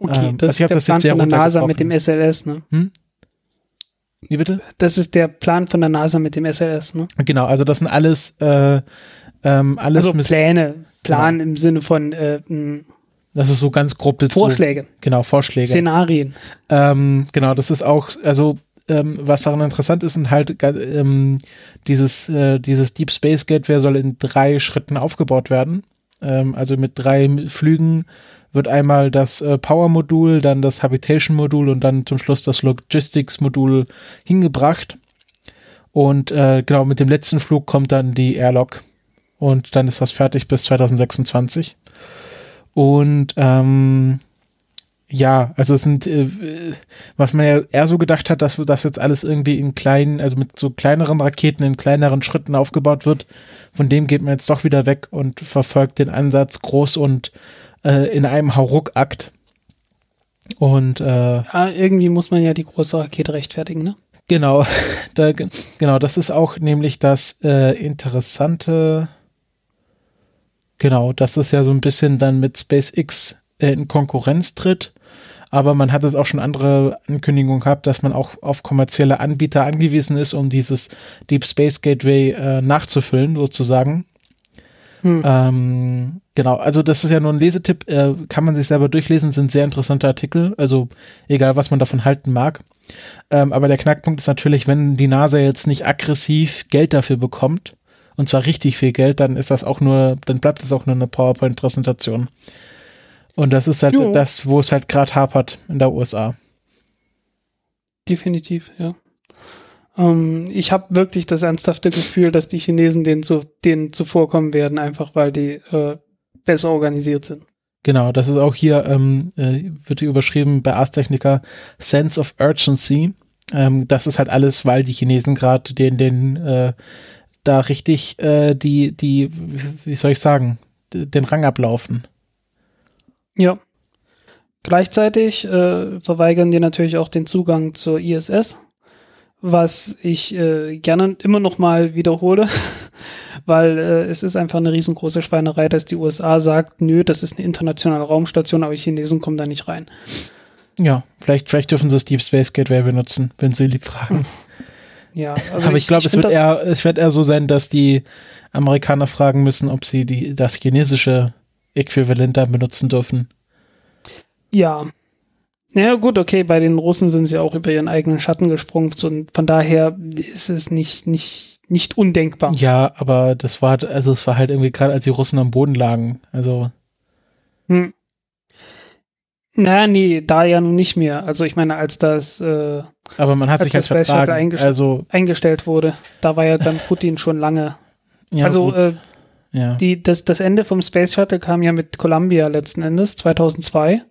Okay, ähm, das also ist der Plan von der NASA mit dem SLS, ne? Hm? Wie bitte? Das ist der Plan von der NASA mit dem SLS, ne? Genau, also das sind alles, äh, ähm, alles also Pläne, Plan ja. im Sinne von äh, das ist so ganz grob Vorschläge. So, genau, Vorschläge. Szenarien. Ähm, genau, das ist auch, also ähm, was daran interessant ist, sind halt ähm, dieses, äh, dieses Deep Space Gateway soll in drei Schritten aufgebaut werden. Ähm, also mit drei Flügen wird einmal das äh, Power-Modul, dann das Habitation-Modul und dann zum Schluss das Logistics-Modul hingebracht. Und äh, genau, mit dem letzten Flug kommt dann die Airlock. Und dann ist das fertig bis 2026. Und ähm, ja, also es sind, äh, was man ja eher so gedacht hat, dass das jetzt alles irgendwie in kleinen, also mit so kleineren Raketen in kleineren Schritten aufgebaut wird. Von dem geht man jetzt doch wieder weg und verfolgt den Ansatz groß und äh, in einem Hauruck-Akt. Und äh, ja, irgendwie muss man ja die große Rakete rechtfertigen, ne? Genau, *laughs* da, genau, das ist auch nämlich das äh, interessante, genau, dass das ja so ein bisschen dann mit SpaceX äh, in Konkurrenz tritt aber man hat es auch schon andere Ankündigungen gehabt, dass man auch auf kommerzielle Anbieter angewiesen ist, um dieses Deep Space Gateway äh, nachzufüllen, sozusagen. Hm. Ähm, genau, also das ist ja nur ein Lesetipp, äh, kann man sich selber durchlesen, sind sehr interessante Artikel, also egal, was man davon halten mag. Ähm, aber der Knackpunkt ist natürlich, wenn die NASA jetzt nicht aggressiv Geld dafür bekommt, und zwar richtig viel Geld, dann ist das auch nur, dann bleibt es auch nur eine PowerPoint-Präsentation. Und das ist halt jo. das, wo es halt gerade hapert in der USA. Definitiv, ja. Ähm, ich habe wirklich das ernsthafte Gefühl, dass die Chinesen denen, zu, denen zuvorkommen werden, einfach weil die äh, besser organisiert sind. Genau, das ist auch hier, ähm, äh, wird hier überschrieben bei Ars Technica, Sense of Urgency. Ähm, das ist halt alles, weil die Chinesen gerade den, den, äh, da richtig äh, die, die, wie soll ich sagen, den Rang ablaufen. Ja. Gleichzeitig äh, verweigern die natürlich auch den Zugang zur ISS, was ich äh, gerne immer noch mal wiederhole, *laughs* weil äh, es ist einfach eine riesengroße Schweinerei, dass die USA sagt, nö, das ist eine internationale Raumstation, aber die Chinesen kommen da nicht rein. Ja, vielleicht, vielleicht dürfen sie das Deep Space Gateway benutzen, wenn sie lieb fragen. *laughs* Ja, also aber ich, ich glaube, es wird eher, es wird eher so sein, dass die Amerikaner fragen müssen, ob sie die, das chinesische Äquivalent da benutzen dürfen. Ja. Ja, gut, okay, bei den Russen sind sie auch über ihren eigenen Schatten gesprungen und von daher ist es nicht, nicht, nicht undenkbar. Ja, aber das war, also es war halt irgendwie gerade, als die Russen am Boden lagen, also. Hm. Naja, nee, da ja nun nicht mehr. Also ich meine, als das äh, Aber man hat sich als Vertrag eingest also eingestellt wurde, da war ja dann *laughs* Putin schon lange. Ja, also äh, ja. Die, das, das Ende vom Space Shuttle kam ja mit Columbia letzten Endes, 2002.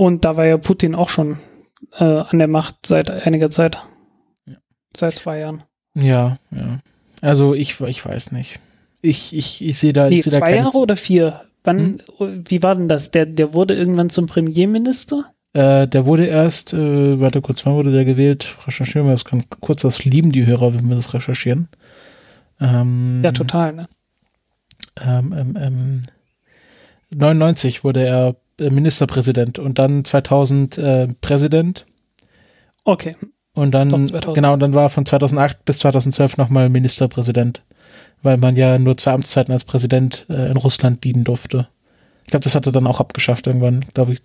Und da war ja Putin auch schon äh, an der Macht seit einiger Zeit. Ja. Seit zwei Jahren. Ja, ja. Also ich, ich weiß nicht. Ich, ich, ich sehe da. Nee, ich seh zwei da Jahre oder vier? Wann, hm? wie war denn das? Der, der wurde irgendwann zum Premierminister? Äh, der wurde erst, äh, warte kurz, wann wurde der gewählt? Recherchieren wir das ganz kurz. Das lieben die Hörer, wenn wir das recherchieren. Ähm, ja, total, ne? ähm, ähm, ähm, 99 wurde er Ministerpräsident und dann 2000 äh, Präsident. Okay. Und dann, genau, und dann war von 2008 bis 2012 nochmal Ministerpräsident, weil man ja nur zwei Amtszeiten als Präsident äh, in Russland dienen durfte. Ich glaube, das hat er dann auch abgeschafft irgendwann, glaube ich.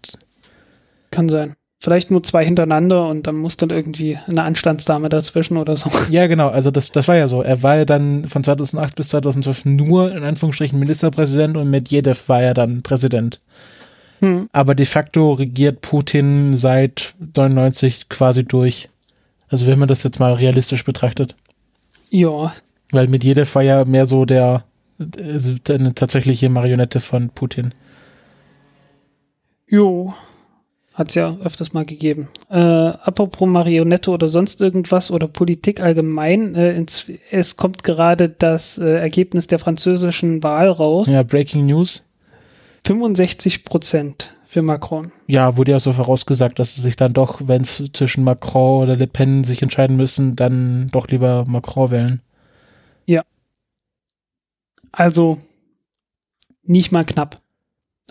Kann sein. Vielleicht nur zwei hintereinander und dann muss dann irgendwie eine Anstandsdame dazwischen oder so. Ja, genau. Also das, das war ja so. Er war ja dann von 2008 bis 2012 nur in Anführungsstrichen Ministerpräsident und Medvedev war ja dann Präsident. Hm. Aber de facto regiert Putin seit 99 quasi durch. Also wenn man das jetzt mal realistisch betrachtet. Ja. Weil Medvedev war ja mehr so der, also eine tatsächliche Marionette von Putin. Jo. Hat es ja öfters mal gegeben. Äh, apropos Marionette oder sonst irgendwas oder Politik allgemein, äh, ins, es kommt gerade das äh, Ergebnis der französischen Wahl raus. Ja, Breaking News. 65 Prozent für Macron. Ja, wurde ja so vorausgesagt, dass sie sich dann doch, wenn es zwischen Macron oder Le Pen sich entscheiden müssen, dann doch lieber Macron wählen. Ja. Also nicht mal knapp.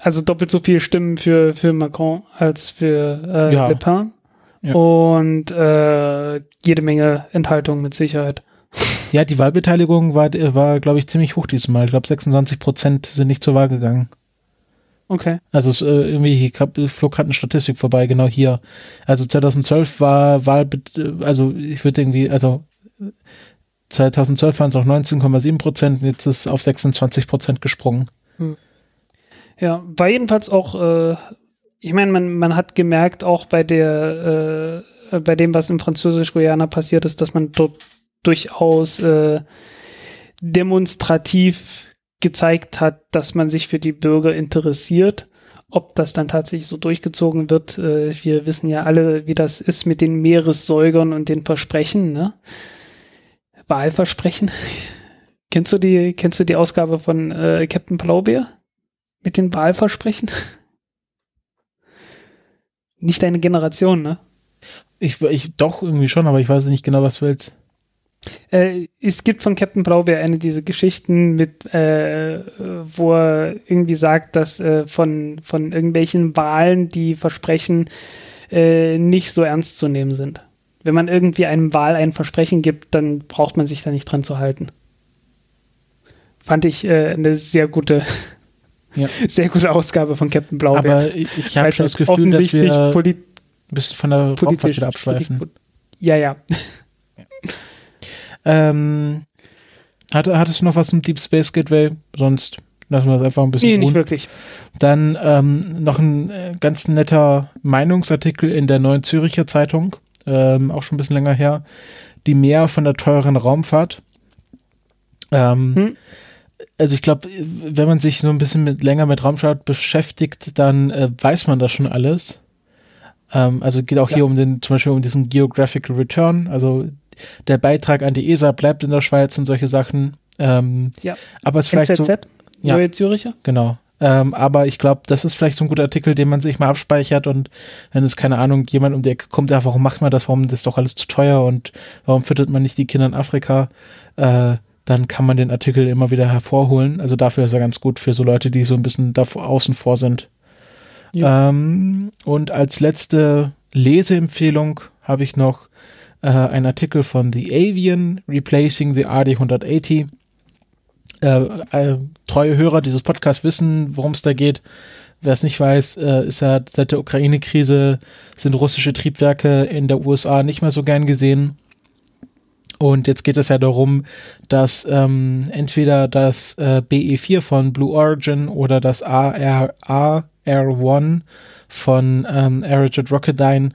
Also doppelt so viele Stimmen für, für Macron als für äh, ja. Le Pen. Ja. Und äh, jede Menge Enthaltung mit Sicherheit. Ja, die Wahlbeteiligung war, war glaube ich, ziemlich hoch diesmal. Ich glaube, 26 Prozent sind nicht zur Wahl gegangen. Okay. Also es, äh, irgendwie, ich hab, flog gerade eine Statistik vorbei, genau hier. Also 2012 war Wahl, also ich würde irgendwie, also 2012 waren es auch 19,7 Prozent, jetzt ist es auf 26 Prozent gesprungen. Hm. Ja, war jedenfalls auch, äh, ich meine, man, man hat gemerkt, auch bei der, äh, bei dem, was im Französisch-Guyana passiert ist, dass man dort durchaus äh, demonstrativ gezeigt hat, dass man sich für die Bürger interessiert. Ob das dann tatsächlich so durchgezogen wird, äh, wir wissen ja alle, wie das ist mit den Meeressäugern und den Versprechen, ne? Wahlversprechen. *laughs* kennst du die, kennst du die Ausgabe von äh, Captain Blaubeer? Mit den Wahlversprechen? *laughs* Nicht deine Generation, ne? Ich, ich doch irgendwie schon, aber ich weiß nicht genau, was du willst. Äh, es gibt von Captain Blaubeer eine dieser Geschichten mit, äh, wo er irgendwie sagt, dass äh, von, von irgendwelchen Wahlen die Versprechen äh, nicht so ernst zu nehmen sind. Wenn man irgendwie einem Wahl ein Versprechen gibt, dann braucht man sich da nicht dran zu halten. Fand ich äh, eine sehr gute, ja. *laughs* sehr gute Ausgabe von Captain Blaubeer. Aber ich, habe schon das Gefühl, offensichtlich dass wir ein bisschen von der politisch abschweifen. Ja, ja. Ähm, hat, hattest du noch was zum Deep Space Gateway? Sonst lassen wir das einfach ein bisschen. Nee, ruhen. nicht wirklich. Dann ähm, noch ein äh, ganz netter Meinungsartikel in der Neuen Züricher Zeitung, ähm, auch schon ein bisschen länger her. Die Mehr von der teuren Raumfahrt. Ähm, hm. Also ich glaube, wenn man sich so ein bisschen mit, länger mit Raumfahrt beschäftigt, dann äh, weiß man das schon alles. Ähm, also geht auch ja. hier um den, zum Beispiel um diesen Geographical Return, also der Beitrag an die ESA bleibt in der Schweiz und solche Sachen. Ähm, ja. Aber es ist vielleicht NZZ, so, Neue Züricher. Genau. Ähm, aber ich glaube, das ist vielleicht so ein guter Artikel, den man sich mal abspeichert und wenn es, keine Ahnung, jemand um die Ecke kommt, ja, warum macht man das, warum das ist doch alles zu teuer und warum füttert man nicht die Kinder in Afrika, äh, dann kann man den Artikel immer wieder hervorholen. Also dafür ist er ganz gut für so Leute, die so ein bisschen da außen vor sind. Ja. Ähm, und als letzte Leseempfehlung habe ich noch äh, ein Artikel von The Avian, Replacing the RD-180. Äh, äh, treue Hörer dieses Podcasts wissen, worum es da geht. Wer es nicht weiß, äh, ist ja seit der Ukraine-Krise sind russische Triebwerke in der USA nicht mehr so gern gesehen. Und jetzt geht es ja darum, dass ähm, entweder das äh, BE4 von Blue Origin oder das AR, AR1 von ähm, Aerojet Rocketdyne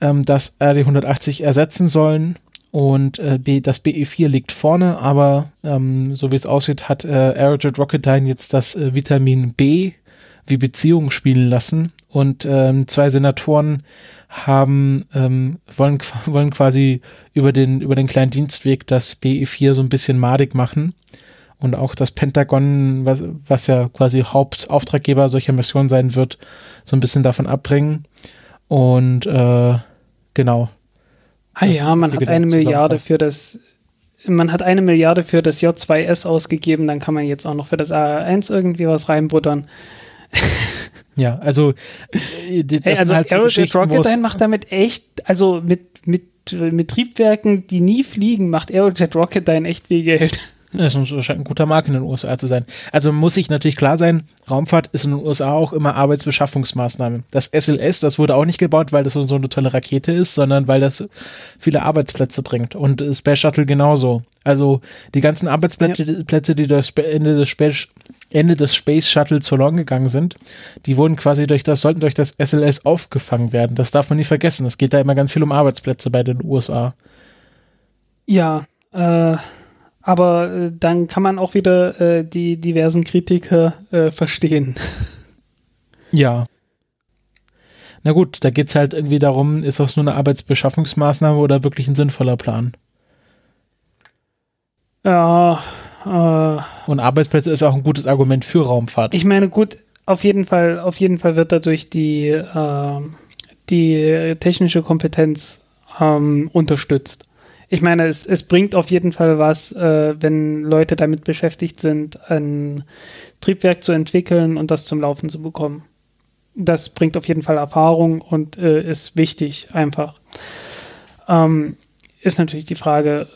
ähm, das RD180 ersetzen sollen. Und äh, B, das BE4 liegt vorne, aber ähm, so wie es aussieht, hat äh, Aerojet Rocketdyne jetzt das äh, Vitamin B wie Beziehung spielen lassen. Und ähm, zwei Senatoren haben ähm, wollen, *laughs* wollen quasi über den, über den kleinen Dienstweg das BE4 so ein bisschen madig machen. Und auch das Pentagon, was, was ja quasi Hauptauftraggeber solcher Missionen sein wird, so ein bisschen davon abbringen. Und äh, Genau. Ah ja, man hat eine Milliarde für das, man hat eine Milliarde für das J2S ausgegeben, dann kann man jetzt auch noch für das A1 irgendwie was reinbuttern. Ja, also, äh, hey, also halt Aerojet Rocketdyne macht damit echt, also mit, mit, mit Triebwerken, die nie fliegen, macht Aerojet Rocketdyne echt viel Geld. Das scheint ein guter Markt in den USA zu sein. Also muss sich natürlich klar sein, Raumfahrt ist in den USA auch immer Arbeitsbeschaffungsmaßnahme. Das SLS, das wurde auch nicht gebaut, weil das so eine tolle Rakete ist, sondern weil das viele Arbeitsplätze bringt. Und Space Shuttle genauso. Also die ganzen Arbeitsplätze, ja. Plätze, die durch Ende des Space Ende des Space Shuttles verloren gegangen sind, die wurden quasi durch das, sollten durch das SLS aufgefangen werden. Das darf man nicht vergessen. Es geht da immer ganz viel um Arbeitsplätze bei den USA. Ja, äh, aber äh, dann kann man auch wieder äh, die diversen Kritiker äh, verstehen. *laughs* Ja. Na gut, da geht es halt irgendwie darum, ist das nur eine Arbeitsbeschaffungsmaßnahme oder wirklich ein sinnvoller Plan? Ja. Äh, Und Arbeitsplätze ist auch ein gutes Argument für Raumfahrt. Ich meine, gut, auf jeden Fall, auf jeden Fall wird dadurch die, äh, die technische Kompetenz ähm, unterstützt ich meine, es, es bringt auf jeden Fall was, äh, wenn Leute damit beschäftigt sind, ein Triebwerk zu entwickeln und das zum Laufen zu bekommen. Das bringt auf jeden Fall Erfahrung und äh, ist wichtig einfach. Ähm, ist natürlich die Frage,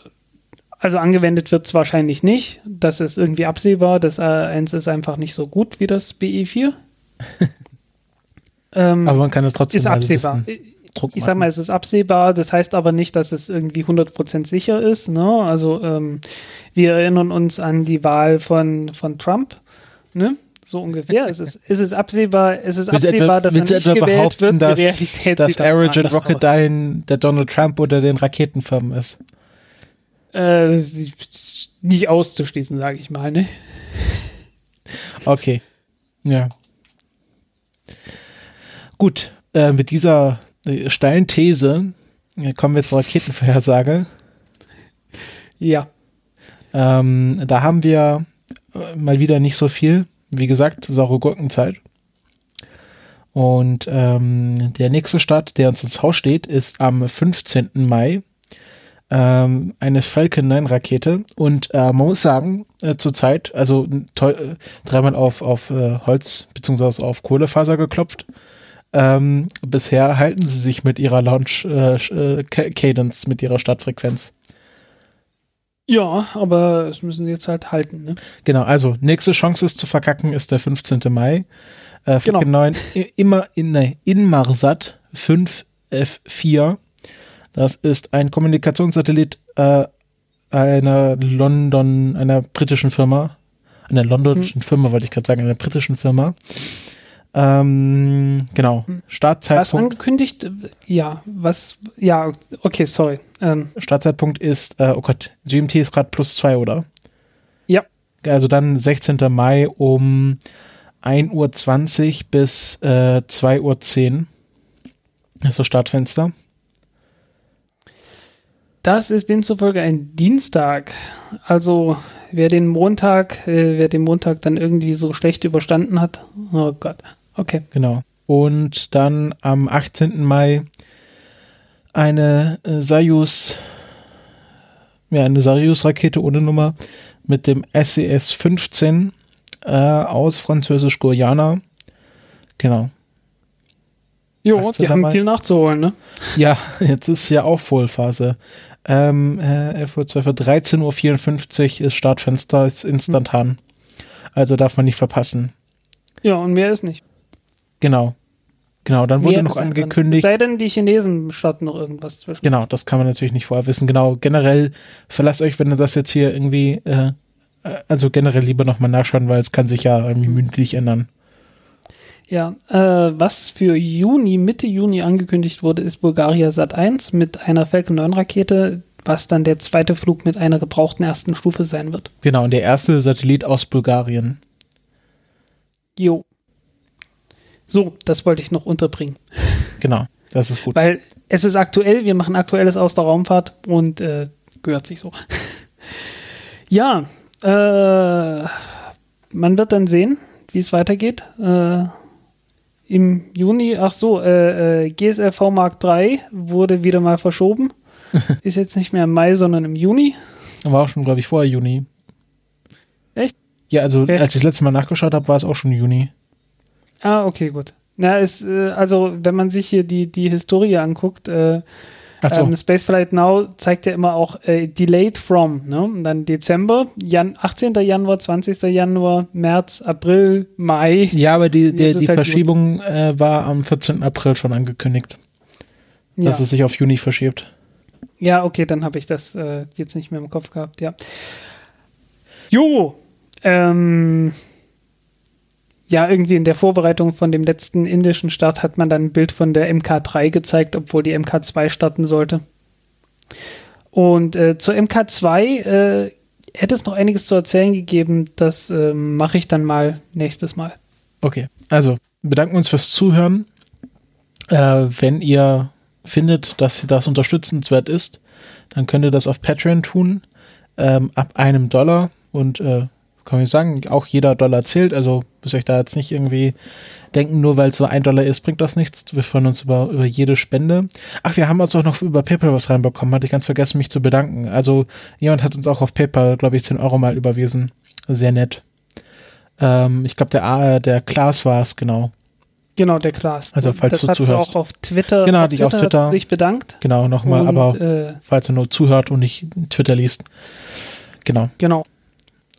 also angewendet wird es wahrscheinlich nicht. Das ist irgendwie absehbar. Das A1 ist einfach nicht so gut wie das BE4. *laughs* ähm, Aber man kann es trotzdem ist absehbar. Wissen. Druck ich sag mal, es ist absehbar, das heißt aber nicht, dass es irgendwie 100% sicher ist. Ne? Also ähm, wir erinnern uns an die Wahl von, von Trump, ne? so ungefähr. es, ist, es ist absehbar, es ist absehbar, dass er nicht gewählt wird. Dass, die Realität dass Aerojet Rocketdyne der Donald Trump oder den Raketenfirmen ist. Äh, nicht auszuschließen, sage ich mal. Ne? Okay. Ja. Gut, äh, mit dieser steilen These kommen wir zur Raketenvorhersage. Ja. Ähm, da haben wir äh, mal wieder nicht so viel. Wie gesagt, saure Gurkenzeit. Und ähm, der nächste Start, der uns ins Haus steht, ist am 15. Mai. Ähm, eine Falcon 9 Rakete. Und äh, man muss sagen, äh, zurzeit, also äh, dreimal auf, auf äh, Holz bzw. auf Kohlefaser geklopft. Ähm, bisher halten sie sich mit ihrer Launch äh, äh mit ihrer Startfrequenz. Ja, aber es müssen sie jetzt halt halten. Ne? Genau, also nächste Chance ist zu verkacken ist der 15. Mai. Äh, genau. 9, immer in, nee, Inmarsat 5F4. Das ist ein Kommunikationssatellit äh, einer London, einer britischen Firma. Einer londonischen hm. Firma, wollte ich gerade sagen, einer britischen Firma. Ähm, genau. Hm. Startzeitpunkt. Was angekündigt? Ja, was? Ja, okay, sorry. Ähm. Startzeitpunkt ist, äh, oh Gott, GMT ist gerade plus zwei, oder? Ja. Also dann 16. Mai um 1.20 Uhr bis äh, 2.10 Uhr ist das Startfenster. Das ist demzufolge ein Dienstag. Also wer den Montag, äh, wer den Montag dann irgendwie so schlecht überstanden hat, oh Gott. Okay. Genau. Und dann am 18. Mai eine äh, Soyuz, ja, eine Soyuz-Rakete ohne Nummer mit dem SES 15 e äh, aus Französisch-Guyana. Genau. Jo, die haben Mai. viel nachzuholen, ne? Ja, *laughs* jetzt ist ja auch Vollphase. Ähm, äh, 11 Uhr, 12 Uhr, 13.54 Uhr ist Startfenster, ist instantan. Hm. Also darf man nicht verpassen. Ja, und mehr ist nicht. Genau. Genau, dann wurde noch angekündigt. Sei denn, die Chinesen starten noch irgendwas zwischen. Genau, das kann man natürlich nicht vorher wissen. Genau, generell verlasst euch, wenn ihr das jetzt hier irgendwie, äh also generell lieber nochmal nachschauen, weil es kann sich ja irgendwie mhm. mündlich ändern. Ja, äh, was für Juni, Mitte Juni angekündigt wurde, ist Bulgaria Sat 1 mit einer Falcon 9 Rakete, was dann der zweite Flug mit einer gebrauchten ersten Stufe sein wird. Genau, und der erste Satellit aus Bulgarien. Jo. So, das wollte ich noch unterbringen. Genau, das ist gut. Weil es ist aktuell, wir machen aktuelles aus der Raumfahrt und äh, gehört sich so. *laughs* ja, äh, man wird dann sehen, wie es weitergeht. Äh, Im Juni, ach so, äh, äh GSLV Mark III wurde wieder mal verschoben. *laughs* ist jetzt nicht mehr im Mai, sondern im Juni. War auch schon, glaube ich, vorher Juni. Echt? Ja, also okay. als ich das letzte Mal nachgeschaut habe, war es auch schon Juni. Ah, okay, gut. Na, es, äh, also wenn man sich hier die, die Historie anguckt, äh, so. Ähm, Spaceflight Now zeigt ja immer auch äh, Delayed from, ne? Und dann Dezember, Jan 18. Januar, 20. Januar, März, April, Mai. Ja, aber die, der, ist die halt Verschiebung äh, war am 14. April schon angekündigt, Ja, dass es sich auf Juni verschiebt. ja okay, dann habe ich das äh, jetzt nicht mehr im Kopf gehabt, ja. Jo, ähm, ja, irgendwie in der Vorbereitung von dem letzten indischen Start hat man dann ein Bild von der MK3 gezeigt, obwohl die MK2 starten sollte. Und äh, zur MK2 äh, hätte es noch einiges zu erzählen gegeben. Das äh, mache ich dann mal nächstes Mal. Okay, also bedanken uns fürs Zuhören. Äh, wenn ihr findet, dass das unterstützenswert ist, dann könnt ihr das auf Patreon tun, ähm, ab einem Dollar. Und äh, kann ich sagen, auch jeder Dollar zählt. Also müsst euch da jetzt nicht irgendwie denken, nur weil es so ein Dollar ist, bringt das nichts. Wir freuen uns über, über jede Spende. Ach, wir haben uns auch noch über PayPal was reinbekommen. Hatte ich ganz vergessen, mich zu bedanken. Also jemand hat uns auch auf PayPal, glaube ich, 10 Euro mal überwiesen. Sehr nett. Ähm, ich glaube, der, A- der Klaas war es, genau. Genau, der Klaas. Also, falls das du zuhörst. auch auf Twitter. Genau, auf die auf hat Twitter. sich bedankt. Genau, nochmal, Und, aber äh, falls er nur zuhört und nicht Twitter liest. Genau. genau.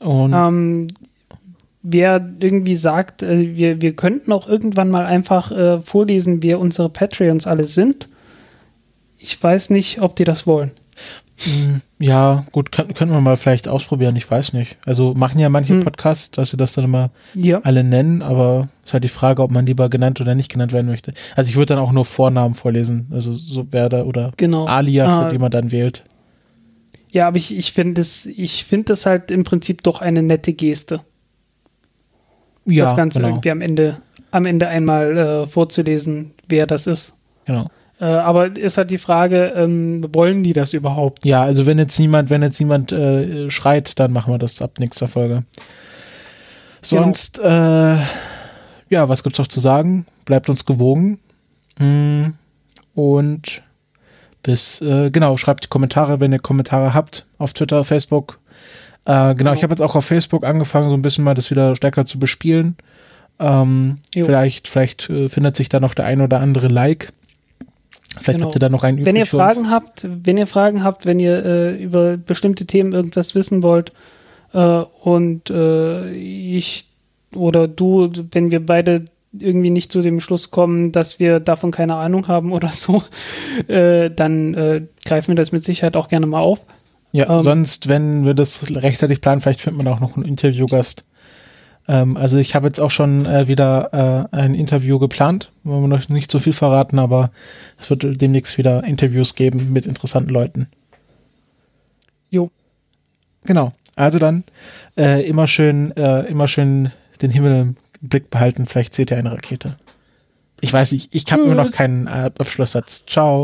Und Ähm, wer irgendwie sagt, äh, wir, wir könnten auch irgendwann mal einfach äh, vorlesen, wer unsere Patreons alle sind. Ich weiß nicht, ob die das wollen. mh, ja, gut, können, können wir mal vielleicht ausprobieren, ich weiß nicht. Also machen ja manche Hm. Podcasts, dass sie das dann immer Ja. alle nennen, aber ist halt die Frage, ob man lieber genannt oder nicht genannt werden möchte. Also ich würde dann auch nur Vornamen vorlesen, also so Werder oder Genau. Alias, Ah. die man dann wählt. Ja, aber ich, ich finde es, ich finde es halt im Prinzip doch eine nette Geste, Ja, das Ganze genau. irgendwie am Ende, am Ende einmal äh, vorzulesen, wer das ist. genau. Äh, aber ist halt die Frage, ähm, wollen die das überhaupt? Ja, also wenn jetzt niemand, wenn jetzt niemand äh, schreit, dann machen wir das ab nächster Folge. Genau. Sonst, äh, ja, was gibt's noch zu sagen? Bleibt uns gewogen. Mm, Und bis, äh, genau, schreibt Kommentare, wenn ihr Kommentare habt auf Twitter, Facebook. Äh, genau, Genau. ich habe jetzt auch auf Facebook angefangen, so ein bisschen mal das wieder stärker zu bespielen. Ähm, vielleicht vielleicht äh, findet sich da noch der ein oder andere Like. Vielleicht Genau. habt ihr da noch einen Wenn ihr. Fragen habt, wenn ihr Fragen habt, wenn ihr äh, über bestimmte Themen irgendwas wissen wollt äh, und äh, ich oder du, wenn wir beide irgendwie nicht zu dem Schluss kommen, dass wir davon keine Ahnung haben oder so, *laughs* äh, dann äh, greifen wir das mit Sicherheit auch gerne mal auf. Ja, Ähm, sonst, wenn wir das rechtzeitig planen, vielleicht findet man auch noch einen Interviewgast. Ähm, also ich habe jetzt auch schon äh, wieder äh, ein Interview geplant. Wollen wir noch nicht so viel verraten, aber es wird demnächst wieder Interviews geben mit interessanten Leuten. Jo. Genau. Also dann äh, immer schön, äh, immer schön den Himmel im Blick behalten. Vielleicht seht ihr eine Rakete. Ich weiß nicht, ich habe immer noch keinen Abschlusssatz. Ciao.